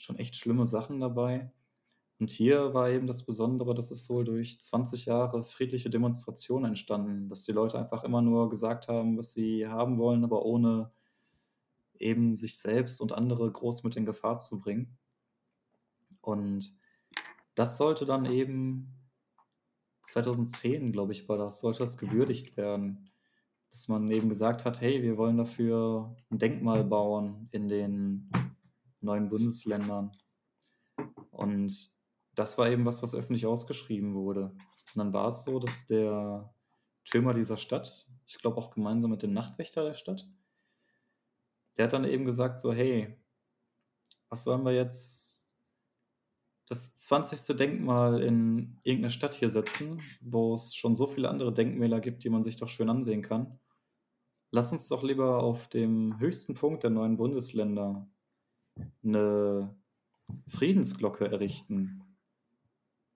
schon echt schlimme Sachen dabei. Und hier war eben das Besondere, dass es wohl durch 20 Jahre friedliche Demonstrationen entstanden, dass die Leute einfach immer nur gesagt haben, was sie haben wollen, aber ohne eben sich selbst und andere groß mit in Gefahr zu bringen. Und das sollte dann eben 2010, glaube ich, war das, sollte das gewürdigt werden, dass man eben gesagt hat, hey, wir wollen dafür ein Denkmal bauen in den neuen Bundesländern. Und das war eben was, was öffentlich ausgeschrieben wurde. Und dann war es so, dass der Türmer dieser Stadt, ich glaube auch gemeinsam mit dem Nachtwächter der Stadt, der hat dann eben gesagt so, hey, was sollen wir jetzt das 20. Denkmal in irgendeine Stadt hier setzen, wo es schon so viele andere Denkmäler gibt, die man sich doch schön ansehen kann. Lass uns doch lieber auf dem höchsten Punkt der neuen Bundesländer eine Friedensglocke errichten,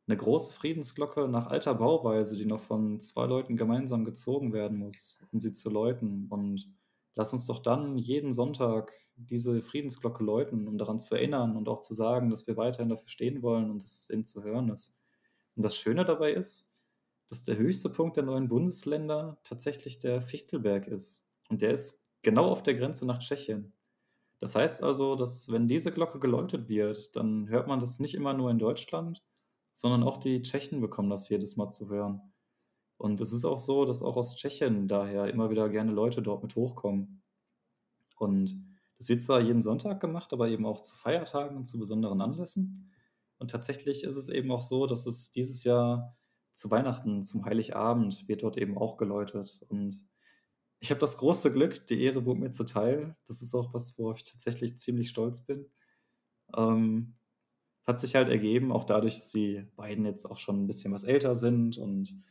eine große Friedensglocke nach alter Bauweise, die noch von zwei Leuten gemeinsam gezogen werden muss, um sie zu läuten. Und lass uns doch dann jeden Sonntag diese Friedensglocke läuten, um daran zu erinnern und auch zu sagen, dass wir weiterhin dafür stehen wollen und dass es eben zu hören ist. Und das Schöne dabei ist, dass der höchste Punkt der neuen Bundesländer tatsächlich der Fichtelberg ist. Und der ist genau auf der Grenze nach Tschechien. Das heißt also, dass wenn diese Glocke geläutet wird, dann hört man das nicht immer nur in Deutschland, sondern auch die Tschechen bekommen das jedes Mal zu hören. Und es ist auch so, dass auch aus Tschechien daher immer wieder gerne Leute dort mit hochkommen. Und das wird zwar jeden Sonntag gemacht, aber eben auch zu Feiertagen und zu besonderen Anlässen. Und tatsächlich ist es eben auch so, dass es dieses Jahr zu Weihnachten, zum Heiligabend, wird dort eben auch geläutet. Und ich habe das große Glück, die Ehre wurde mir zuteil. Das ist auch was, worauf ich tatsächlich ziemlich stolz bin. Ähm, hat sich halt ergeben, auch dadurch, dass die beiden jetzt auch schon ein bisschen was älter sind und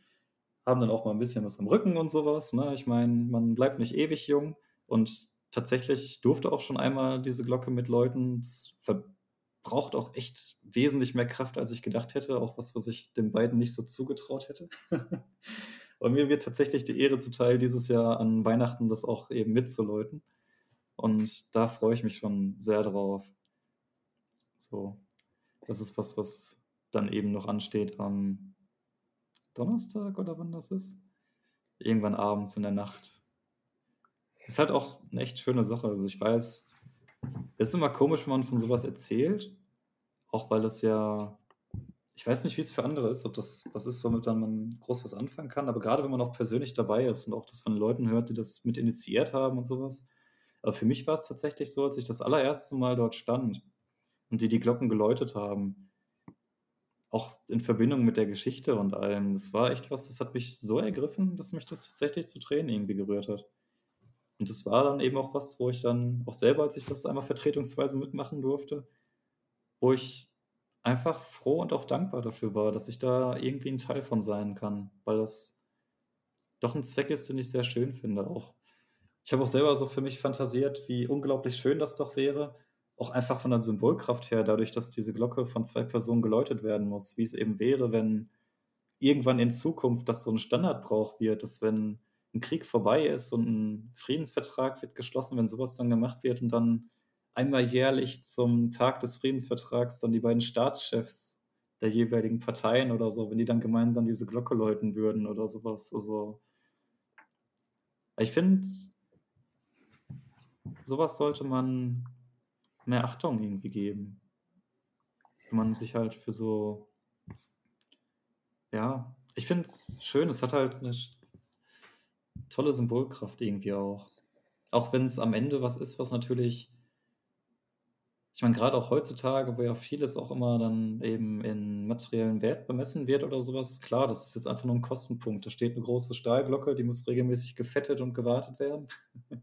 haben dann auch mal ein bisschen was am Rücken und sowas. Ne? Ich meine, man bleibt nicht ewig jung und tatsächlich, ich durfte auch schon einmal diese Glocke mit Leuten. Das verbraucht auch echt wesentlich mehr Kraft, als ich gedacht hätte. Auch was, was ich den beiden nicht so zugetraut hätte. (laughs) und mir wird tatsächlich die Ehre zuteil, dieses Jahr an Weihnachten das auch eben mitzuläuten. Und da freue ich mich schon sehr drauf. So, das ist was, was dann eben noch ansteht am Donnerstag oder wann das ist. Irgendwann abends in der Nacht. Ist halt auch eine echt schöne Sache. Also ich weiß, es ist immer komisch, wenn man von sowas erzählt. Auch weil das ja, ich weiß nicht, wie es für andere ist, ob das was ist, womit dann man groß was anfangen kann. Aber gerade wenn man auch persönlich dabei ist und auch das von Leuten hört, die das mit initiiert haben und sowas. Aber für mich war es tatsächlich so, als ich das allererste Mal dort stand und die die Glocken geläutet haben. Auch in Verbindung mit der Geschichte und allem. Das war echt was, das hat mich so ergriffen, dass mich das tatsächlich zu Tränen irgendwie gerührt hat. Und das war dann eben auch was, wo ich dann auch selber, als ich das einmal vertretungsweise mitmachen durfte, wo ich einfach froh und auch dankbar dafür war, dass ich da irgendwie ein Teil von sein kann, weil das doch ein Zweck ist, den ich sehr schön finde auch. Ich habe auch selber so für mich fantasiert, wie unglaublich schön das doch wäre, auch einfach von der Symbolkraft her, dadurch, dass diese Glocke von zwei Personen geläutet werden muss, wie es eben wäre, wenn irgendwann in Zukunft das so ein Standardbrauch wird, dass wenn ein Krieg vorbei ist und ein Friedensvertrag wird geschlossen, wenn sowas dann gemacht wird und dann einmal jährlich zum Tag des Friedensvertrags dann die beiden Staatschefs der jeweiligen Parteien oder so, wenn die dann gemeinsam diese Glocke läuten würden oder sowas. Also ich finde, sowas sollte man mehr Achtung irgendwie geben. Wenn man sich halt für so, ja, ich finde es schön, es hat halt eine tolle Symbolkraft irgendwie auch. Auch wenn es am Ende was ist, was natürlich, ich meine, gerade auch heutzutage, wo ja vieles auch immer dann eben in materiellen Wert bemessen wird oder sowas, klar, das ist jetzt einfach nur ein Kostenpunkt. Da steht eine große Stahlglocke, die muss regelmäßig gefettet und gewartet werden. (laughs)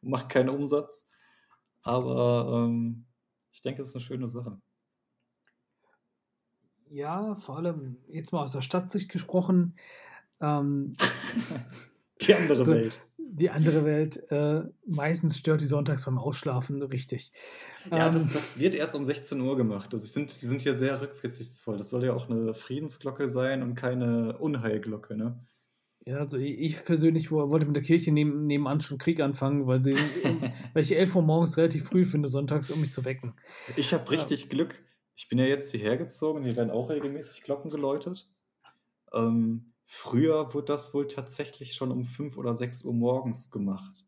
Macht keinen Umsatz. Aber ähm, ich denke, es ist eine schöne Sache. Ja, vor allem jetzt mal aus der Stadtsicht gesprochen. Ähm, (laughs) die andere so, Welt. Die andere Welt. Äh, meistens stört die sonntags beim Ausschlafen richtig. Ja, ähm, das, das, wird erst um 16 Uhr gemacht. Also sind, die sind hier sehr rücksichtvoll. Das soll ja auch eine Friedensglocke sein und keine Unheilglocke, ne? Ja, also ich persönlich wollte mit der Kirche neben, nebenan schon Krieg anfangen, weil, sie, (laughs) weil ich 11 Uhr morgens relativ früh finde, sonntags, um mich zu wecken. Ich habe richtig ja. Glück. Ich bin ja jetzt hierher gezogen, hier werden auch regelmäßig Glocken geläutet. Ähm, früher wurde das wohl tatsächlich schon um 5 oder 6 Uhr morgens gemacht.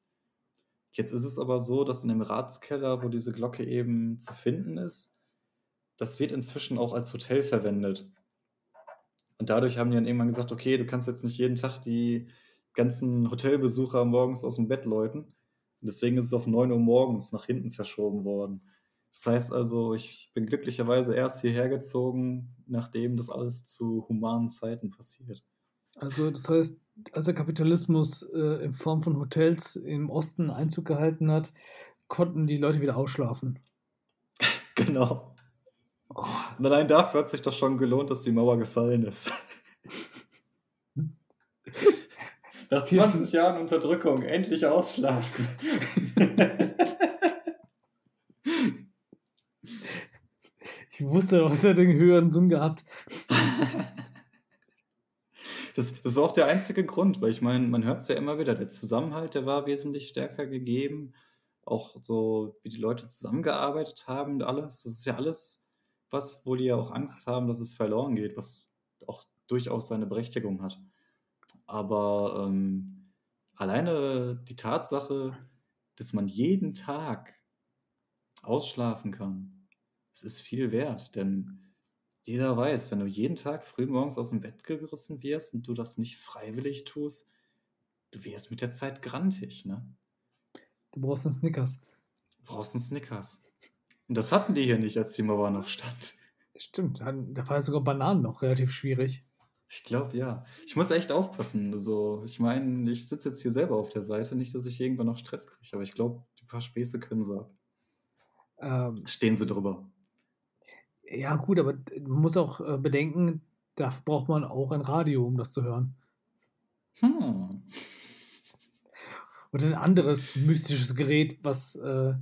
Jetzt ist es aber so, dass in dem Ratskeller, wo diese Glocke eben zu finden ist, das wird inzwischen auch als Hotel verwendet. Und dadurch haben die dann irgendwann gesagt, okay, du kannst jetzt nicht jeden Tag die ganzen Hotelbesucher morgens aus dem Bett läuten. Und deswegen ist es auf 9 Uhr morgens nach hinten verschoben worden. Das heißt also, ich bin glücklicherweise erst hierher gezogen, nachdem das alles zu humanen Zeiten passiert. Also das heißt, als der Kapitalismus äh, in Form von Hotels im Osten Einzug gehalten hat, konnten die Leute wieder ausschlafen. (laughs) genau. Oh. Und allein dafür hat sich doch schon gelohnt, dass die Mauer gefallen ist. (laughs) Nach 20 Jahren Unterdrückung, endlich ausschlafen. ich wusste doch, dass er den höheren Sinn gehabt. (laughs) Das, das war auch der einzige Grund, weil ich meine, man hört es ja immer wieder, der Zusammenhalt, der war wesentlich stärker gegeben. Auch so, wie die Leute zusammengearbeitet haben und alles. Das ist ja alles was, wo die ja auch Angst haben, dass es verloren geht, was auch durchaus seine Berechtigung hat. Aber ähm, alleine die Tatsache, dass man jeden Tag ausschlafen kann, es ist viel wert, denn jeder weiß, wenn du jeden Tag früh morgens aus dem Bett gerissen wirst und du das nicht freiwillig tust, du wirst mit der Zeit grantig, ne? Du brauchst einen Snickers. Du brauchst einen Snickers. Und das hatten die hier nicht, als die Mauer noch stand. Stimmt, da war sogar Bananen noch relativ schwierig. Ich glaube, ja. Ich muss echt aufpassen. Also, ich meine, ich sitze jetzt hier selber auf der Seite, nicht, dass ich irgendwann noch Stress kriege, aber ich glaube, die paar Späße können sie ab. Ähm, Stehen sie drüber. Ja, gut, aber man muss auch äh, bedenken, da braucht man auch ein Radio, um das zu hören. Hm. Oder ein anderes mystisches Gerät, was äh,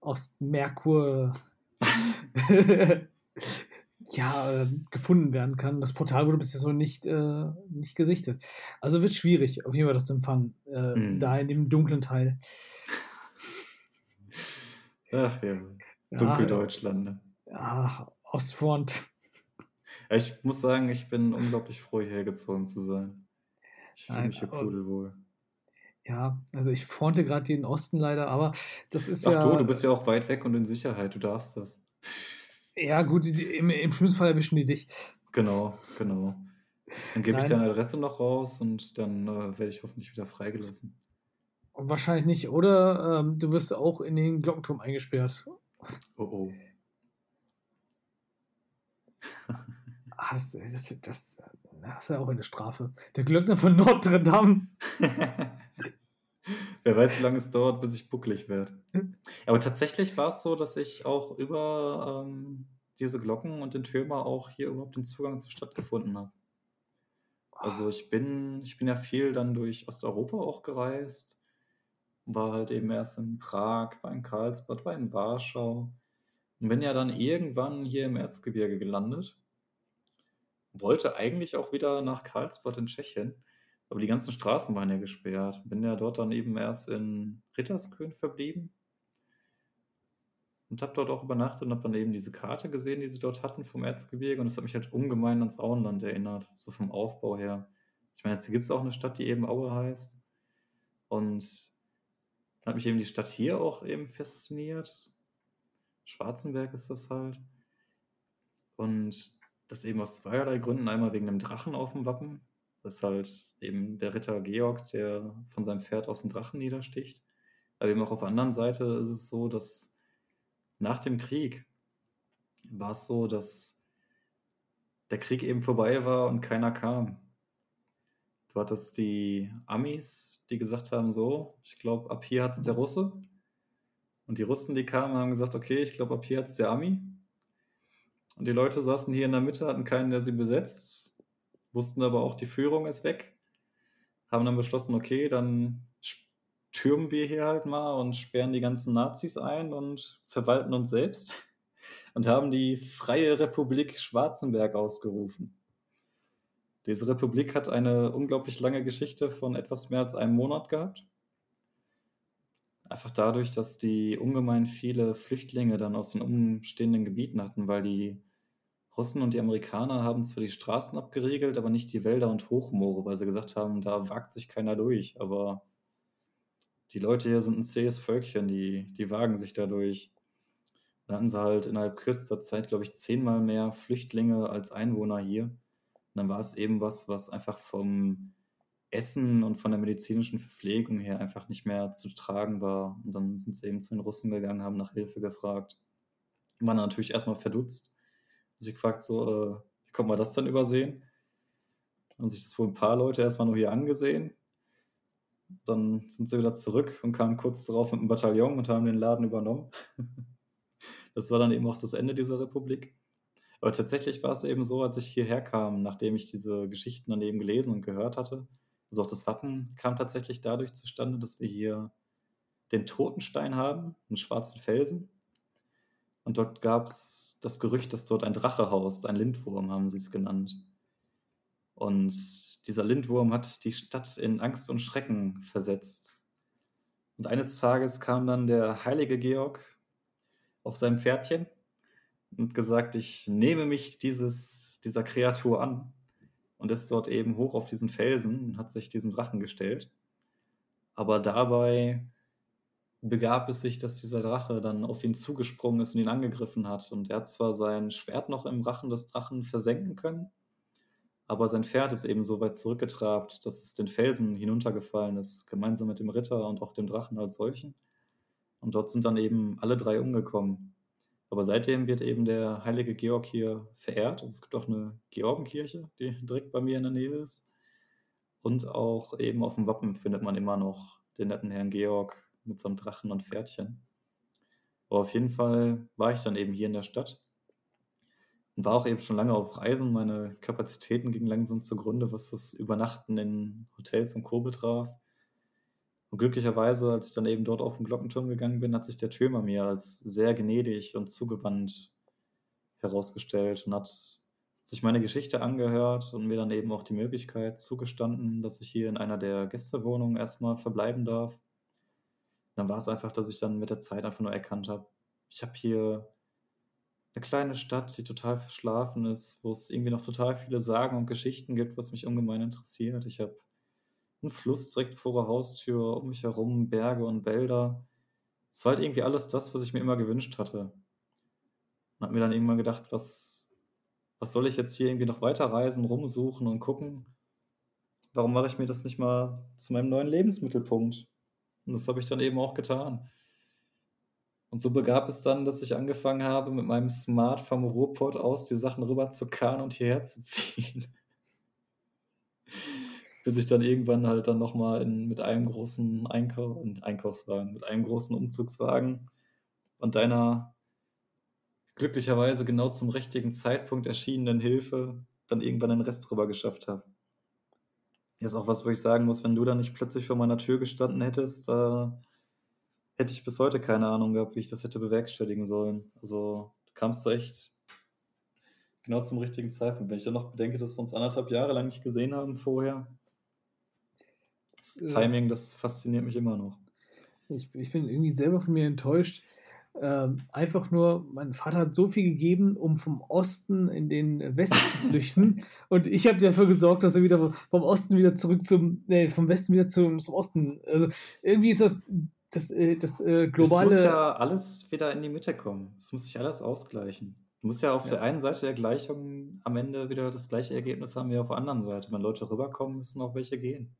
aus Merkur (laughs) ja, äh, gefunden werden kann. Das Portal wurde bisher so nicht, äh, nicht gesichtet. Also wird schwierig, auf jeden Fall das zu empfangen. Äh, mm. Da in dem dunklen Teil. Ach ja, Dunkeldeutschland. Ne? Ja, Ostfront. Ja, ich muss sagen, ich bin unglaublich froh, hierher gezogen zu sein. Ich fühle mich hier pudelwohl. Ja, also ich fronte gerade den Osten leider, aber das ist Ach ja. Ach du, du bist ja auch weit weg und in Sicherheit, du darfst das. Ja, gut, im, im schlimmsten Fall erwischen die dich. Genau, genau. Dann gebe ich deine Adresse noch raus und dann äh, werde ich hoffentlich wieder freigelassen. Wahrscheinlich nicht. Oder ähm, du wirst auch in den Glockenturm eingesperrt. Oh oh. Ah, das, das, das, das ist ja auch eine Strafe. Der Glöckner von Notre Dame. (laughs) Wer weiß, wie lange es dauert, bis ich bucklig werde. Aber tatsächlich war es so, dass ich auch über ähm, diese Glocken und den Türmer auch hier überhaupt den Zugang zur Stadt gefunden habe. Also ich bin, ich bin ja viel dann durch Osteuropa auch gereist. War halt eben erst in Prag, war in Karlsbad, war in Warschau. Und bin ja dann irgendwann hier im Erzgebirge gelandet. Wollte eigentlich auch wieder nach Karlsbad in Tschechien. Aber die ganzen Straßen waren ja gesperrt. Bin ja dort dann eben erst in Ritterskön verblieben. Und habe dort auch übernachtet und habe dann eben diese Karte gesehen, die sie dort hatten vom Erzgebirge. Und das hat mich halt ungemein ans Auenland erinnert, so vom Aufbau her. Ich meine, jetzt gibt es auch eine Stadt, die eben Aue heißt. Und dann hat mich eben die Stadt hier auch eben fasziniert. Schwarzenberg ist das halt. Und das eben aus zweierlei Gründen. Einmal wegen einem Drachen auf dem Wappen. Das ist halt eben der Ritter Georg, der von seinem Pferd aus den Drachen niedersticht. Aber eben auch auf der anderen Seite ist es so, dass nach dem Krieg war es so, dass der Krieg eben vorbei war und keiner kam. Du hattest die Amis, die gesagt haben, so, ich glaube, ab hier hat es der Russe. Und die Russen, die kamen, haben gesagt, okay, ich glaube, ab hier hat es der Ami. Und die Leute saßen hier in der Mitte, hatten keinen, der sie besetzt wussten aber auch, die Führung ist weg, haben dann beschlossen, okay, dann türmen wir hier halt mal und sperren die ganzen Nazis ein und verwalten uns selbst (laughs) und haben die Freie Republik Schwarzenberg ausgerufen. Diese Republik hat eine unglaublich lange Geschichte von etwas mehr als einem Monat gehabt. Einfach dadurch, dass die ungemein viele Flüchtlinge dann aus den umstehenden Gebieten hatten, weil die Russen und die Amerikaner haben zwar die Straßen abgeriegelt, aber nicht die Wälder und Hochmoore, weil sie gesagt haben, da wagt sich keiner durch. Aber die Leute hier sind ein zähes Völkchen, die, die wagen sich da durch. Da hatten sie halt innerhalb kürzester Zeit, glaube ich, zehnmal mehr Flüchtlinge als Einwohner hier. Und dann war es eben was, was einfach vom Essen und von der medizinischen Verpflegung her einfach nicht mehr zu tragen war. Und dann sind sie eben zu den Russen gegangen, haben nach Hilfe gefragt. Waren natürlich erstmal verdutzt sich gefragt, so, äh, wie kommt man das dann übersehen? Haben sich das wohl ein paar Leute erstmal nur hier angesehen. Dann sind sie wieder zurück und kamen kurz darauf mit einem Bataillon und haben den Laden übernommen. (laughs) das war dann eben auch das Ende dieser Republik. Aber tatsächlich war es eben so, als ich hierher kam, nachdem ich diese Geschichten dann eben gelesen und gehört hatte, also auch das Wappen kam tatsächlich dadurch zustande, dass wir hier den Totenstein haben, einen schwarzen Felsen, und dort gab es das Gerücht, dass dort ein Drache haust, ein Lindwurm haben sie es genannt. Und dieser Lindwurm hat die Stadt in Angst und Schrecken versetzt. Und eines Tages kam dann der heilige Georg auf seinem Pferdchen und gesagt, ich nehme mich dieses, dieser Kreatur an und ist dort eben hoch auf diesen Felsen und hat sich diesem Drachen gestellt. Aber dabei begab es sich, dass dieser Drache dann auf ihn zugesprungen ist und ihn angegriffen hat. Und er hat zwar sein Schwert noch im Rachen des Drachen versenken können, aber sein Pferd ist eben so weit zurückgetrabt, dass es den Felsen hinuntergefallen ist, gemeinsam mit dem Ritter und auch dem Drachen als solchen. Und dort sind dann eben alle drei umgekommen. Aber seitdem wird eben der heilige Georg hier verehrt. Es gibt auch eine Georgenkirche, die direkt bei mir in der Nähe ist. Und auch eben auf dem Wappen findet man immer noch den netten Herrn Georg mit so einem Drachen und Pferdchen. Aber auf jeden Fall war ich dann eben hier in der Stadt und war auch eben schon lange auf Reisen. Meine Kapazitäten gingen langsam zugrunde, was das Übernachten in Hotels und Co. betraf. Und glücklicherweise, als ich dann eben dort auf den Glockenturm gegangen bin, hat sich der Türmer mir als sehr gnädig und zugewandt herausgestellt und hat sich meine Geschichte angehört und mir dann eben auch die Möglichkeit zugestanden, dass ich hier in einer der Gästewohnungen erstmal verbleiben darf dann war es einfach, dass ich dann mit der Zeit einfach nur erkannt habe, ich habe hier eine kleine Stadt, die total verschlafen ist, wo es irgendwie noch total viele Sagen und Geschichten gibt, was mich ungemein interessiert. Ich habe einen Fluss direkt vor der Haustür, um mich herum Berge und Wälder. Es war halt irgendwie alles das, was ich mir immer gewünscht hatte. Und habe mir dann irgendwann gedacht, was, was soll ich jetzt hier irgendwie noch weiterreisen, rumsuchen und gucken? Warum mache ich mir das nicht mal zu meinem neuen Lebensmittelpunkt? Und das habe ich dann eben auch getan. Und so begab es dann, dass ich angefangen habe, mit meinem Smart vom Ruhrpott aus die Sachen rüber zu karren und hierher zu ziehen. Bis ich dann irgendwann halt dann nochmal mit einem großen Einkauf, Einkaufswagen, mit einem großen Umzugswagen und deiner glücklicherweise genau zum richtigen Zeitpunkt erschienenen Hilfe dann irgendwann den Rest drüber geschafft habe. Das ist auch was, wo ich sagen muss, wenn du da nicht plötzlich vor meiner Tür gestanden hättest, äh, hätte ich bis heute keine Ahnung gehabt, wie ich das hätte bewerkstelligen sollen. Also du kamst da echt genau zum richtigen Zeitpunkt. Wenn ich dann noch bedenke, dass wir uns anderthalb Jahre lang nicht gesehen haben vorher, das. Timing, das fasziniert mich immer noch. Ich, ich bin irgendwie selber von mir enttäuscht. Ähm, einfach nur, mein Vater hat so viel gegeben, um vom Osten in den Westen zu flüchten. (laughs) Und ich habe dafür gesorgt, dass er wieder vom Osten wieder zurück zum, nee, vom Westen wieder zum, zum Osten. Also irgendwie ist das das, äh, das äh, globale. Es muss ja alles wieder in die Mitte kommen. Es muss sich alles ausgleichen. Du musst ja auf ja. der einen Seite der Gleichung am Ende wieder das gleiche Ergebnis haben wie auf der anderen Seite. Wenn Leute rüberkommen, müssen auch welche gehen.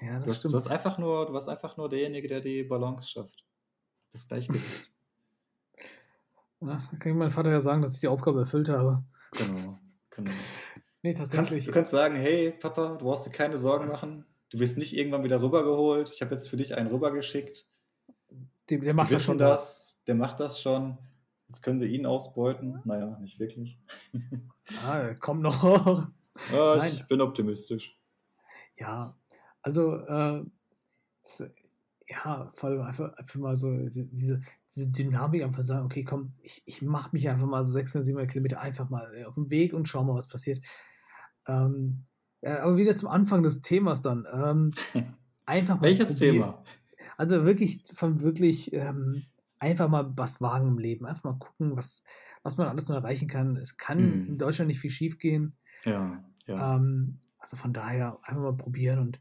Ja, das du, hast, du hast einfach nur, du warst einfach nur derjenige, der die Balance schafft. Das Gleichgewicht. (laughs) Ja, kann ich meinem Vater ja sagen, dass ich die Aufgabe erfüllt habe. Genau, genau. Nee, tatsächlich. Kannst, du kannst sagen, hey Papa, du brauchst dir keine Sorgen machen. Du wirst nicht irgendwann wieder rübergeholt. Ich habe jetzt für dich einen rübergeschickt. Der, der macht das schon. Das, der macht das schon. Jetzt können sie ihn ausbeuten. Naja, nicht wirklich. Ah, kommt noch. Ja, (laughs) ich bin optimistisch. Ja, also äh, ja, vor allem einfach, einfach mal so diese, diese Dynamik einfach sagen, okay, komm, ich, ich mache mich einfach mal so 600, 700 Kilometer einfach mal äh, auf den Weg und schau mal, was passiert. Ähm, äh, aber wieder zum Anfang des Themas dann. Ähm, (laughs) einfach mal Welches probieren. Thema? Also wirklich von wirklich ähm, einfach mal was wagen im Leben. Einfach mal gucken, was, was man alles noch erreichen kann. Es kann hm. in Deutschland nicht viel schief gehen. Ja, ja. Ähm, also von daher einfach mal probieren und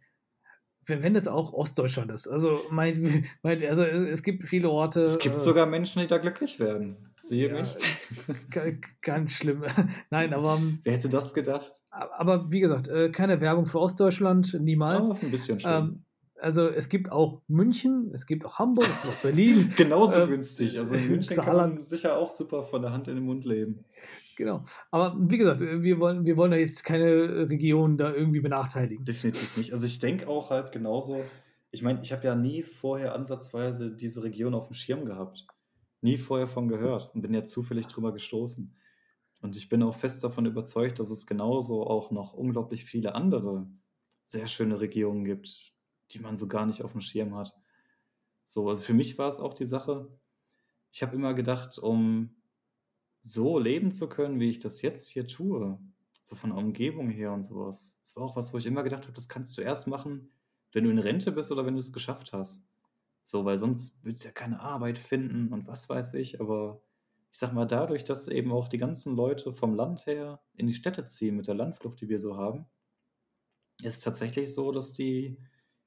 wenn, wenn das auch Ostdeutschland ist. Also, mein, (laughs) mein, also es, es, gibt viele Orte. Es gibt äh, sogar Menschen, die da glücklich werden. Sehe ja, mich. (laughs) Ganz schlimm. (laughs) Nein, aber. Ähm, Wer hätte das gedacht? Aber wie gesagt, äh, keine Werbung für Ostdeutschland, niemals. Oh, ein bisschen schlimm. Ähm, also es gibt auch München, es gibt auch Hamburg, es gibt auch Berlin. Genauso ähm, günstig. Also in München kann man sicher auch super von der Hand in den Mund leben. Genau. Aber wie gesagt, wir wollen, wir wollen da jetzt keine Region da irgendwie benachteiligen. Definitiv nicht. Also ich denke auch halt genauso, ich meine, ich habe ja nie vorher ansatzweise diese Region auf dem Schirm gehabt. Nie vorher von gehört und bin ja zufällig drüber gestoßen. Und ich bin auch fest davon überzeugt, dass es genauso auch noch unglaublich viele andere sehr schöne Regionen gibt, die man so gar nicht auf dem Schirm hat. So, also für mich war es auch die Sache, ich habe immer gedacht, um so leben zu können, wie ich das jetzt hier tue, so von der Umgebung her und sowas. Das war auch was, wo ich immer gedacht habe, das kannst du erst machen, wenn du in Rente bist oder wenn du es geschafft hast. So, weil sonst würdest du ja keine Arbeit finden und was weiß ich, aber ich sag mal, dadurch, dass eben auch die ganzen Leute vom Land her in die Städte ziehen mit der Landflucht, die wir so haben, ist es tatsächlich so, dass die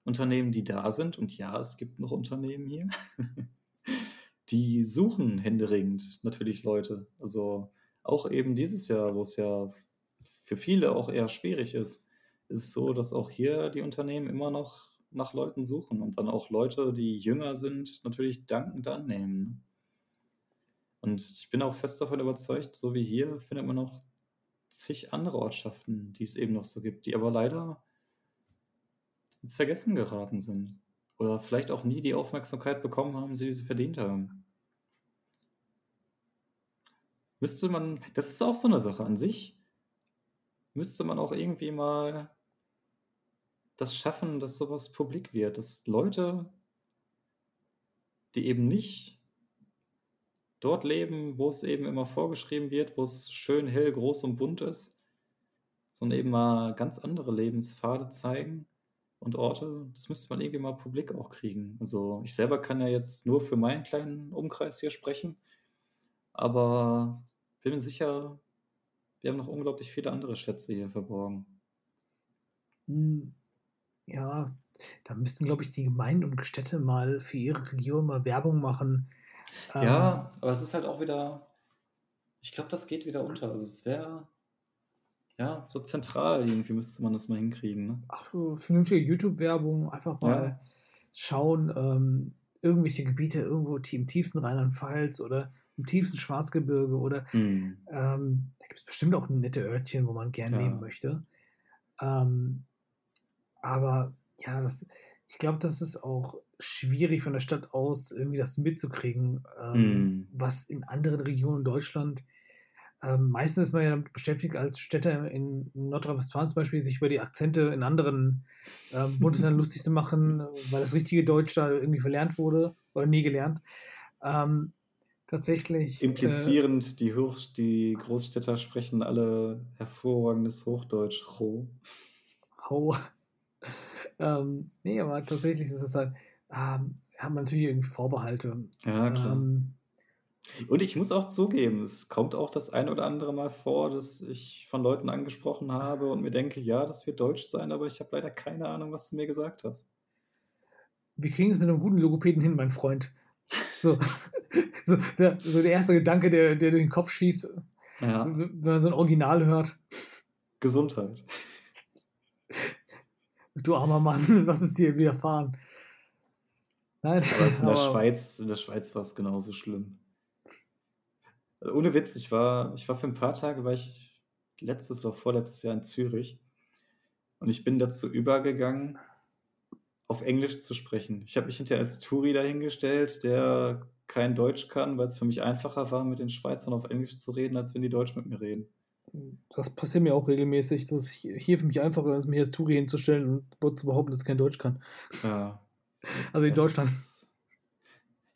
Unternehmen, die da sind, und ja, es gibt noch Unternehmen hier, (laughs) die suchen händeringend natürlich Leute. Also auch eben dieses Jahr, wo es ja für viele auch eher schwierig ist, ist es so, dass auch hier die Unternehmen immer noch nach Leuten suchen und dann auch Leute, die jünger sind, natürlich dankend annehmen. Ne? Und ich bin auch fest davon überzeugt, so wie hier findet man noch zig andere Ortschaften, die es eben noch so gibt, die aber leider ins Vergessen geraten sind. Oder vielleicht auch nie die Aufmerksamkeit bekommen haben, die sie verdient haben. Müsste man, das ist auch so eine Sache an sich, müsste man auch irgendwie mal das schaffen, dass sowas publik wird, dass Leute, die eben nicht dort leben, wo es eben immer vorgeschrieben wird, wo es schön hell, groß und bunt ist, sondern eben mal ganz andere Lebenspfade zeigen und Orte, das müsste man irgendwie mal publik auch kriegen. Also ich selber kann ja jetzt nur für meinen kleinen Umkreis hier sprechen, aber bin mir sicher, wir haben noch unglaublich viele andere Schätze hier verborgen. Hm, ja, da müssten, glaube ich, die Gemeinden und Städte mal für ihre Region mal Werbung machen. Ja, ähm, aber es ist halt auch wieder, ich glaube, das geht wieder unter. Also es wäre, ja, so zentral irgendwie müsste man das mal hinkriegen. Ne? Ach, vernünftige YouTube-Werbung, einfach mal ja. schauen, ähm, irgendwelche Gebiete irgendwo im tiefsten Rheinland-Pfalz oder im tiefsten Schwarzgebirge oder mhm. ähm, da gibt es bestimmt auch nette Örtchen, wo man gern ja. leben möchte. Ähm, aber ja, das, ich glaube, das ist auch schwierig von der Stadt aus irgendwie das mitzukriegen, ähm, Mhm. was in anderen Regionen Deutschland ähm, meistens ist man ja damit beschäftigt, als Städter in Nordrhein-Westfalen zum Beispiel, sich über die Akzente in anderen ähm, (laughs) Bundesländern lustig zu machen, weil das richtige Deutsch da irgendwie verlernt wurde oder nie gelernt. Ähm, tatsächlich. Äh, Implizierend, die, Hoch die Großstädter sprechen alle hervorragendes Hochdeutsch. Ho. Ho. (laughs) ähm, nee, aber tatsächlich ist es halt, ähm, haben natürlich irgendwie Vorbehalte. Ja, klar. Ähm, Und ich muss auch zugeben, es kommt auch das ein oder andere Mal vor, dass ich von Leuten angesprochen habe und mir denke, ja, das wird Deutsch sein, aber ich habe leider keine Ahnung, was du mir gesagt hast. wir kriegen es mit einem guten Logopäden hin, mein Freund. So, (laughs) so, der, so der erste Gedanke, der, der durch den Kopf schießt, Ja, wenn man so ein Original hört. Gesundheit. Du armer Mann, (laughs) was ist dir widerfahren? Nein, Aber in der (laughs) aber- Schweiz, in der Schweiz war es genauso schlimm. Also ohne Witz, ich war, ich war für ein paar Tage, war ich letztes oder vorletztes Jahr in Zürich und ich bin dazu übergegangen, auf Englisch zu sprechen. Ich habe mich hinterher als Touri dahingestellt, der kein Deutsch kann, weil es für mich einfacher war, mit den Schweizern auf Englisch zu reden, als wenn die Deutsch mit mir reden. Das passiert mir auch regelmäßig. Das ist hier für mich einfacher, als mich als Touri hinzustellen und zu behaupten, dass ich kein Deutsch kann. Ja. (laughs) Also in Es Deutschland. ist-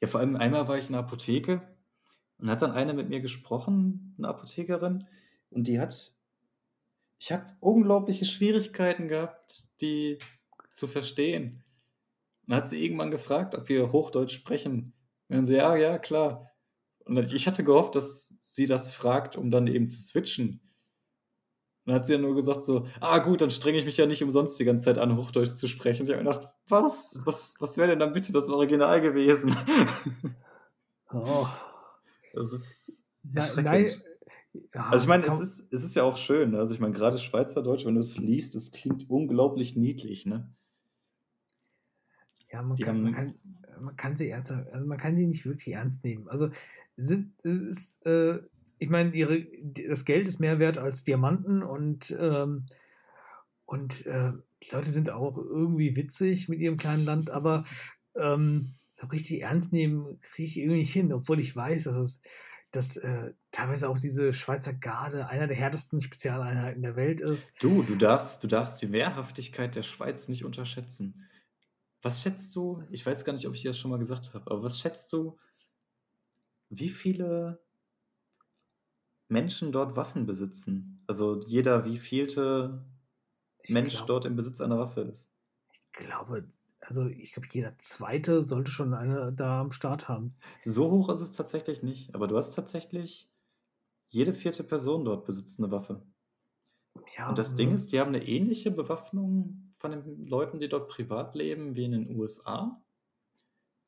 Ja, vor allem einmal war ich in der Apotheke und hat dann eine mit mir gesprochen, eine Apothekerin, und die hat, ich habe unglaubliche Schwierigkeiten gehabt, die zu verstehen. Und hat sie irgendwann gefragt, ob wir Hochdeutsch sprechen. Und dann so, ja, ja, klar. Und ich hatte gehofft, dass sie das fragt, um dann eben zu switchen. Und dann hat sie ja nur gesagt so, ah gut, dann strenge ich mich ja nicht umsonst die ganze Zeit an, Hochdeutsch zu sprechen. Und ich habe gedacht, was? Was, was wäre denn dann bitte das Original gewesen? (laughs) Oh. Das ist erschreckend. Ja, Also ich meine, es ist, es ist ja auch schön. ne? Also ich meine, gerade Schweizerdeutsch, wenn du es liest, es klingt unglaublich niedlich, ne? Ja, man kann, man, kann, man kann sie ernst, also man kann sie nicht wirklich ernst nehmen. Also sind, ist, äh, ich meine, ihre, das Geld ist mehr wert als Diamanten und, ähm, und äh, die Leute sind auch irgendwie witzig mit ihrem kleinen Land, aber ähm, so richtig ernst nehmen kriege ich irgendwie nicht hin, obwohl ich weiß, dass es dass äh, teilweise auch diese Schweizer Garde einer der härtesten Spezialeinheiten der Welt ist. Du, du darfst, du darfst die Wehrhaftigkeit der Schweiz nicht unterschätzen. Was schätzt du? Ich weiß gar nicht, ob ich dir das schon mal gesagt habe, aber was schätzt du, wie viele Menschen dort Waffen besitzen? Also jeder wievielte Ich Mensch glaub- dort im Besitz einer Waffe ist. Ich glaube, also ich glaube, jeder Zweite sollte schon eine da am Start haben. So hoch ist es tatsächlich nicht, aber du hast tatsächlich jede vierte Person dort besitzt eine Waffe. Ja, Und das ne? Ding ist, die haben eine ähnliche Bewaffnung von den Leuten, die dort privat leben, wie in den USA.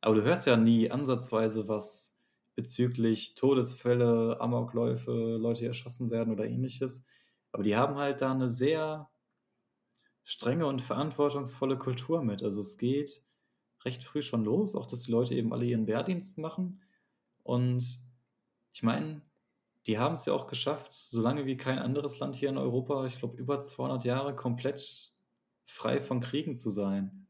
Aber du hörst ja nie ansatzweise was bezüglich Todesfälle, Amokläufe, Leute, die erschossen werden oder ähnliches. Aber die haben halt da eine sehr strenge und verantwortungsvolle Kultur mit. Also es geht recht früh schon los, auch dass die Leute eben alle ihren Wehrdienst machen. Und ich meine, die haben es ja auch geschafft, solange wie kein anderes Land hier in Europa, ich glaube über 200 Jahre komplett frei von Kriegen zu sein.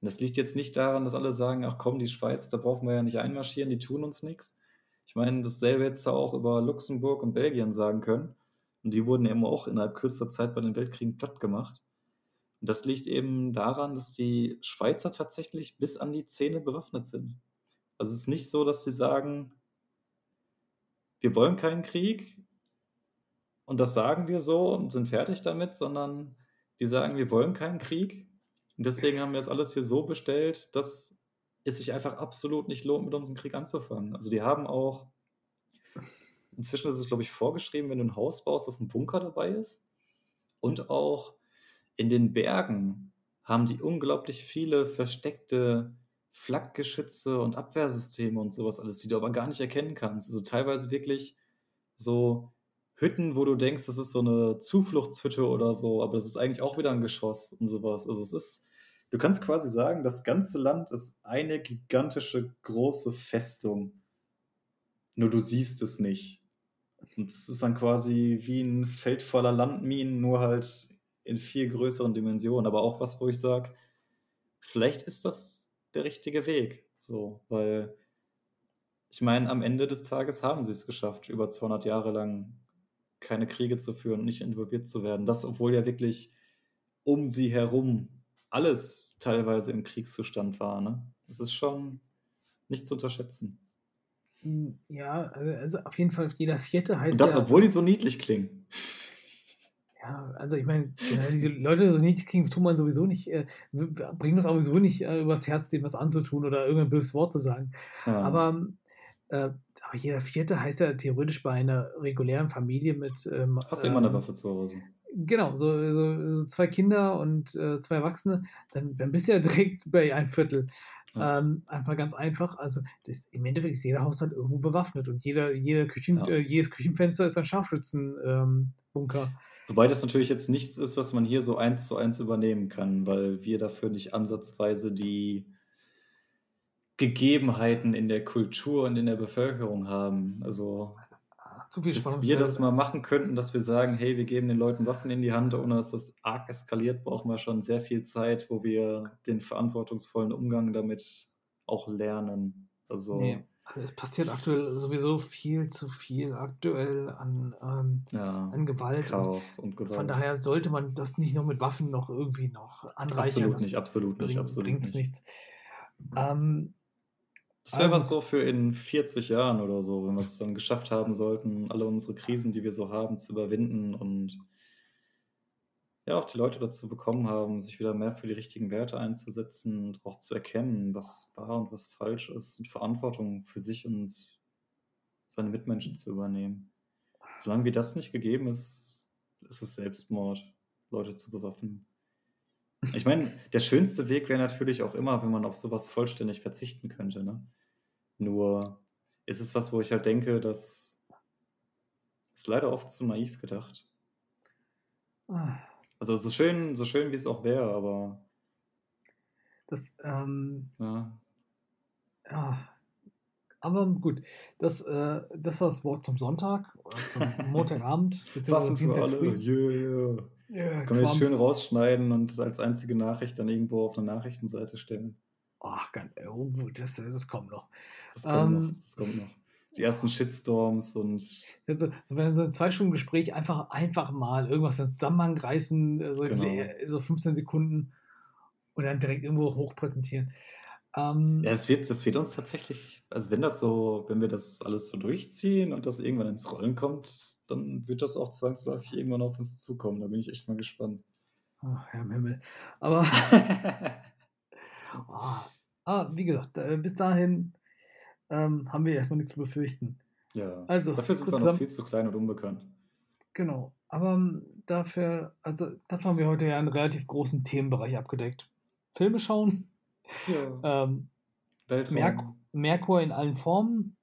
Und das liegt jetzt nicht daran, dass alle sagen, ach komm, die Schweiz, da brauchen wir ja nicht einmarschieren, die tun uns nichts. Ich meine, dasselbe du auch über Luxemburg und Belgien sagen können. Und die wurden eben auch innerhalb kürzester Zeit bei den Weltkriegen platt gemacht. Und das liegt eben daran, dass die Schweizer tatsächlich bis an die Zähne bewaffnet sind. Also es ist nicht so, dass sie sagen, wir wollen keinen Krieg und das sagen wir so und sind fertig damit, sondern die sagen, wir wollen keinen Krieg und deswegen haben wir das alles hier so bestellt, dass es sich einfach absolut nicht lohnt, mit unserem Krieg anzufangen. Also die haben auch, inzwischen ist es, glaube ich, vorgeschrieben, wenn du ein Haus baust, dass ein Bunker dabei ist. Und auch in den Bergen haben die unglaublich viele versteckte Flakgeschütze und Abwehrsysteme und sowas alles, die du aber gar nicht erkennen kannst. Also teilweise wirklich so Hütten, wo du denkst, das ist so eine Zufluchtshütte oder so, aber das ist eigentlich auch wieder ein Geschoss und sowas. Also es ist, du kannst quasi sagen, das ganze Land ist eine gigantische große Festung. Nur du siehst es nicht. Und es ist dann quasi wie ein Feld voller Landminen, nur halt in viel größeren Dimensionen. Aber auch was, wo ich sage, vielleicht ist das der richtige Weg. So, weil ich meine, am Ende des Tages haben sie es geschafft, über 200 Jahre lang keine Kriege zu führen und nicht involviert zu werden. Das, obwohl ja wirklich um sie herum alles teilweise im Kriegszustand war. Ne? Das ist schon nicht zu unterschätzen. Hm, ja, also auf jeden Fall jeder Vierte heißt Und das, ja, obwohl die so niedlich klingen. Ja, also ich meine, diese Leute so niedlich kriegen, tun man sowieso nicht, äh, bringen das sowieso nicht äh, übers Herz, dem was anzutun oder irgendein böses Wort zu sagen. Ja. Aber, äh, aber jeder Vierte heißt ja theoretisch bei einer regulären Familie mit. Ähm, Hast du immer eine ähm, Waffe zu Hause? Genau, so, so, so zwei Kinder und äh, zwei Erwachsene, dann, dann bist du ja direkt (laughs) bei ein Viertel. Ja. Ähm, einfach ganz einfach. Also das, im Endeffekt ist jeder Haushalt irgendwo bewaffnet und jeder, jeder Küchen, Ja. äh, jedes Küchenfenster ist ein Scharfschützenbunker. Ähm. Wobei das natürlich jetzt nichts ist, was man hier so eins zu eins übernehmen kann, weil wir dafür nicht ansatzweise die Gegebenheiten in der Kultur und in der Bevölkerung haben. Also, Zu viel bis wir das mal machen könnten, dass wir sagen, hey, wir geben den Leuten Waffen in die Hand, ohne dass das arg eskaliert, brauchen wir schon sehr viel Zeit, wo wir den verantwortungsvollen Umgang damit auch lernen. Also, Nee. Also es passiert aktuell sowieso viel zu viel aktuell an, ähm, ja, an Gewalt. Und Chaos und von Gewalt. daher sollte man das nicht noch mit Waffen noch irgendwie noch anreichern. Absolut nicht, absolut nicht, bringt, absolut bringt's nicht. nichts. Ähm, Das wäre was gut. so für in 40 Jahren oder so, wenn wir es dann geschafft haben sollten, alle unsere Krisen, die wir so haben, zu überwinden und ja, auch die Leute dazu bekommen haben, sich wieder mehr für die richtigen Werte einzusetzen und auch zu erkennen, was wahr und was falsch ist und Verantwortung für sich und seine Mitmenschen zu übernehmen. Solange wie das nicht gegeben ist, ist es Selbstmord, Leute zu bewaffnen. Ich meine, der schönste Weg wäre natürlich auch immer, wenn man auf sowas vollständig verzichten könnte. Ne? Nur ist es was, wo ich halt denke, das ist leider oft zu naiv gedacht. ah, Also so schön, so schön wie es auch wäre, aber das, ähm, ja, ja, aber gut, das, äh, das war das Wort zum Sonntag oder zum (laughs) Montagabend, beziehungsweise Dienstag alle, früh. yeah. Ja, Das können wir jetzt schön rausschneiden und als einzige Nachricht dann irgendwo auf eine Nachrichtenseite stellen. Ach, ganz, oh, gut, das, das kommt noch. Das kommt noch, Ähm, das kommt noch. Die ersten Shitstorms und Also, so, so ein zwei Stunden Gespräch einfach, einfach mal irgendwas in Zusammenhang reißen, äh, so, Genau. so 15 Sekunden und dann direkt irgendwo hochpräsentieren. Ähm, Ja, es wird, das wird uns tatsächlich, also wenn das so, wenn wir das alles so durchziehen und das irgendwann ins Rollen kommt, dann wird das auch zwangsläufig irgendwann auf uns zukommen. Da bin ich echt mal gespannt. ach, Herr im Himmel. Aber (laughs) ah, ah, wie gesagt, äh, bis dahin ähm, haben wir erstmal nichts zu befürchten. ja, Also, dafür sind wir noch viel zu klein und unbekannt. Genau. Aber ähm, dafür, also dafür haben wir heute ja einen relativ großen Themenbereich abgedeckt. Filme schauen, Ja, (laughs) ähm, Weltraum. Merk Merkur in allen Formen,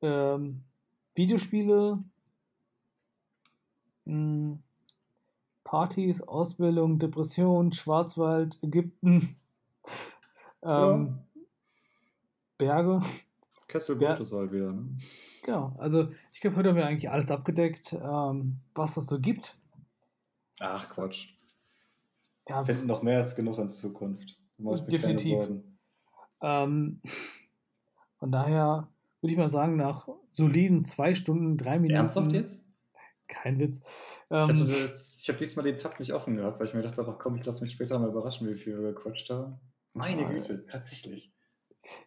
ähm, Videospiele, mh, Partys, Ausbildung, Depression, Schwarzwald, Ägypten, (laughs) ähm, Berge. Kessel Ja. Gottes halt wieder, ne? Genau, also ich glaube, heute haben wir eigentlich alles abgedeckt, ähm, was es so gibt. Ach, Quatsch. Ja, Wir finden noch mehr als genug in Zukunft. Ich Definitiv. ähm, von daher würde ich mal sagen, nach soliden zwei Stunden, drei Minuten. Ernsthaft jetzt? Kein Witz. Ich, Ähm, das, ich habe diesmal den Tab nicht offen gehabt, weil ich mir gedacht habe, ach komm, ich lasse mich später mal überraschen, wie viel wir gequatscht haben. Meine. Güte, tatsächlich.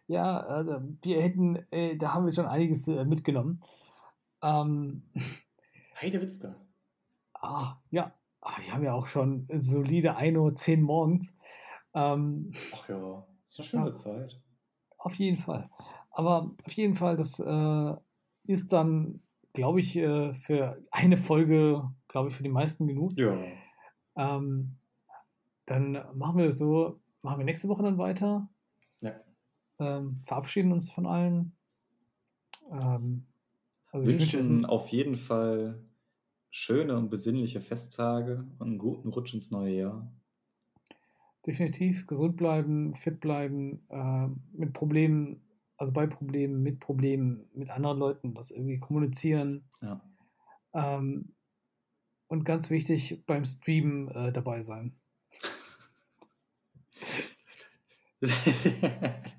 Ja, also wir hätten, äh, da haben wir schon einiges äh, mitgenommen. Ähm, (laughs) Heidewitzka. ah, ja, ah, wir haben ja auch schon solide 1 Uhr 10 morgens. Ähm, Ach ja, ist eine schöne Ja. Zeit. Auf jeden Fall. Aber auf jeden Fall, das äh, ist dann, glaube ich, äh, für eine Folge, glaube ich, für die meisten genug. Ja. Ähm, dann machen wir das so, machen wir nächste Woche dann weiter. Ähm, verabschieden uns von allen. Ähm, also ich wünsche Wünschen auf jeden Fall schöne und besinnliche Festtage und einen guten Rutsch ins neue Jahr. definitiv gesund bleiben, fit bleiben, äh, mit Problemen, also bei Problemen, mit Problemen, mit anderen Leuten, das irgendwie kommunizieren. Ja. Ähm, und ganz wichtig, beim Streamen äh, dabei sein. (laughs)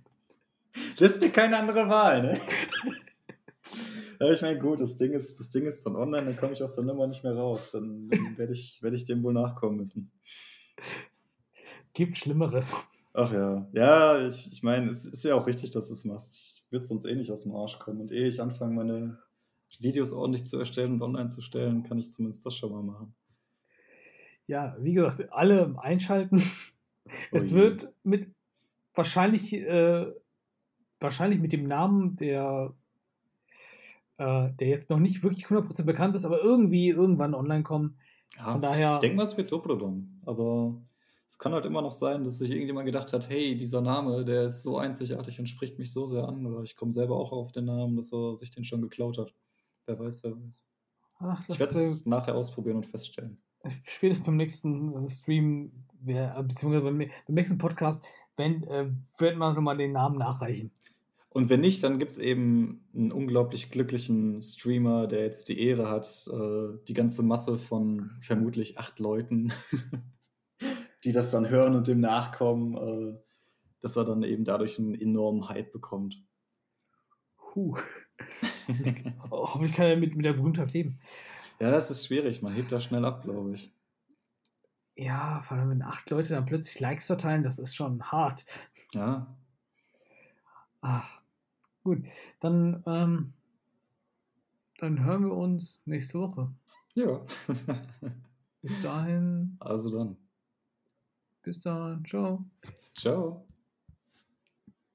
Lässt mir keine andere Wahl, ne? (laughs) Ja, ich meine, gut, das Ding ist, das Ding ist dann online, dann komme ich aus der Nummer nicht mehr raus. Dann, dann werde ich, werd ich dem wohl nachkommen müssen. Gibt Schlimmeres. Ach ja. Ja, ich, ich meine, es ist ja auch richtig, dass du es machst. Ich würde sonst eh nicht aus dem Arsch kommen. Und ehe ich anfange, meine Videos ordentlich zu erstellen und online zu stellen, kann ich zumindest das schon mal machen. Ja, wie gesagt, alle einschalten. Oh Es je. wird mit wahrscheinlich, äh, wahrscheinlich mit dem Namen, der, äh, der jetzt noch nicht wirklich 100% bekannt ist, aber irgendwie irgendwann online kommen. Ja, Von daher- ich denke mal, es wird Doppelodon. Aber es kann halt immer noch sein, dass sich irgendjemand gedacht hat, hey, dieser Name, der ist so einzigartig und spricht mich so sehr an. Oder ich komme selber auch auf den Namen, dass er sich den schon geklaut hat. Wer weiß, wer weiß. Ach, Ich werde es nachher ausprobieren und feststellen. (laughs) spätestens beim nächsten äh, Stream, äh, beziehungsweise beim, nächsten Podcast, wenn, äh, werden wir nochmal den Namen nachreichen. Und wenn nicht, dann gibt es eben einen unglaublich glücklichen Streamer, der jetzt die Ehre hat, äh, die ganze Masse von vermutlich acht Leuten, (laughs) die das dann hören und dem nachkommen, äh, dass er dann eben dadurch einen enormen Hype bekommt. Oh, (laughs) hoffentlich kann er mit, mit der Berühmtheit leben. Ja, das ist schwierig, man hebt da schnell ab, glaube ich. Ja, vor allem wenn acht Leute dann plötzlich Likes verteilen, das ist schon hart. Ja, Ach, gut. Dann, ähm, dann hören wir uns nächste Woche. ja. Bis dahin, also dann. bis dann, ciao. Ciao.